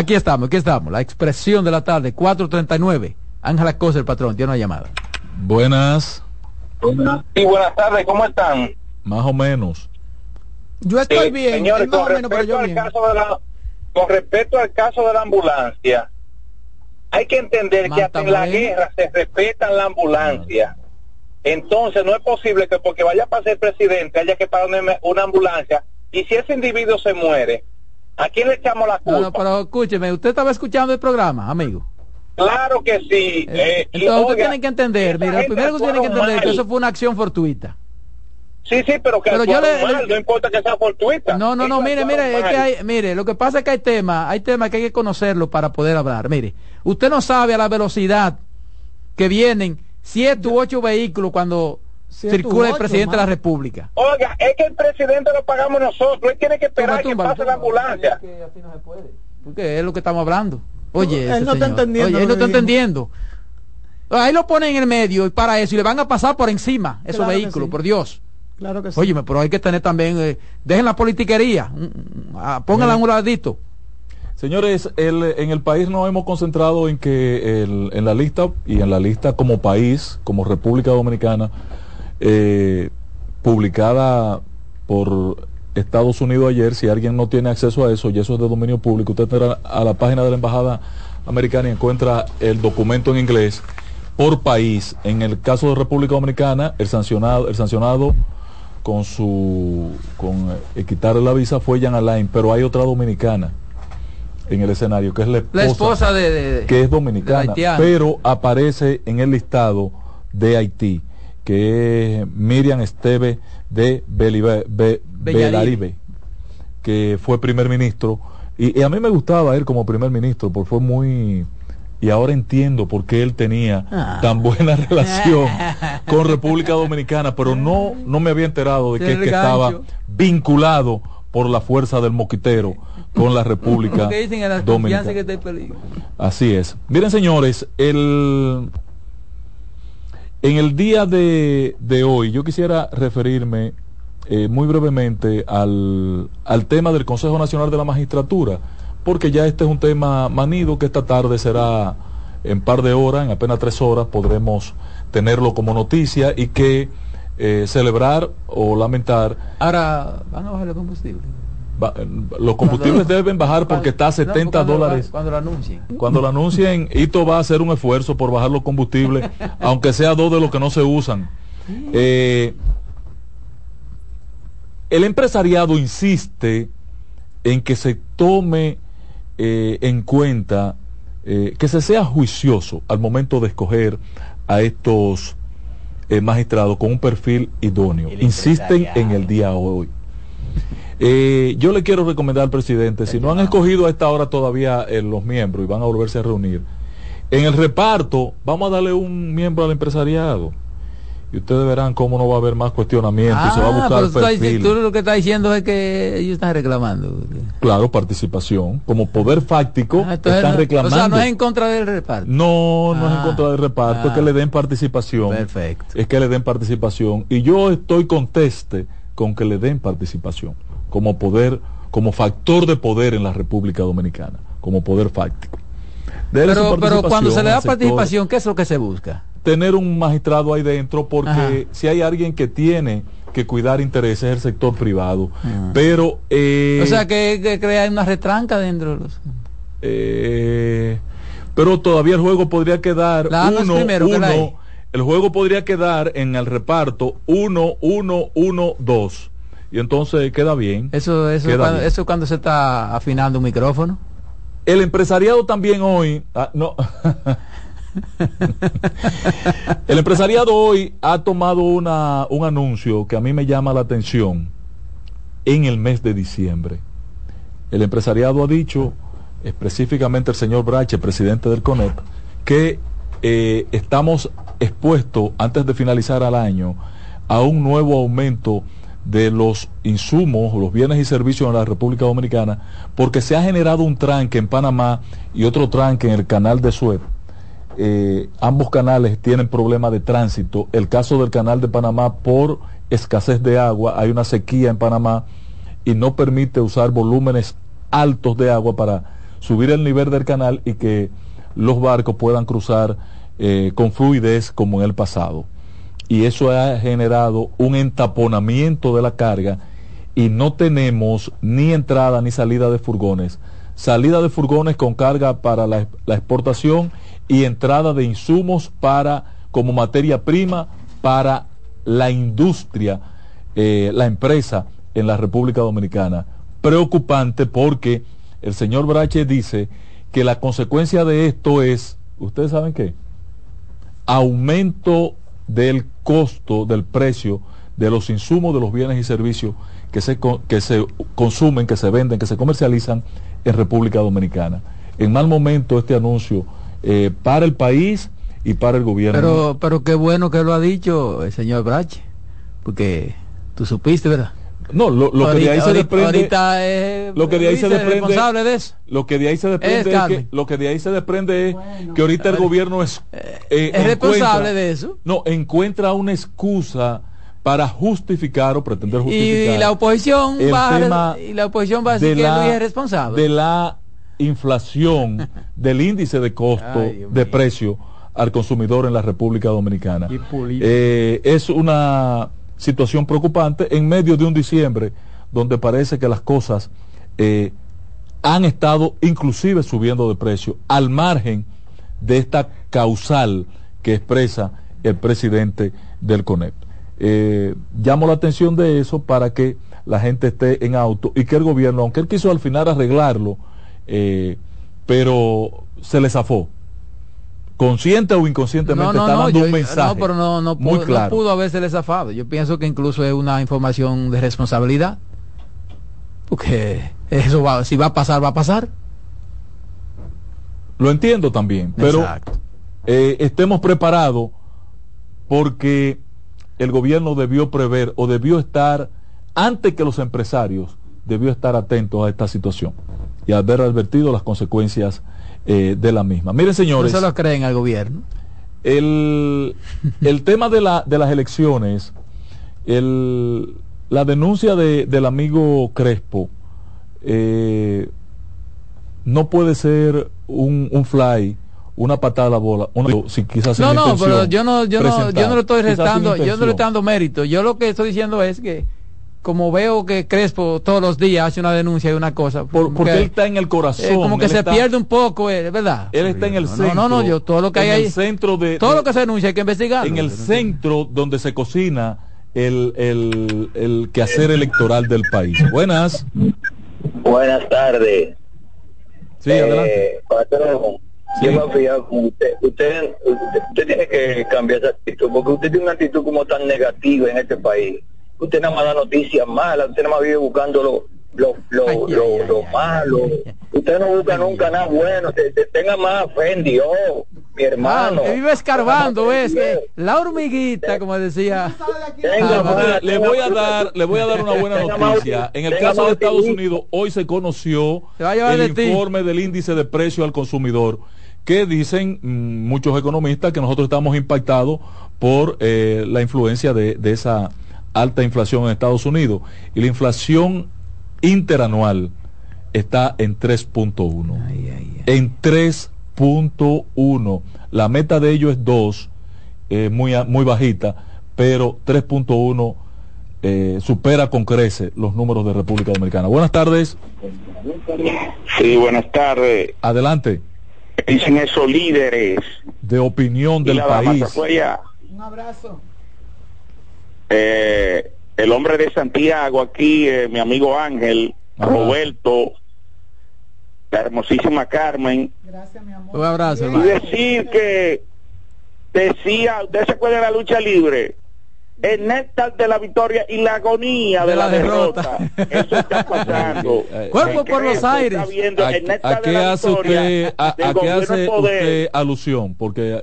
Aquí estamos, aquí estamos. La expresión de la tarde, 439. Ángela Cosa, el patrón, tiene una llamada. Buenas. Sí, buenas tardes, ¿cómo están? Más o menos. Yo estoy bien, señores, con, respecto al Caso de la, con respecto al caso de la ambulancia, hay que entender que hasta en la guerra se respetan la ambulancia. Entonces no es posible que porque vaya a ser presidente haya que pagar una, una ambulancia y si ese individuo se muere, ¿a quién le echamos la culpa? No, no, pero escúcheme, usted estaba escuchando el programa, amigo. Claro que sí. Eh, eh, entonces usted tiene que entender, mira, lo primero que usted tiene que entender es que mal. eso fue una acción fortuita. Sí, sí, pero que Pero yo le- mal, no importa que sea fortuita. No, no, no, mire, mire, es mal. que hay, mire, lo que pasa es que hay temas, hay temas que hay que conocerlo para poder hablar. Mire, usted no sabe a la velocidad que vienen siete u ocho vehículos cuando circula el presidente de la. República. Oiga, es que el presidente lo pagamos nosotros, él tiene que esperar que pase la ambulancia. Porque es lo que estamos hablando. Oye, Él ese no está entendiendo Oye, él no está entendiendo. Ahí lo ponen en el medio y para eso y le van a pasar por encima esos Claro vehículos, sí. por Dios. Claro que sí. Óyeme, pero hay que tener también, eh, dejen la politiquería, mm, mm, ah, pónganla a un ladito. Señores, el- en el país nos hemos concentrado en que el- en la lista y en la lista como país, como República Dominicana, eh, publicada por Estados Unidos ayer, si alguien no tiene acceso a eso y eso es de dominio público, usted entra a la página de la Embajada Americana y encuentra el documento en inglés por país. En el caso de República Dominicana, el sancionado, el sancionado con su con eh, quitarle la visa fue Jan Alain, pero hay otra dominicana en el escenario que es la esposa, La esposa de, de- que es dominicana, pero aparece en el listado de Haití, que es Miriam Esteve de Be-. Belaribe, que fue primer ministro. Y, y a mí me gustaba él como primer ministro, porque fue muy... Y ahora entiendo por qué él tenía Ah. tan buena relación con República Dominicana, pero no, no me había enterado de que, es estaba vinculado por la fuerza del moquitero con la República Dominicana. confianza que está en peligro. Así es. Miren, señores, el, en el día de, de hoy yo quisiera referirme eh, muy brevemente al, al tema del Consejo Nacional de la Magistratura, porque ya este es un tema manido que esta tarde será en par de horas, en apenas tres horas, podremos tenerlo como noticia y que eh, celebrar o lamentar Ahora van a bajar el combustible. Ba- Los combustibles Cuando- deben bajar porque está a No, 70 cuando lo- dólares. Cuando lo anuncien. Cuando lo anuncien, Ito va a hacer un esfuerzo por bajar los combustibles, aunque sea dos de los que no se usan. Eh, el empresariado insiste en que se tome eh, en cuenta, eh, que se sea juicioso al momento de escoger a estos magistrados con un perfil idóneo. Insisten en el día hoy. Eh, yo le quiero recomendar al presidente, si no han escogido a esta hora todavía eh, los miembros y van a volverse a reunir, en el reparto vamos a darle un miembro al empresariado. Y ustedes verán cómo no va a haber más cuestionamiento y se va a Ah, buscar pero tú, perfil. lo que estás diciendo es que ellos están reclamando. Claro, participación. Como poder fáctico, Ah, están no- reclamando. O sea, no es en contra del reparto. No, no es en Ah, contra del reparto, es que ah. le den participación. Perfecto. Es que le den participación. Y yo estoy conteste con que le den participación como poder, como factor de poder en la República Dominicana, como poder fáctico. Pero, pero cuando se le da sector, participación, ¿qué es lo que se busca? Tener un magistrado ahí dentro, porque Ajá. si hay alguien que tiene que cuidar intereses es el sector privado. Pero. eh, o sea, que, que crea una retranca dentro de los... eh, pero todavía el juego podría quedar La uno, primero que uno, E. el juego podría quedar en el reparto 1, 1, 1, 2. Y entonces queda bien. Eso, eso, cuando, bien. eso cuando se está afinando un micrófono. El empresariado también hoy, ah, no. el empresariado hoy ha tomado una, un anuncio que a mí me llama la atención en el mes de diciembre. El empresariado ha dicho, específicamente el señor Brache, presidente del CONEP, que eh, estamos expuestos antes de finalizar el año a un nuevo aumento de los insumos, los bienes y servicios en la República Dominicana, porque se ha generado un tranque en Panamá y otro tranque en el canal de Suez. Eh, ambos canales tienen problemas de tránsito. El caso del canal de Panamá por escasez de agua, hay una sequía en Panamá y no permite usar volúmenes altos de agua para subir el nivel del canal y que los barcos puedan cruzar eh, con fluidez como en el pasado. Y eso ha generado un entaponamiento de la carga y no tenemos ni entrada ni salida de furgones. Salida de furgones con carga para la, exportación y entrada de insumos para como materia prima para la industria, eh, la empresa en la República Dominicana. Preocupante porque el señor Brache dice que la consecuencia de esto es, ¿ustedes saben qué? Aumento del costo, del precio de los insumos de los bienes y servicios que se, que se consumen, que se venden, que se comercializan en República Dominicana. En mal momento este anuncio eh, para el país y para el gobierno. Pero, pero qué bueno que lo ha dicho el señor Brache, porque tú supiste, ¿verdad? No, lo, que de ahí se desprende. lo que de ahí se desprende. Lo que de ahí se desprende es, que, lo que de ahí se desprende es que ahorita el gobierno es. Eh, es responsable de eso. No, encuentra una excusa para justificar o pretender justificar. Y, la oposición va y la oposición va a decir que Luis es responsable. De la inflación, del índice de costo de precio al consumidor en la República Dominicana. Eh, es una situación preocupante en medio de un diciembre donde parece que las cosas eh, han estado inclusive subiendo de precio al margen de esta causal que expresa el presidente del CONEP. Eh, llamo la atención de eso para que la gente esté en auto y que el gobierno, aunque él quiso al final arreglarlo, eh, pero se le zafó consciente o inconscientemente está dando un mensaje. No, pero no, no, pudo, no pudo haberse zafado. Yo pienso que incluso es una información de responsabilidad. Porque eso va, si va a pasar, va a pasar. Lo entiendo también, pero eh, estemos preparados porque el gobierno debió prever o debió estar, antes que los empresarios, debió estar atento a esta situación y haber advertido las consecuencias eh, de la misma. Miren, señores. No se lo creen al gobierno. El, el tema de, la, de las elecciones, el, la denuncia de, del amigo Crespo, eh, no puede ser un, un fly una patada a la bola si quizás no no pero yo no yo no yo no le estoy restando yo no le estoy dando mérito yo lo que estoy diciendo es que como veo que Crespo todos los días hace una denuncia y una cosa. porque él está en el corazón. como que se pierde un poco, eh, ¿verdad? Él está en el centro. No, no, yo todo lo que hay ahí. centro de, todo lo que se denuncia hay que investigar. En el centro donde se cocina el, el, el quehacer electoral del país. Buenas. Buenas tardes. Sí, adelante. Eh, yo me usted. Usted, usted tiene que cambiar esa actitud, porque usted tiene una actitud como tan negativa en este país usted nada más da noticias malas, usted nada más vive buscando lo, lo, lo, lo, malo. Usted no busca nunca nada bueno, te, tenga más fe en Dios, mi hermano. que vive escarbando, es que la hormiguita, como decía. le voy a dar, le voy a dar una buena noticia. En el caso de Estados Unidos, hoy se conoció el informe del índice de precio al consumidor que dicen mm, muchos economistas que nosotros estamos impactados por eh, la influencia de, de esa alta inflación en Estados Unidos y la inflación interanual está en 3.1. En 3.1. La meta de ellos es 2, eh, muy, muy bajita, pero 3.1 eh, supera con crece los números de República Dominicana. Buenas tardes. Sí, buenas tardes. Adelante. Dicen esos líderes de opinión del país. Un abrazo. Eh, el hombre de Santiago aquí, eh, mi amigo Ángel, Roberto, la hermosísima Carmen. Gracias, mi amor. Un abrazo, Y decir que decía, usted se acuerda de la lucha libre, el néctar de la victoria y la agonía de, la, derrota. Eso está pasando. Cuerpo por los aires. ¿A, qué hace usted, a, qué hace usted alusión? Porque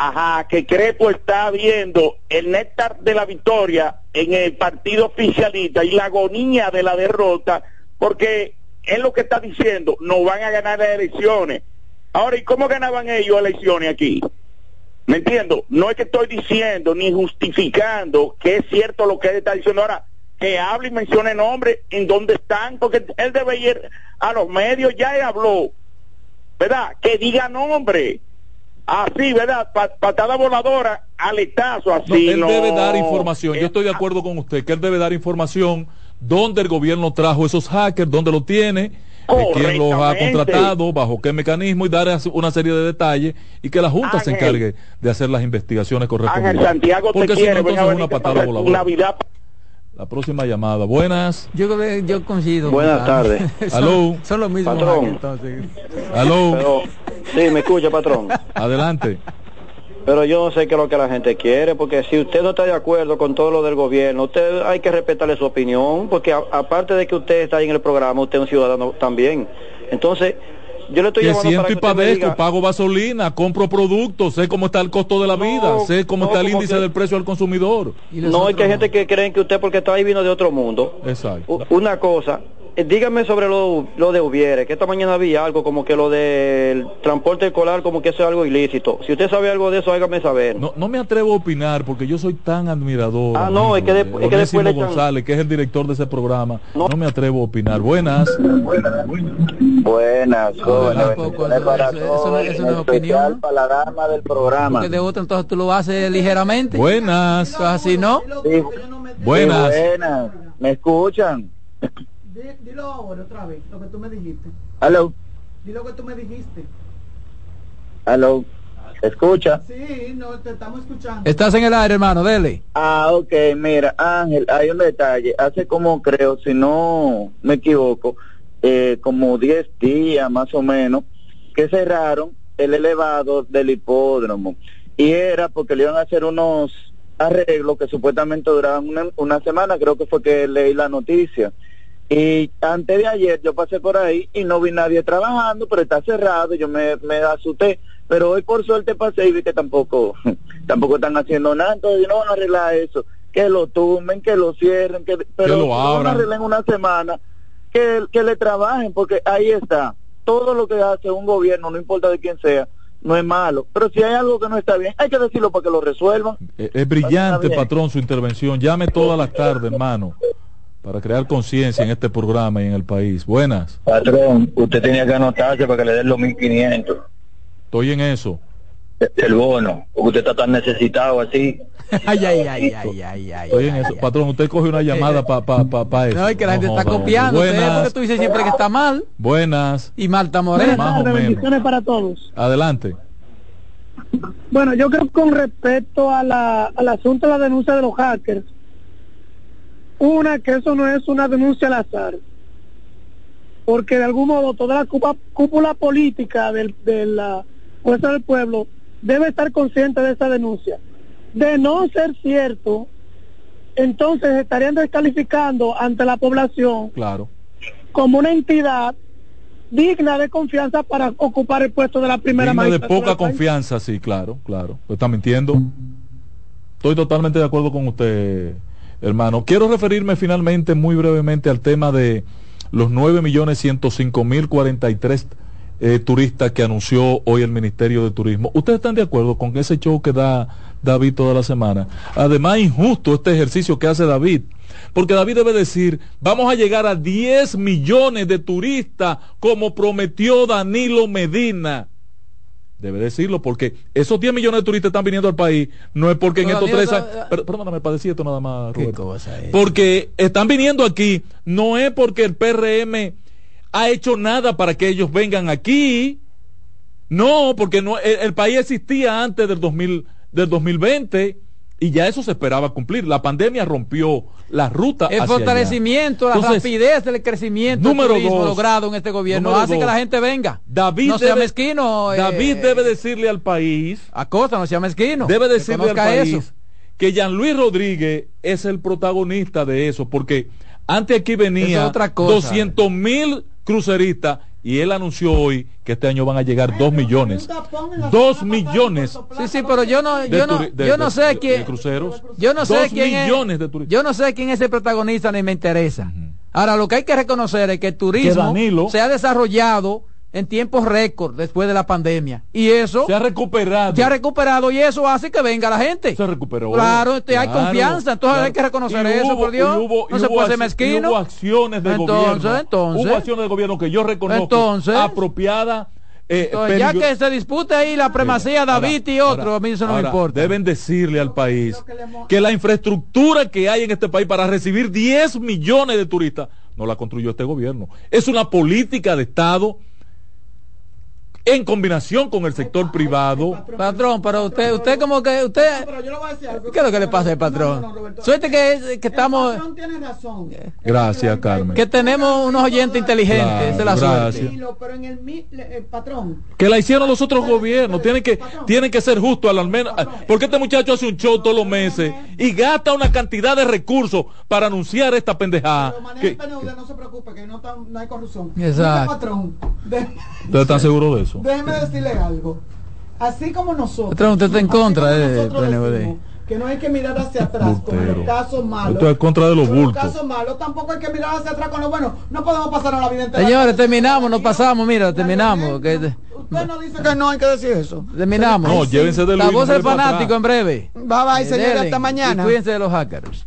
Ajá, que Crepo está viendo el néctar de la victoria en el partido oficialista y la agonía de la derrota, porque es lo que está diciendo, no van a ganar las elecciones. Ahora, ¿y cómo ganaban ellos elecciones aquí? ¿Me entiendo? No es que estoy diciendo ni justificando que es cierto lo que él está diciendo ahora, que hable y mencione nombres en dónde están, porque él debe ir a los medios, ya él habló, ¿verdad? Que diga nombre Así, ¿verdad? patada voladora, aletazo, así. él debe dar información. Yo estoy de acuerdo con usted, que él debe dar información dónde el gobierno trajo esos hackers, dónde lo tiene, quién los ha contratado, bajo qué mecanismo y dar una serie de detalles y que la Junta se encargue de hacer las investigaciones correspondientes. Santiago Porque te quiere, si no, entonces es una patada voladora. Navidad. La próxima llamada. Buenas. Yo, creo que- yo coincido. Buenas tardes. Aló. son los mismos Patrón. aquí, entonces. Aló. Pero, sí, me escucha, patrón. Adelante. Pero yo no sé qué es lo que la gente quiere, porque si usted no está de acuerdo con todo lo del gobierno, usted hay que respetarle su opinión, porque a- aparte de que usted está ahí en el programa, usted es un ciudadano también. Entonces, yo le estoy Que llamando siento para y que usted me padezco, diga, pago gasolina, compro productos, sé cómo está el costo de la vida, sé cómo no, está el índice que- del precio al consumidor. no, es que hay gente que creen que usted porque está ahí vino de otro mundo. Exacto. U- Una cosa, dígame sobre lo, lo de Ubiere, que esta mañana había algo como que lo del transporte escolar, como que eso es algo ilícito. Si usted sabe algo de eso, hágame saber. No, no me atrevo a opinar porque yo soy tan admirador. Ah, no, es que de después- es que después le echan- González, que es el director de ese programa. No, me atrevo a opinar. Buenas. Buenas. Tampoco, bendiciones eso- para eso- eso todos, no- eso no es opinión. para la dama del programa. Porque de otro entonces tú lo haces ligeramente. Buenas. Eso es así, ¿no? Sí, Buenas. sí, buenas. ¿Me escuchan? Dilo ahora otra vez, lo que tú me dijiste. Hello, Dilo que tú me dijiste. hello. ¿Se escucha? Sí, no, te estamos escuchando. Estás en el aire, hermano, dele. Ah, ok, mira, Ángel, hay un detalle. Hace como creo, si no me equivoco, eh, como 10 días más o menos, que cerraron el elevado del hipódromo. Y era porque le iban a hacer unos arreglos que supuestamente duraban una, una semana, creo que fue que leí la noticia. Y antes de ayer yo pasé por ahí y no vi nadie trabajando, pero está cerrado, yo me, me asusté. Pero hoy por suerte pasé y vi que tampoco, tampoco están haciendo nada, entonces no van a arreglar eso. Que lo tumben, que lo cierren, que, pero lo si van a arreglar en una semana, que, que le trabajen, porque ahí está. Todo lo que hace un gobierno, no importa de quién sea, no es malo. Pero si hay algo que no está bien, hay que decirlo para que lo resuelvan. Eh, Es brillante, patrón, su intervención. Llame todas las tardes, hermano, para crear conciencia en este programa y en el país. Buenas. Patrón, usted tenía que anotarse para que le den los 1500. Estoy en eso. El bono, porque usted está tan necesitado así. Ay, ay, ay, ay, ay, ay. Estoy en eso. Patrón, usted coge una llamada para pa, pa, pa eso. No, es que la gente está copiando. Usted, porque Buenas. tú dices siempre que está mal. Buenas. Y Marta Moreno. Más o menos. para todos. Adelante. Bueno, yo creo que con respecto a la, al asunto de la denuncia de los hackers, una, que eso no es una denuncia al azar, porque de algún modo toda la cúpula, cúpula política del, de la fuerza del pueblo debe estar consciente de esa denuncia. De no ser cierto, entonces estarían descalificando ante la población Claro. como una entidad digna de confianza para ocupar el puesto de la primera Digna de poca confianza, sí, claro, claro. Está mintiendo. Estoy totalmente de acuerdo con usted, hermano. Quiero referirme finalmente muy brevemente al tema de los 9.105.043 eh, turistas que anunció hoy el Ministerio de Turismo. ¿Ustedes están de acuerdo con ese show que da David toda la semana? Además, injusto este ejercicio que hace David. Porque David debe decir, vamos a llegar a 10 millones de turistas como prometió Danilo Medina. Debe decirlo porque esos 10 millones de turistas están viniendo al país, no es porque en estos tres años... pero- Perdóname, padecí esto nada más. Porque están viniendo aquí, no es porque el PRM ha hecho nada para que ellos vengan aquí. No, porque no, el, el país existía antes del, 2000, del 2020 y ya eso se esperaba cumplir. La pandemia rompió la ruta. El hacia allá. fortalecimiento, la rapidez del crecimiento número del turismo dos, logrado en este gobierno hace que la gente venga. David no sea debe- eh, David debe decirle al país, Acosta, no sea mezquino. debe que decirle al país eso. que Jean Luis Rodríguez es el protagonista de eso, porque antes aquí Eso venía es otra cosa. 200 mil cruceristas y él anunció hoy que este año van a llegar 2 millones. 2 millones Sí, sí, pero yo no, yo no, yo sé quién, cruceros. yo no sé quién millones es, de turistas. yo no sé quién es el protagonista ni me interesa. Ahora lo que hay que reconocer es que el turismo se ha desarrollado en tiempos récord después de la pandemia y eso Se ha recuperado. se ha recuperado y eso hace que venga la gente. Se recuperó. Claro, este, hay confianza, entonces claro. hay que reconocer Y eso, hubo- por Dios. y hubo- y no se hubo puede ser ac- y mezquino. Hubo acciones de Entonces, gobierno. entonces. Hubo acciones de gobierno que yo reconozco Entonces. apropiadas. eh, Entonces, ya que se dispute ahí la primacía David y otro, Ahora- a mí eso no me importa. Deben decirle al país que la infraestructura que hay en este país para recibir 10 millones de turistas no la construyó este gobierno. Es una política de Estado en combinación con el sector privado. Patrón, pero usted, usted como que, usted, ¿qué es lo que le pasa al patrón? Suerte que, que estamos, patrón tiene razón. Gracias, Carmen. que tenemos unos oyentes inteligentes, es la gracias. suerte. Pero en el, el patrón. Que la hicieron los otros gobiernos. Tienen que, tienen que ser justos al menos. Porque este muchacho hace un show todos los meses y gasta una cantidad de recursos para anunciar esta pendejada. Maneja Que- el PNUD, no se preocupe, que no, hay corrupción. Exacto. De- ¿Ustedes están seguros de eso? Déjeme decirle algo. Así como nosotros. Usted está en contra de decimos Que no hay que mirar hacia atrás con los casos malos. Esto es contra de los Con los bultos. casos malos tampoco hay que mirar hacia atrás con lo bueno. No podemos pasar a la vida entera. Señores, terminamos, no pasamos, mira, terminamos. Que, Usted no dice que no hay que decir eso. terminamos. No, llévense de La voz del fanático en breve. Bye bye, señores, hasta mañana. y cuídense de los hackers.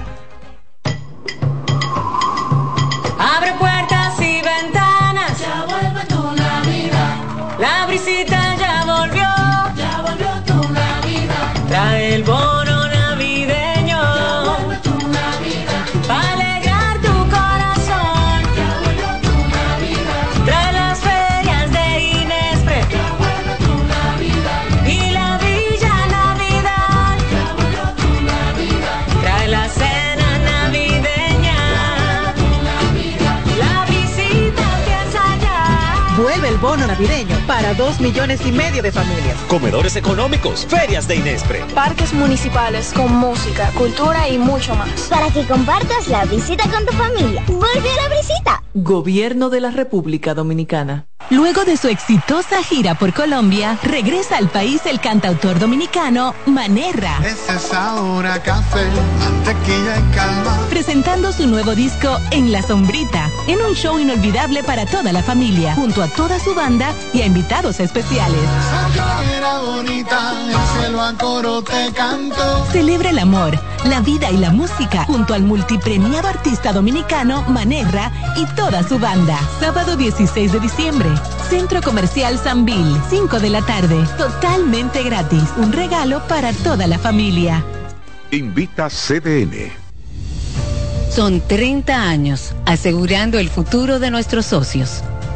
where navideño para dos millones y medio de familias. Comedores económicos, ferias de Inespre. Parques municipales con música, cultura y mucho más. Para que compartas la visita con tu familia. ¡Vuelve a la visita! Gobierno de la República Dominicana. Luego de su exitosa gira por Colombia, regresa al país el cantautor dominicano Manerra, Ese sabor a café, mantequilla y calma. presentando su nuevo disco En la Sombrita, en un show inolvidable para toda la familia, junto a toda su banda y a invitados especiales. Era bonita, el cielo a coro te cantó. Celebra el amor, la vida y la música junto al multipremiado artista dominicano Manerra y toda su banda. Sábado 16 de diciembre, Centro Comercial Sanvil, 5 de la tarde, totalmente gratis. Un regalo para toda la familia. Invita CDN. Son 30 años asegurando el futuro de nuestros socios.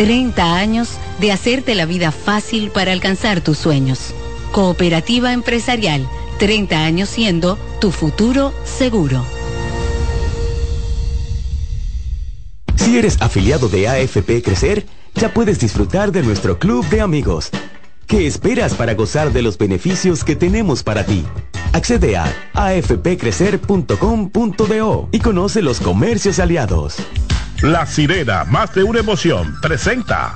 30 años de hacerte la vida fácil para alcanzar tus sueños. Cooperativa Empresarial, 30 años siendo tu futuro seguro. Si eres afiliado de AFP Crecer, ya puedes disfrutar de nuestro club de amigos. ¿Qué esperas para gozar de los beneficios que tenemos para ti? Accede a afpcrecer.com.do y conoce los comercios aliados. La sirena, más de una emoción, presenta.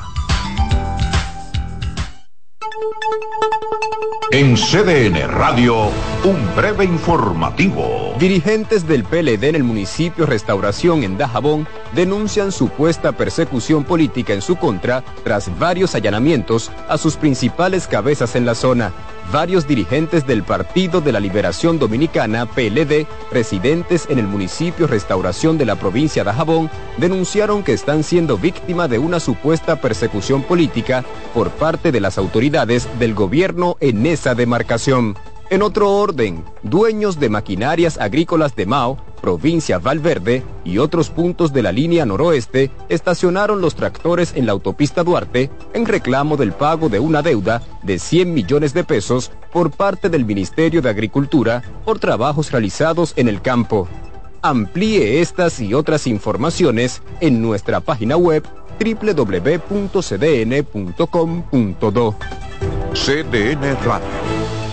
En CDN Radio, un breve informativo. Dirigentes del PLD en el municipio Restauración en Dajabón denuncian supuesta persecución política en su contra tras varios allanamientos a sus principales cabezas en la zona. Varios dirigentes del Partido de la Liberación Dominicana, PLD, residentes en el municipio Restauración de la provincia de Dajabón, denunciaron que están siendo víctimas de una supuesta persecución política por parte de las autoridades del gobierno en esa demarcación. En otro orden, dueños de maquinarias agrícolas de Mao, provincia Valverde y otros puntos de la línea noroeste estacionaron los tractores en la autopista Duarte en reclamo del pago de una deuda de 100 millones de pesos por parte del Ministerio de Agricultura por trabajos realizados en el campo. Amplíe estas y otras informaciones en nuestra página web www.cdn.com.do. CDN Radio.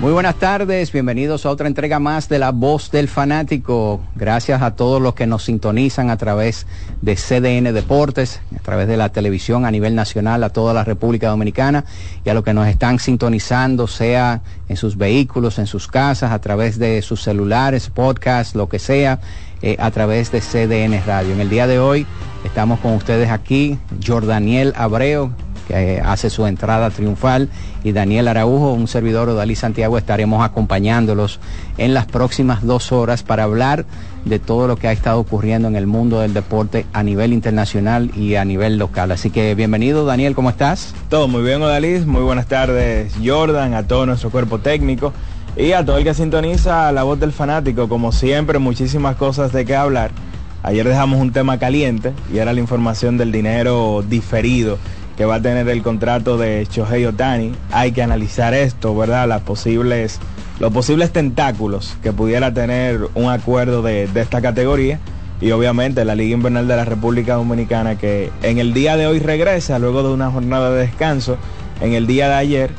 Muy buenas tardes, bienvenidos a otra entrega más de La Voz del Fanático. Gracias a todos los que nos sintonizan a través de CDN Deportes, a través de la televisión a nivel nacional, a toda la República Dominicana y a los que nos están sintonizando, sea en sus vehículos, en sus casas, a través de sus celulares, podcast, lo que sea, eh, a través de CDN Radio. En el día de hoy estamos con ustedes aquí, Jordaniel Abreu, que eh, hace su entrada triunfal, y Daniel Araujo, un servidor de Dalí Santiago, estaremos acompañándolos en las próximas dos horas para hablar de todo lo que ha estado ocurriendo en el mundo del deporte a nivel internacional y a nivel local. Así que bienvenido, Daniel, ¿cómo estás? Todo muy bien, Odalis. Muy buenas tardes, Jordan, a todo nuestro cuerpo técnico y a todo el que sintoniza la voz del fanático. Como siempre, muchísimas cosas de qué hablar. Ayer dejamos un tema caliente y era la información del dinero diferido que va a tener el contrato de Shohei Otani. Hay que analizar esto, ¿verdad? Las posibles, los posibles tentáculos que pudiera tener un acuerdo de, de esta categoría. Y obviamente la Liga Invernal de la República Dominicana que en el día de hoy regresa luego de una jornada de descanso en el día de ayer.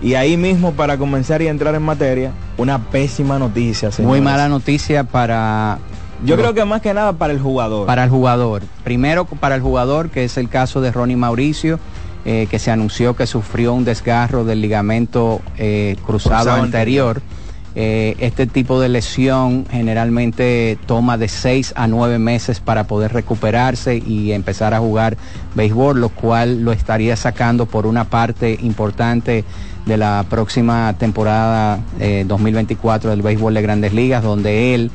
Y ahí mismo para comenzar y entrar en materia, una pésima noticia. Muy señores. mala noticia para... Yo creo que más que nada para el jugador. Para el jugador. Primero para el jugador, que es el caso de Ronnie Mauricio, eh, que se anunció que sufrió un desgarro del ligamento eh, cruzado, Cruzado anterior. Eh, este tipo de lesión generalmente toma de 6 a 9 meses para poder recuperarse y empezar a jugar béisbol, lo cual lo estaría sacando por una parte importante de la próxima temporada eh, 2024 del béisbol de grandes ligas, donde él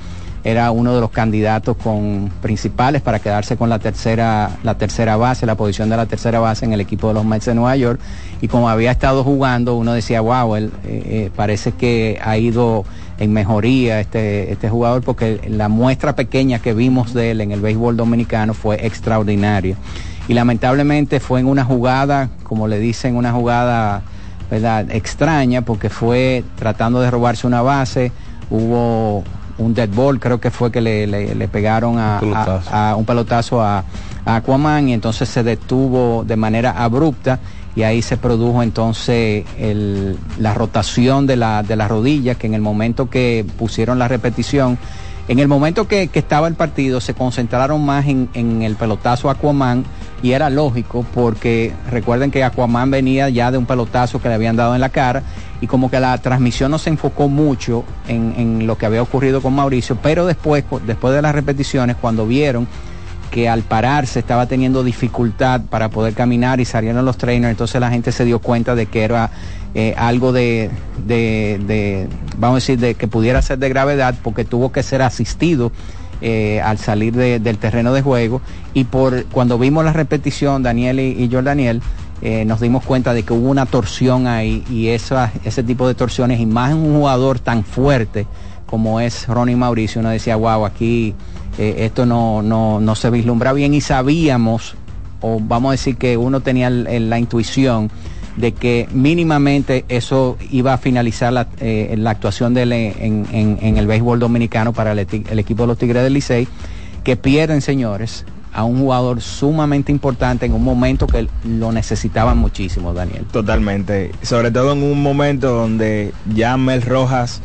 era uno de los candidatos con principales para quedarse con la tercera, la tercera base, la posición de la tercera base en el equipo de los Mets de Nueva York. Y como había estado jugando, uno decía, wow, él eh, eh, parece que ha ido en mejoría este, este jugador, porque la muestra pequeña que vimos de él en el béisbol dominicano fue extraordinaria. Y lamentablemente fue en una jugada, como le dicen, una jugada ¿verdad? extraña, porque fue tratando de robarse una base, hubo un dead ball, creo que fue que le, le- le pegaron a, Pelotazo. a- a un pelotazo a, a Aquaman y entonces se detuvo de manera abrupta y ahí se produjo entonces el- la rotación de la, de la rodilla que en el momento que pusieron la repetición, en el momento que, que estaba el partido se concentraron más en, en el pelotazo a Aquaman y era lógico porque recuerden que Aquaman venía ya de un pelotazo que le habían dado en la cara y como que la transmisión no se enfocó mucho en, en lo que había ocurrido con Mauricio, pero después, después de las repeticiones, cuando vieron que al pararse estaba teniendo dificultad para poder caminar y salieron los trainers, entonces la gente se dio cuenta de que era eh, algo de, de, vamos a decir, de que pudiera ser de gravedad porque tuvo que ser asistido eh, al salir de- del terreno de juego. Y por cuando vimos la repetición, Daniel y, y Jordaniel, eh, nos dimos cuenta de que hubo una torsión ahí y esa, ese tipo de torsiones y más en un jugador tan fuerte como es Ronnie Mauricio, uno decía, wow, aquí eh, esto no, no, no se vislumbra bien y sabíamos, o vamos a decir que uno tenía la intuición de que mínimamente eso iba a finalizar la, eh, la actuación en, en- en el béisbol dominicano para el, el equipo de los Tigres del Licey, que pierden, señores, a un jugador sumamente importante en un momento que lo necesitaban muchísimo, Daniel. Totalmente. Sobre todo en un momento donde ya Mel Rojas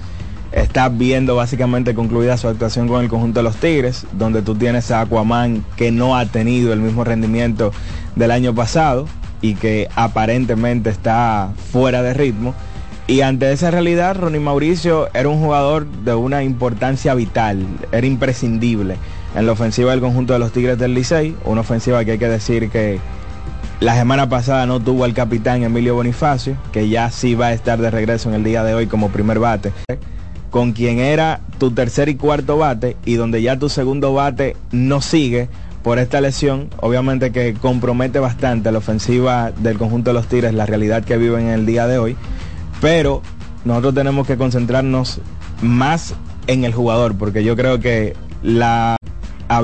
está viendo básicamente concluida su actuación con el conjunto de los Tigres, donde tú tienes a Aquaman que no ha tenido el mismo rendimiento del año pasado y que aparentemente está fuera de ritmo. Y ante esa realidad, Ronnie Mauricio era un jugador de una importancia vital, era imprescindible en la ofensiva del conjunto de los Tigres del Licey, una ofensiva que hay que decir que la semana pasada no tuvo al capitán Emilio Bonifacio, que ya sí va a estar de regreso en el día de hoy como primer bate, con quien era tu tercer y cuarto bate y donde ya tu segundo bate no sigue por esta lesión, obviamente que compromete bastante la ofensiva del conjunto de los Tigres, la realidad que viven en el día de hoy, pero nosotros tenemos que concentrarnos más en el jugador, porque yo creo que la